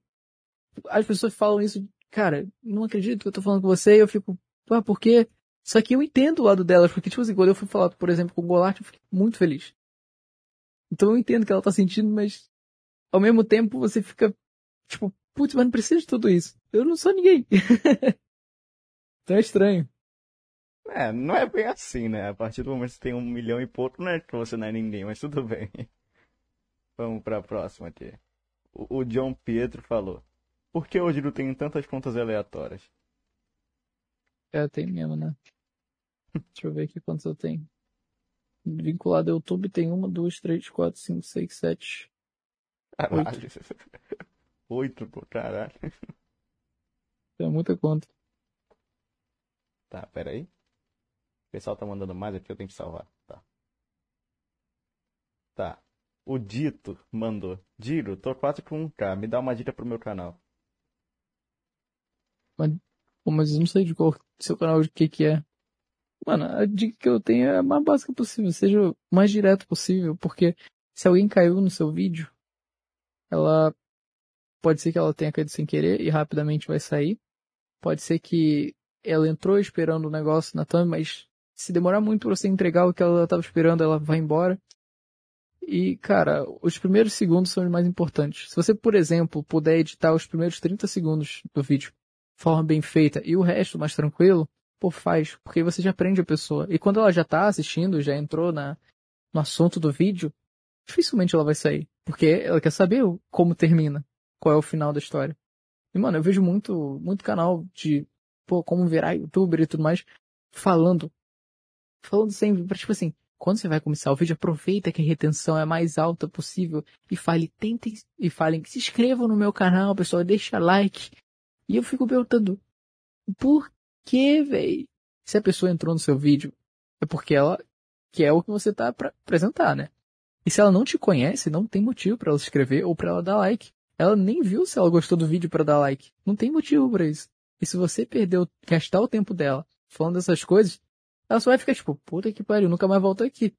As pessoas falam isso, cara, não acredito que eu tô falando com você, e eu fico, ah, por quê? Só que eu entendo o lado delas, porque, tipo assim, quando eu fui falar, por exemplo, com o Golart, eu fiquei muito feliz. Então eu entendo que ela tá sentindo, mas ao mesmo tempo você fica, tipo, putz, mas não precisa de tudo isso. Eu não sou ninguém. (laughs) então é estranho. É, não é bem assim, né? A partir do momento que você tem um milhão e pouco, não é que você não é ninguém, mas tudo bem. (laughs) Vamos pra próxima aqui. O, o John Pietro falou. Por que hoje não tem tantas contas aleatórias? É, tem mesmo, né? (laughs) Deixa eu ver aqui quantos eu tenho. Vinculado ao YouTube tem uma, duas, três, quatro, cinco, seis, sete. Caralho. Oito, pô, caralho. Tem muita conta. Tá, peraí. O pessoal tá mandando mais aqui, eu tenho que salvar. Tá. Tá. O Dito mandou. Diro, tô quase com 1k, me dá uma dica pro meu canal. Pô, mas eu não sei de qual seu canal de que que é. Mano, a dica que eu tenho é a mais básica possível, seja o mais direto possível, porque se alguém caiu no seu vídeo, ela pode ser que ela tenha caído sem querer e rapidamente vai sair. Pode ser que ela entrou esperando o negócio na thumb, mas se demorar muito pra você entregar o que ela estava esperando, ela vai embora. E, cara, os primeiros segundos são os mais importantes. Se você, por exemplo, puder editar os primeiros 30 segundos do vídeo de forma bem feita e o resto mais tranquilo, pô, faz, porque você já aprende a pessoa. E quando ela já tá assistindo, já entrou na, no assunto do vídeo, dificilmente ela vai sair. Porque ela quer saber como termina, qual é o final da história. E, mano, eu vejo muito, muito canal de, pô, como virar youtuber e tudo mais, falando. Falando sempre, tipo assim, quando você vai começar o vídeo, aproveita que a retenção é a mais alta possível e fale, tentem, e falem, se inscrevam no meu canal, pessoal, deixa like. E eu fico perguntando, por que, véi? Se a pessoa entrou no seu vídeo, é porque ela quer o que você tá pra apresentar, né? E se ela não te conhece, não tem motivo pra ela se inscrever ou pra ela dar like. Ela nem viu se ela gostou do vídeo pra dar like. Não tem motivo pra isso. E se você perdeu, gastar o tempo dela falando dessas coisas, ela só vai ficar tipo, puta que pariu, nunca mais volto aqui.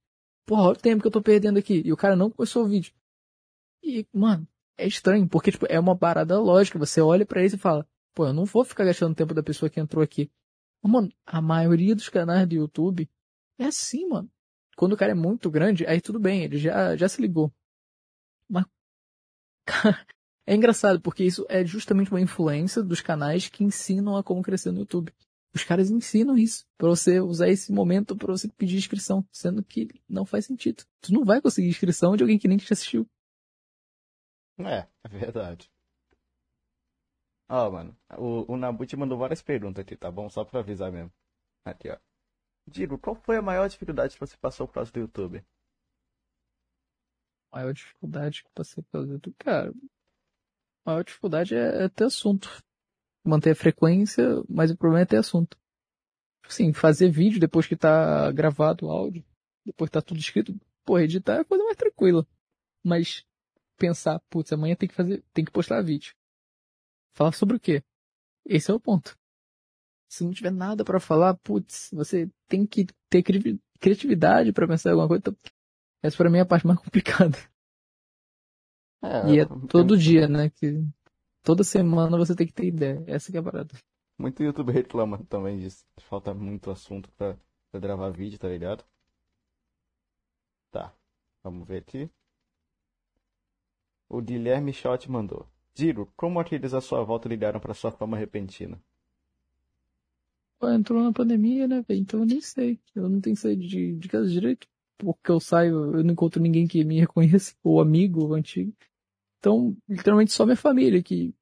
Porra, olha o tempo que eu tô perdendo aqui. E o cara não começou o vídeo. E, mano, é estranho, porque, tipo, é uma parada lógica. Você olha pra isso e fala, pô, eu não vou ficar gastando tempo da pessoa que entrou aqui. Mano, a maioria dos canais do YouTube é assim, mano. Quando o cara é muito grande, aí tudo bem, ele já, já se ligou. Mas, (laughs) é engraçado, porque isso é justamente uma influência dos canais que ensinam a como crescer no YouTube. Os caras ensinam isso, pra você usar esse momento pra você pedir inscrição, sendo que não faz sentido. Tu não vai conseguir inscrição de alguém que nem te assistiu. É, é verdade. Ó, mano, o, o Nabut mandou várias perguntas aqui, tá bom? Só pra avisar mesmo. Aqui, ó. Digo, qual foi a maior dificuldade que você passou por causa do YouTube? A maior dificuldade que passei pelo YouTube, cara, a maior dificuldade é, é ter assunto. Manter a frequência, mas o problema é ter assunto. Assim, fazer vídeo depois que tá gravado o áudio, depois que tá tudo escrito, pô, editar é a coisa mais tranquila. Mas pensar, putz, amanhã tem que fazer, tem que postar vídeo. Falar sobre o quê? Esse é o ponto. Se não tiver nada pra falar, putz, você tem que ter cri- criatividade pra pensar alguma coisa. Então, essa pra mim é a parte mais (laughs) complicada. É, E é tem todo dia, né? Que toda semana você tem que ter ideia. Essa que é a parada. Muito youtuber reclama também disso. Falta muito assunto pra, pra gravar vídeo, tá ligado? Tá. Vamos ver aqui. O Guilherme Schott mandou. Giro, como aqueles à sua volta ligaram pra sua fama repentina? Pô, entrou na pandemia, né, velho? Então eu nem sei. Eu não tenho saído de, de casa direito. Porque eu saio, eu não encontro ninguém que me (laughs) reconheça, ou amigo, ou antigo. Então, literalmente só minha família que,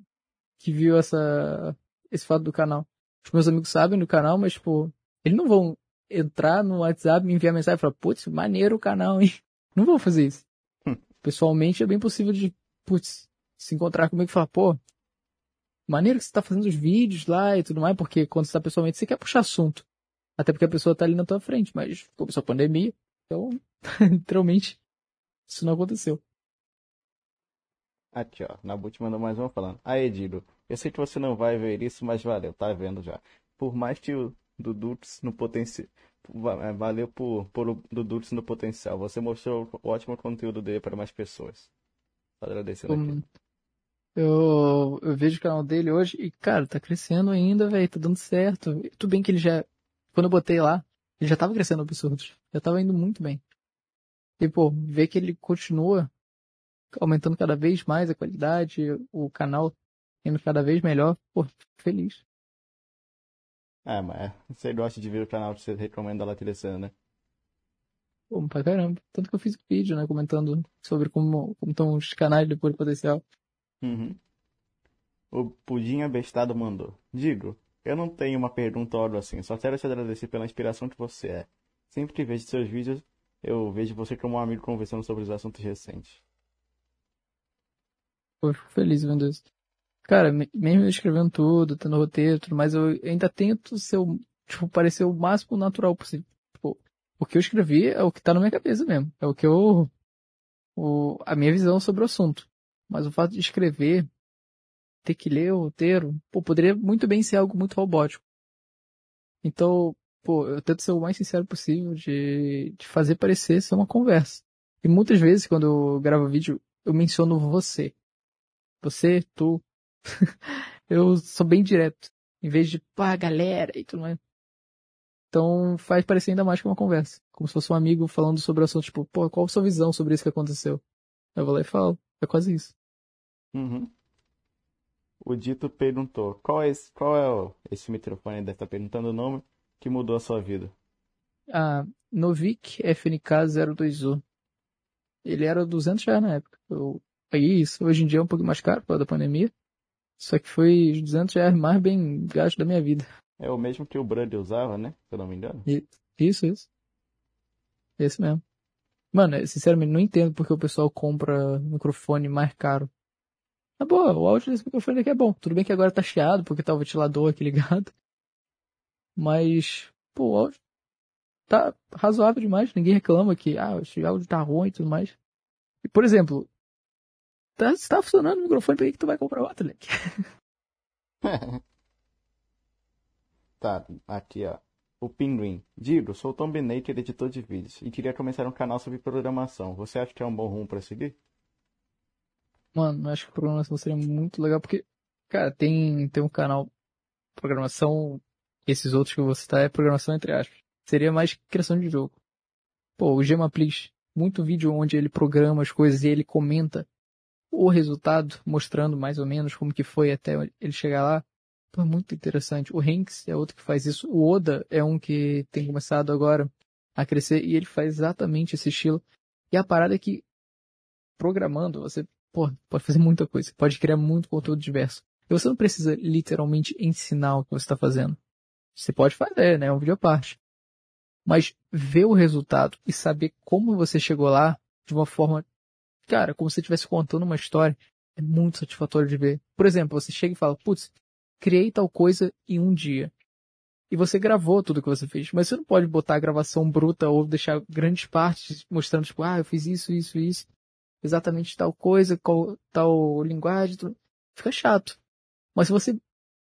que viu essa, esse fato do canal. Os meus amigos sabem do canal, mas, tipo, eles não vão entrar no WhatsApp, me enviar mensagem e falar, putz, maneiro o canal, hein? (laughs) Não vão fazer isso. Pessoalmente é bem possível de, putz, se encontrar comigo e falar, pô, maneiro que você tá fazendo os vídeos lá e tudo mais, porque quando você tá pessoalmente, você quer puxar assunto. Até porque a pessoa tá ali na tua frente, mas começou a pandemia, então, (laughs) literalmente, isso não aconteceu. Aqui, ó. Nabuti mandou mais uma falando. Aí, Dido, eu sei que você não vai ver isso, mas valeu, tá vendo já. Por mais que o Duduts no potencial. Valeu por, por o Duduts no potencial. Você mostrou o ótimo conteúdo dele para mais pessoas. Tô agradecendo aqui. Eu, eu vejo o canal dele hoje e, cara, tá crescendo ainda, velho, tá dando certo. Tudo bem que ele já, quando eu botei lá, ele já tava crescendo absurdo. Já tava indo muito bem. E, pô, ver que ele continua aumentando cada vez mais a qualidade, o canal indo cada vez melhor, pô, feliz. Ah, mas você gosta de ver o canal que você recomenda lá crescendo, né? Pô, pra caramba. Tanto que eu fiz um vídeo, né, comentando sobre como, como estão os canais de puro potencial. Uhum. O Pudim Abestado mandou. Digo, eu não tenho uma pergunta ou algo assim, só quero te agradecer pela inspiração que você é. Sempre que vejo seus vídeos, eu vejo você como um amigo conversando sobre os assuntos recentes. Pô, fico feliz vendo isso. Cara, me- mesmo eu escrevendo tudo, tendo roteiro, tudo mais, eu ainda tento ser, tipo, parecer o máximo natural possível. Tipo, o que eu escrevi é o que tá na minha cabeça mesmo. É o que eu, o, a minha visão sobre o assunto. Mas o fato de escrever, ter que ler o roteiro, pô, poderia muito bem ser algo muito robótico. Então, pô, eu tento ser o mais sincero possível de, de fazer parecer ser uma conversa. E muitas vezes, quando eu gravo vídeo, eu menciono você. Você, tu. (laughs) eu sou bem direto. Em vez de, pá, galera e tudo mais. Então faz parecer ainda mais que uma conversa. Como se fosse um amigo falando sobre o assunto, tipo, pô, qual a sua visão sobre isso que aconteceu? Eu vou lá e falo. É quase isso. Uhum. O Dito perguntou, qual é esse, qual é o, esse microfone deve estar perguntando o nome que mudou a sua vida? Ah, Novik FNK02U. Ele era 200 reais na época. Eu paguei isso. Hoje em dia é um pouco mais caro por causa da pandemia. Só que foi os 200 reais mais bem gastos da minha vida. É o mesmo que o Brand usava, né? Se eu não me engano. Isso, isso. Esse mesmo. Mano, sinceramente, não entendo porque o pessoal compra microfone mais caro. Na boa, o áudio desse microfone aqui é bom. Tudo bem que agora tá chiado porque tá o ventilador aqui ligado. Mas, pô, o áudio tá razoável demais. Ninguém reclama que, ah, esse áudio tá ruim e tudo mais. E, por exemplo, tá, se tá funcionando o microfone, por que, que tu vai comprar outro, Leque? (laughs) Tá, aqui ó. O Pinguim. Digo, sou o Tom Benaker, editor de vídeos, e queria começar um canal sobre programação. Você acha que é um bom rumo pra seguir? Mano, eu acho que programação seria muito legal, porque, cara, tem, tem um canal programação, esses outros que vou citar é programação entre aspas. Seria mais criação de jogo. Pô, o Gemaplis, muito vídeo onde ele programa as coisas e ele comenta o resultado, mostrando mais ou menos como que foi até ele chegar lá. Pô, é muito interessante. O Hanks é outro que faz isso. O Oda é um que tem começado agora a crescer e ele faz exatamente esse estilo. E a parada é que programando, você pode fazer muita coisa. Pode criar muito conteúdo diverso. E você não precisa literalmente ensinar o que você está fazendo. Você pode fazer, né? É um vídeo à parte. Mas ver o resultado e saber como você chegou lá de uma forma, cara, como se você estivesse contando uma história, é muito satisfatório de ver. Por exemplo, você chega e fala, putz, criei tal coisa em um dia. E você gravou tudo que você fez. Mas você não pode botar a gravação bruta ou deixar grandes partes mostrando, tipo, ah, eu fiz isso, isso, isso. Exatamente tal coisa, qual, tal linguagem. Fica chato. Mas se você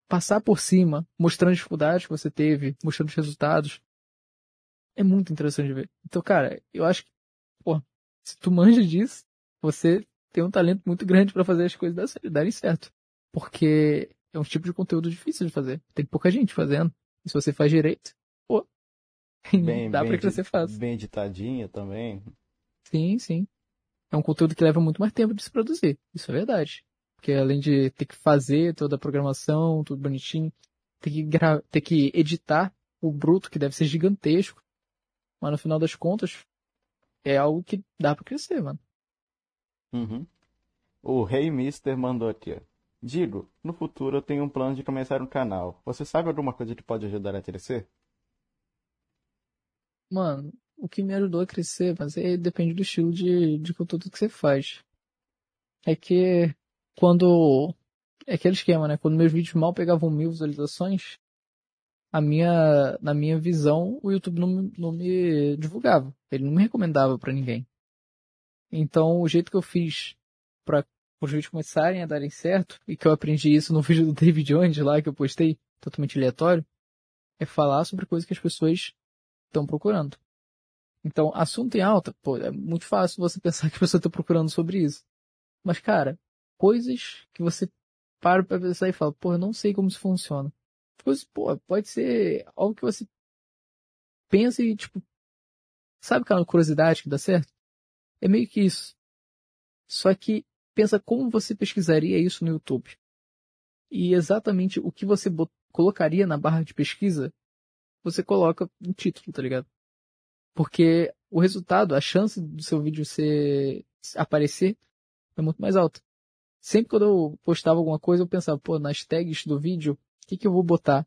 passar por cima, mostrando as dificuldades que você teve, mostrando os resultados. É muito interessante de ver. Então, cara, eu acho que, pô, se tu manja disso, você tem um talento muito grande pra fazer as coisas dar- darem certo. Porque é um tipo de conteúdo difícil de fazer. Tem pouca gente fazendo. E se você faz direito, pô, (laughs) Bem, dá bem pra edi- crescer fácil. Bem editadinha também. Sim, sim. É um conteúdo que leva muito mais tempo de se produzir. Isso é verdade. Porque além de ter que fazer toda a programação, tudo bonitinho, ter que, gra... ter que editar o bruto, que deve ser gigantesco. Mas no final das contas, é algo que dá pra crescer, mano. Uhum. O Rei Mister mandou aqui. Digo, no futuro eu tenho um plano de começar um canal. Você sabe alguma coisa que pode ajudar a crescer? Mano, o que me ajudou a crescer, mas aí depende do estilo de, de conteúdo que você faz. É que quando. É aquele esquema, né? Quando meus vídeos mal pegavam mil visualizações, a minha, na minha visão, o YouTube não, não me divulgava. Ele não me recomendava pra ninguém. Então, o jeito que eu fiz pra os vídeos começarem a darem certo, e que eu aprendi isso no (laughs) vídeo do David Jones lá, que eu postei, totalmente aleatório, é falar sobre coisas que as pessoas estão procurando. Então, assunto em alta, pô, é muito fácil você pensar que a pessoa está procurando sobre isso. Mas, cara, coisas que você para pra pensar e fala, pô, eu não sei como isso funciona. Coisas, pô, pode ser algo que você pensa e, tipo, sabe aquela curiosidade que dá certo? É meio que isso. Só que pensa como você pesquisaria isso no YouTube. E exatamente o que você colocaria na barra de pesquisa, você coloca no título, tá ligado? Porque o resultado, a chance do seu vídeo ser aparecer é muito mais alta. Sempre quando eu postava alguma coisa, eu pensava, pô, nas tags do vídeo, o que, que eu vou botar?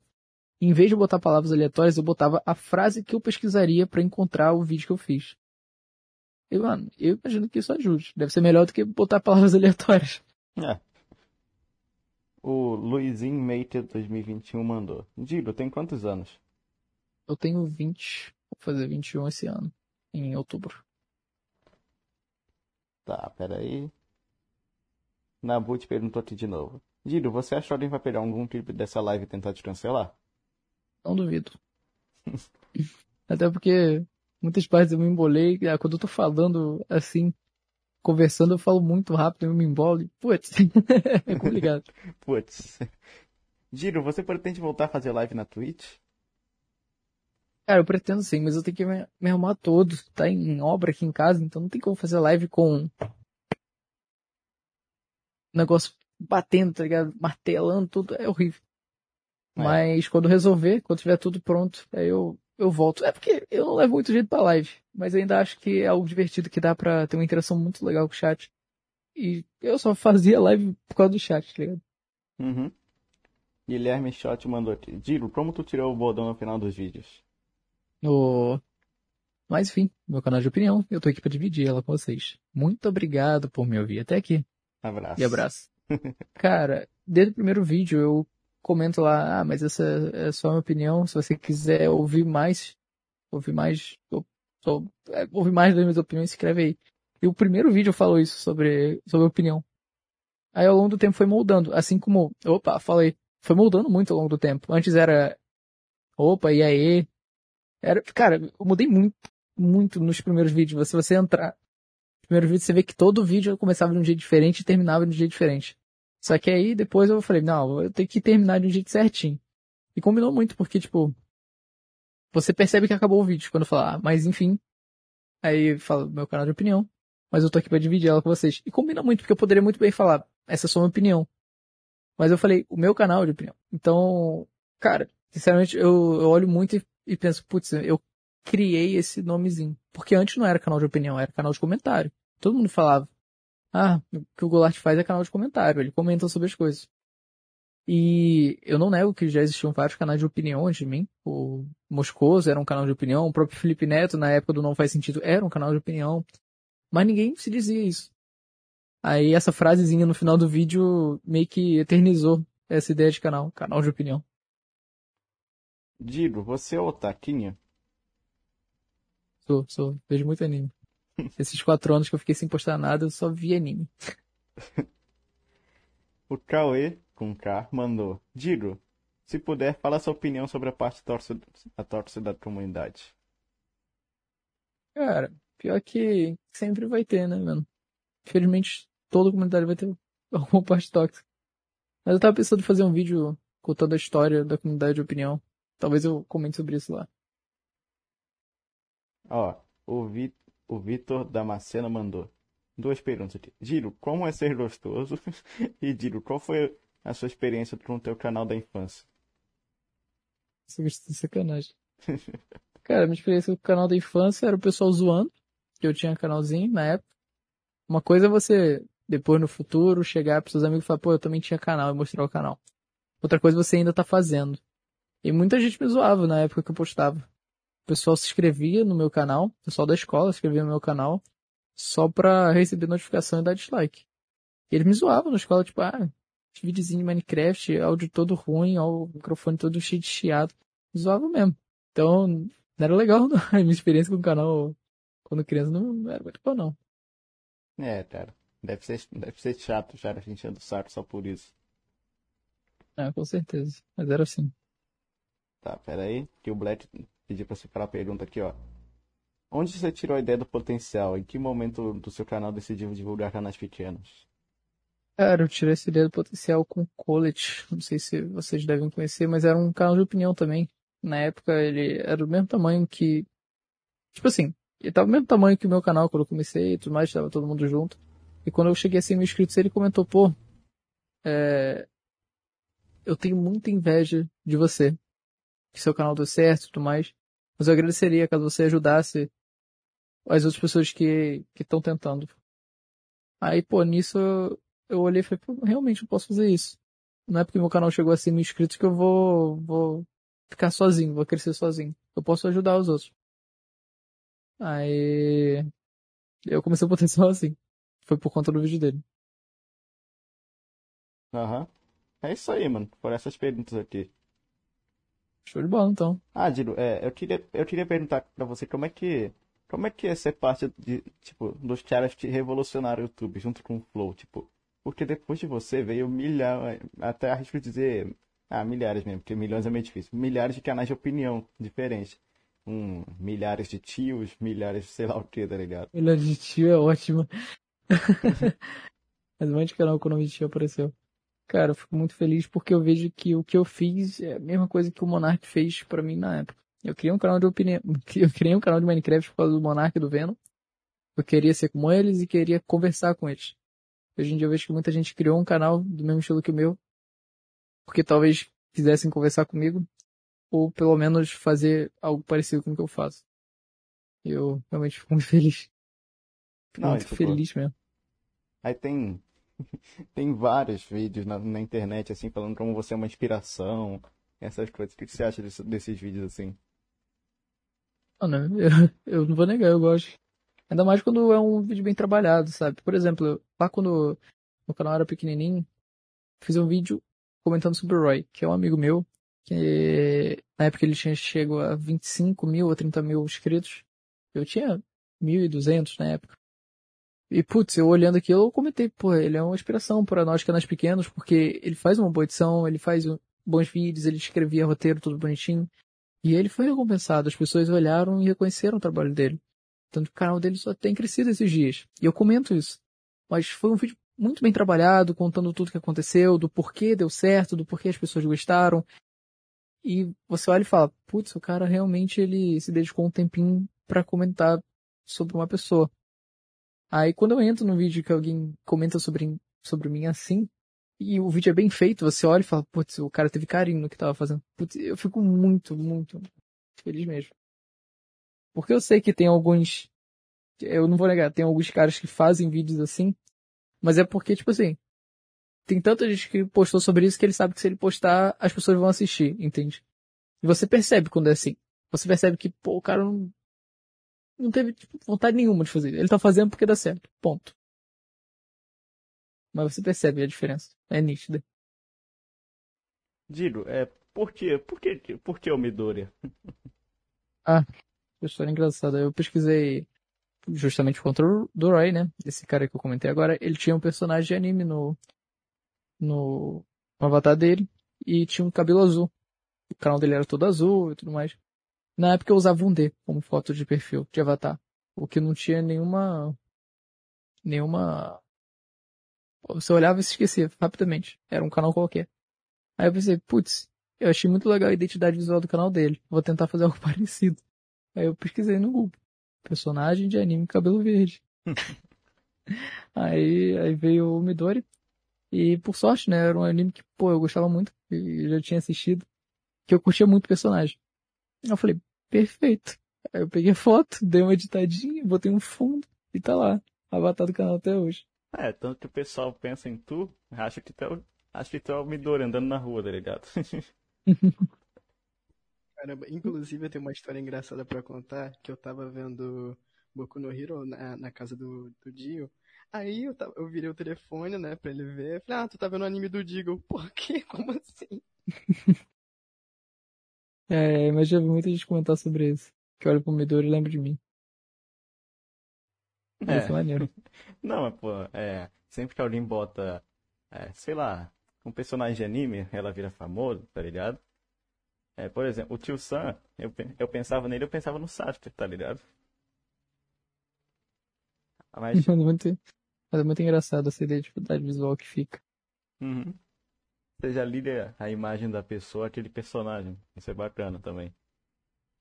Em vez de botar palavras aleatórias, eu botava a frase que eu pesquisaria para encontrar o vídeo que eu fiz. E, mano, eu imagino que isso ajude. Deve ser melhor do que botar palavras (laughs) aleatórias. É. O Luizinho Mater 2021 mandou. Digo, tem quantos anos? Eu tenho 20, vou fazer 21 esse ano, em outubro. Tá, peraí. Nabut perguntou aqui de novo. Dido, você acha que alguém vai pegar algum clipe dessa live e tentar te cancelar? Não duvido. (laughs) Até porque muitas partes eu me embolei. ah, Quando eu tô falando assim, conversando, eu falo muito rápido, eu me embolo. Putz, (laughs) é complicado. (laughs) Putz. Dido, você pretende voltar a fazer live na Twitch? Cara, eu pretendo sim, mas eu tenho que me, me arrumar todo. Tá em obra aqui em casa, então não tem como fazer live com negócio batendo, tá ligado? Martelando tudo, é horrível. É. Mas quando resolver, quando tiver tudo pronto, aí eu, eu volto. É porque eu não levo muito jeito pra live, mas ainda acho que é algo divertido que dá pra ter uma interação muito legal com o chat. E eu só fazia live por causa do chat, tá ligado? Uhum. Guilherme Schott mandou aqui. Dido, como tu tirou o bordão no final dos vídeos? No... Mas enfim, meu canal de opinião, eu tô aqui pra dividir ela com vocês. Muito obrigado por me ouvir até aqui. Abraço. E abraço. (laughs) Cara, desde o primeiro vídeo eu comento lá, ah, mas essa é só a minha opinião. Se você quiser ouvir mais, ouvir mais, ou- ou, é, ouvir mais das minhas opiniões, escreve aí. E o primeiro vídeo eu falo isso sobre, sobre opinião. Aí ao longo do tempo foi moldando, assim como, opa, falei, foi moldando muito ao longo do tempo. Antes era, opa, e aí? Era, cara, eu mudei muito, muito nos primeiros vídeos. Se você entrar no primeiro vídeo, você vê que todo vídeo eu começava de um jeito diferente e terminava de um jeito diferente. Só que aí depois eu falei, não, eu tenho que terminar de um jeito certinho. E combinou muito, porque, tipo, você percebe que acabou o vídeo quando falar, ah, mas enfim. Aí fala meu canal de opinião. Mas eu tô aqui pra dividir ela com vocês. E combina muito, porque eu poderia muito bem falar, essa é só minha opinião. Mas eu falei, o meu canal de opinião. Então, cara, sinceramente, eu, eu olho muito e, e penso, putz, eu criei esse nomezinho. Porque antes não era canal de opinião, era canal de comentário. Todo mundo falava, ah, o que o Goulart faz é canal de comentário, ele comenta sobre as coisas. E eu não nego que já existiam vários canais de opinião antes de mim. O Moscoso era um canal de opinião, o próprio Felipe Neto, na época do Não Faz Sentido, era um canal de opinião. Mas ninguém se dizia isso. Aí essa frasezinha no final do vídeo meio que eternizou essa ideia de canal, canal de opinião. Dido, você é otaquinha? Sou, sou, vejo muito anime. (laughs) Esses quatro anos que eu fiquei sem postar nada, eu só vi anime. (laughs) O Cauê, com K, mandou. Dido, Se puder, fala sua opinião sobre a parte torcida, a torcida da comunidade. Cara, pior que sempre vai ter, né, mano? Infelizmente, toda comunidade vai ter (laughs) alguma parte tóxica. Mas eu tava pensando em fazer um vídeo contando a história da comunidade de opinião. Talvez eu comente sobre isso lá. Ó, o, Vi, o Vitor Damasceno mandou duas perguntas aqui. Giro, como é ser gostoso? (laughs) e Giro, qual foi a sua experiência com o teu canal da infância? Isso é sacanagem. (laughs) Cara, minha experiência com o canal da infância era o pessoal zoando, que eu tinha canalzinho na época. Uma coisa é você, depois no futuro, chegar pros seus amigos e falar, pô, eu também tinha canal e mostrar o canal. Outra coisa você ainda tá fazendo. E muita gente me zoava na época que eu postava. O pessoal se inscrevia no meu canal, o pessoal da escola se inscrevia no meu canal, só pra receber notificação e dar dislike. E eles me zoavam na escola, tipo, ah, videozinho de Minecraft, áudio todo ruim, ó, o microfone todo cheio de chiado. Me zoavam mesmo. Então, não era legal, (laughs) não. A minha experiência com o canal quando criança não era muito boa, não. É, cara. Deve ser, deve ser chato já a gente enchendo o saco só por isso. É, com certeza. Mas era assim. Tá, pera aí. Que o Black pediu pra falar a pergunta aqui, ó. Onde você tirou a ideia do potencial? Em que momento do seu canal decidiu divulgar canais pequenos? Cara, eu tirei essa ideia do potencial com o Collet. Não sei se vocês devem conhecer, mas era um canal de opinião também. Na época ele era do mesmo tamanho que. Tipo assim, ele tava do mesmo tamanho que o meu canal quando eu comecei e tudo mais, tava todo mundo junto. E quando eu cheguei a 100 mil inscritos, ele comentou, pô, é... eu tenho muita inveja de você. Que seu canal deu certo e tudo mais. Mas eu agradeceria caso você ajudasse as outras pessoas que estão tentando. Aí, pô, nisso eu olhei e falei, pô, realmente eu posso fazer isso. Não é porque meu canal chegou a 100 mil inscritos que eu vou, vou ficar sozinho, vou crescer sozinho. Eu posso ajudar os outros. Aí eu comecei o potencial (laughs) assim. Foi por conta do vídeo dele. Aham. Uhum. É isso aí, mano. Por essas perguntas aqui. Show de bola, então. Ah, Dilo, é, eu queria, eu queria perguntar pra você como é que. Como é que é ser parte de, tipo, dos caras que revolucionaram o YouTube junto com o Flow, tipo. Porque depois de você veio milhares, até arrisco dizer, ah, milhares mesmo, porque milhões é meio difícil, milhares de canais de opinião diferentes um, milhares de tios, milhares de sei lá o que, tá ligado? Milhares de tio é ótimo. (laughs) Mas um monte de canal com o nome de tio apareceu. Cara, eu fico muito feliz porque eu vejo que o que eu fiz é a mesma coisa que o Monark fez para mim na época. Eu criei um canal de opinião, (laughs) eu criei um canal de Minecraft por causa do Monark e do Venom. Eu queria ser como eles e queria conversar com eles. Hoje em dia eu vejo que muita gente criou um canal do mesmo estilo que o meu, porque talvez quisessem conversar comigo ou pelo menos fazer algo parecido com o que eu faço. Eu realmente fico muito feliz. Fico Não, muito feliz mesmo. Aí tem (laughs) tem vários vídeos na, na, internet assim falando como você é uma inspiração, essas coisas. O que você acha desse, desses vídeos assim? Mano, eu, eu não vou negar, eu gosto. Ainda mais quando é um vídeo bem trabalhado, sabe? Por exemplo, lá quando o canal era pequenininho, fiz um vídeo comentando sobre o Roy, que é um amigo meu, que na época ele tinha chego a 25 mil ou 30 mil inscritos. Eu tinha 1.200 na época. E putz, eu olhando aquilo, eu comentei, pô, ele é uma inspiração para nós canais pequenos, porque ele faz uma boa edição, ele faz bons vídeos, ele escrevia roteiro tudo bonitinho. E ele foi recompensado, as pessoas olharam e reconheceram o trabalho dele. Tanto que o canal dele só tem crescido esses dias. E eu comento isso. Mas foi um vídeo muito bem trabalhado, contando tudo que aconteceu, do porquê deu certo, do porquê as pessoas gostaram e você olha e fala, putz, o cara realmente ele se dedicou um tempinho para comentar sobre uma pessoa. Aí quando eu entro no vídeo que alguém comenta sobre, sobre mim assim, e o vídeo é bem feito, você olha e fala, putz, o cara teve carinho no que tava fazendo. Putz, eu fico muito, muito feliz mesmo. Porque eu sei que tem alguns, eu não vou negar, tem alguns caras que fazem vídeos assim, mas é porque, tipo assim, tem tanta gente que postou sobre isso que ele sabe que se ele postar, as pessoas vão assistir, entende? E você percebe quando é assim. Você percebe que, pô, o cara não, não teve tipo, vontade nenhuma de fazer. Ele tá fazendo porque dá certo. Ponto. Mas você percebe a diferença. É nítida. Diro, é, por quê? Por que, por que o Midoriya? (laughs) ah, história engraçada. Eu pesquisei justamente contra o Dorai, né? Esse cara que eu comentei agora. Ele tinha um personagem de anime no, no, no avatar dele e tinha um cabelo azul. o canal dele era todo azul e tudo mais. Na época eu usava um D como foto de perfil, de avatar. O que não tinha nenhuma. Nenhuma. Você olhava e se esquecia rapidamente. Era um canal qualquer. Aí eu pensei, putz, eu achei muito legal a identidade visual do canal dele. Vou tentar fazer (laughs) algo parecido. Aí eu pesquisei no Google. Personagem de anime cabelo verde. (laughs) aí, aí veio o Midori. E por sorte, né? Era um anime que, pô, eu gostava muito. E já tinha assistido. Que eu curtia muito o personagem. Eu falei, perfeito. Aí eu peguei a foto, dei uma editadinha, botei um fundo e tá lá. Avatar do canal até hoje. É, tanto que o pessoal pensa em tu, acha que tu é o, acha que tu é o Midori andando na rua, tá ligado? (laughs) Caramba, inclusive eu tenho uma história engraçada pra contar, que eu tava vendo Boku no Hero na, na casa do, do Dio. Aí eu, tava, eu virei o telefone, né, pra ele ver. Falei, ah, tu tá vendo o anime do Dio. Eu, Por quê? Como assim? (laughs) É, mas já vi muita gente comentar sobre isso. Que olha pro Midori e lembra de mim. É. Isso é maneiro. (laughs) Não, mas pô, é, sempre que alguém bota, é, sei lá, um personagem de anime, ela vira famoso, tá ligado? É, por exemplo, o Tio Sam, eu, eu pensava nele, eu pensava no Sasuke, tá ligado? Mas, (laughs) é muito, é muito engraçado essa identidade visual que fica. uhum. Você já liga a imagem da pessoa àquele personagem. Isso é bacana também.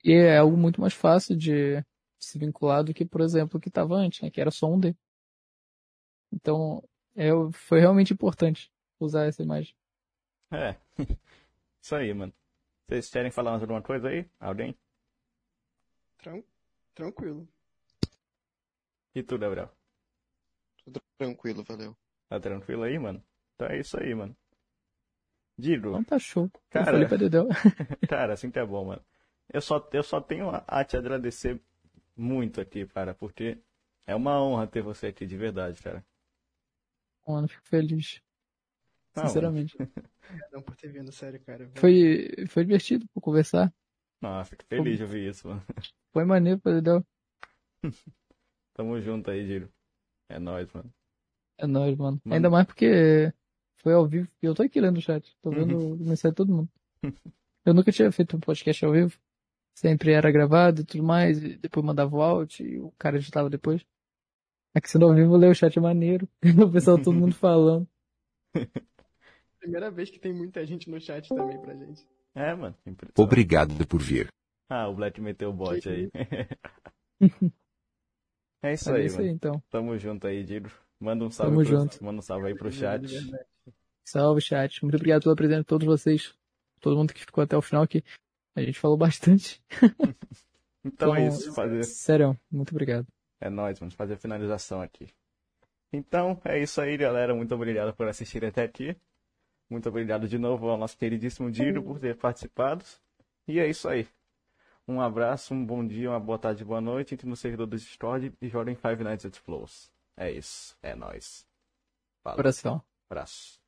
E é algo muito mais fácil de se vincular do que, por exemplo, o que estava antes, né? Que era só um D. Então, é, foi realmente importante usar essa imagem. É. (laughs) Isso aí, mano. Vocês querem falar mais alguma coisa aí? Alguém? Tran- Tranquilo. E tu, Gabriel? Tudo tranquilo, valeu. Tá tranquilo aí, mano? Então é isso aí, mano. Digo, Então tá show. Cara. Eu falei pra Dedéu. (laughs) Cara, assim que é bom, mano. Eu só, eu só tenho a, te agradecer muito aqui, cara, porque é uma honra ter você aqui de verdade, cara. Mano, fico feliz. Não, mano. Sinceramente. (laughs) Obrigadão por ter vindo, sério, cara. Foi, foi divertido por conversar. Nossa, fico feliz de ouvir isso, mano. (laughs) Foi maneiro pra Dedéu. Tamo junto aí, Giro. É nóis, mano. É nóis, mano. Mano. Ainda mais porque foi ao vivo. E eu tô aqui lendo o chat. Tô vendo Uhum. o mensagem de todo mundo. Eu nunca tinha feito um podcast ao vivo. Sempre era gravado e tudo mais. E depois mandava o áudio e o cara editava depois. Aqui sendo ao vivo, ler o chat é maneiro. (laughs) O pessoal, todo mundo falando. (laughs) Primeira vez que tem muita gente no chat também pra gente. É, mano. Obrigado por vir. Ah, o Black meteu o bot Que aí. (laughs) é isso é aí, isso aí, mano. então. Tamo junto aí, Giro. Manda um salve, Tamo pro, junto. Manda um salve aí pro chat. Salve, chat. Muito obrigado pela presença de todos vocês. Todo mundo que ficou até o final aqui. A gente falou bastante. (laughs) Então é Então, isso. Fazer, Sério, muito obrigado. É nóis, vamos fazer a finalização aqui. Então, é isso aí, galera. Muito obrigado por assistir até aqui. Muito obrigado de novo ao nosso queridíssimo Diro por ter participado. E é isso aí. Um abraço, um bom dia, uma boa tarde, boa noite. Entre no servidor do Discord e joguem Five Nights at Flows. É isso. É nóis. Falou. Coração. Abraço.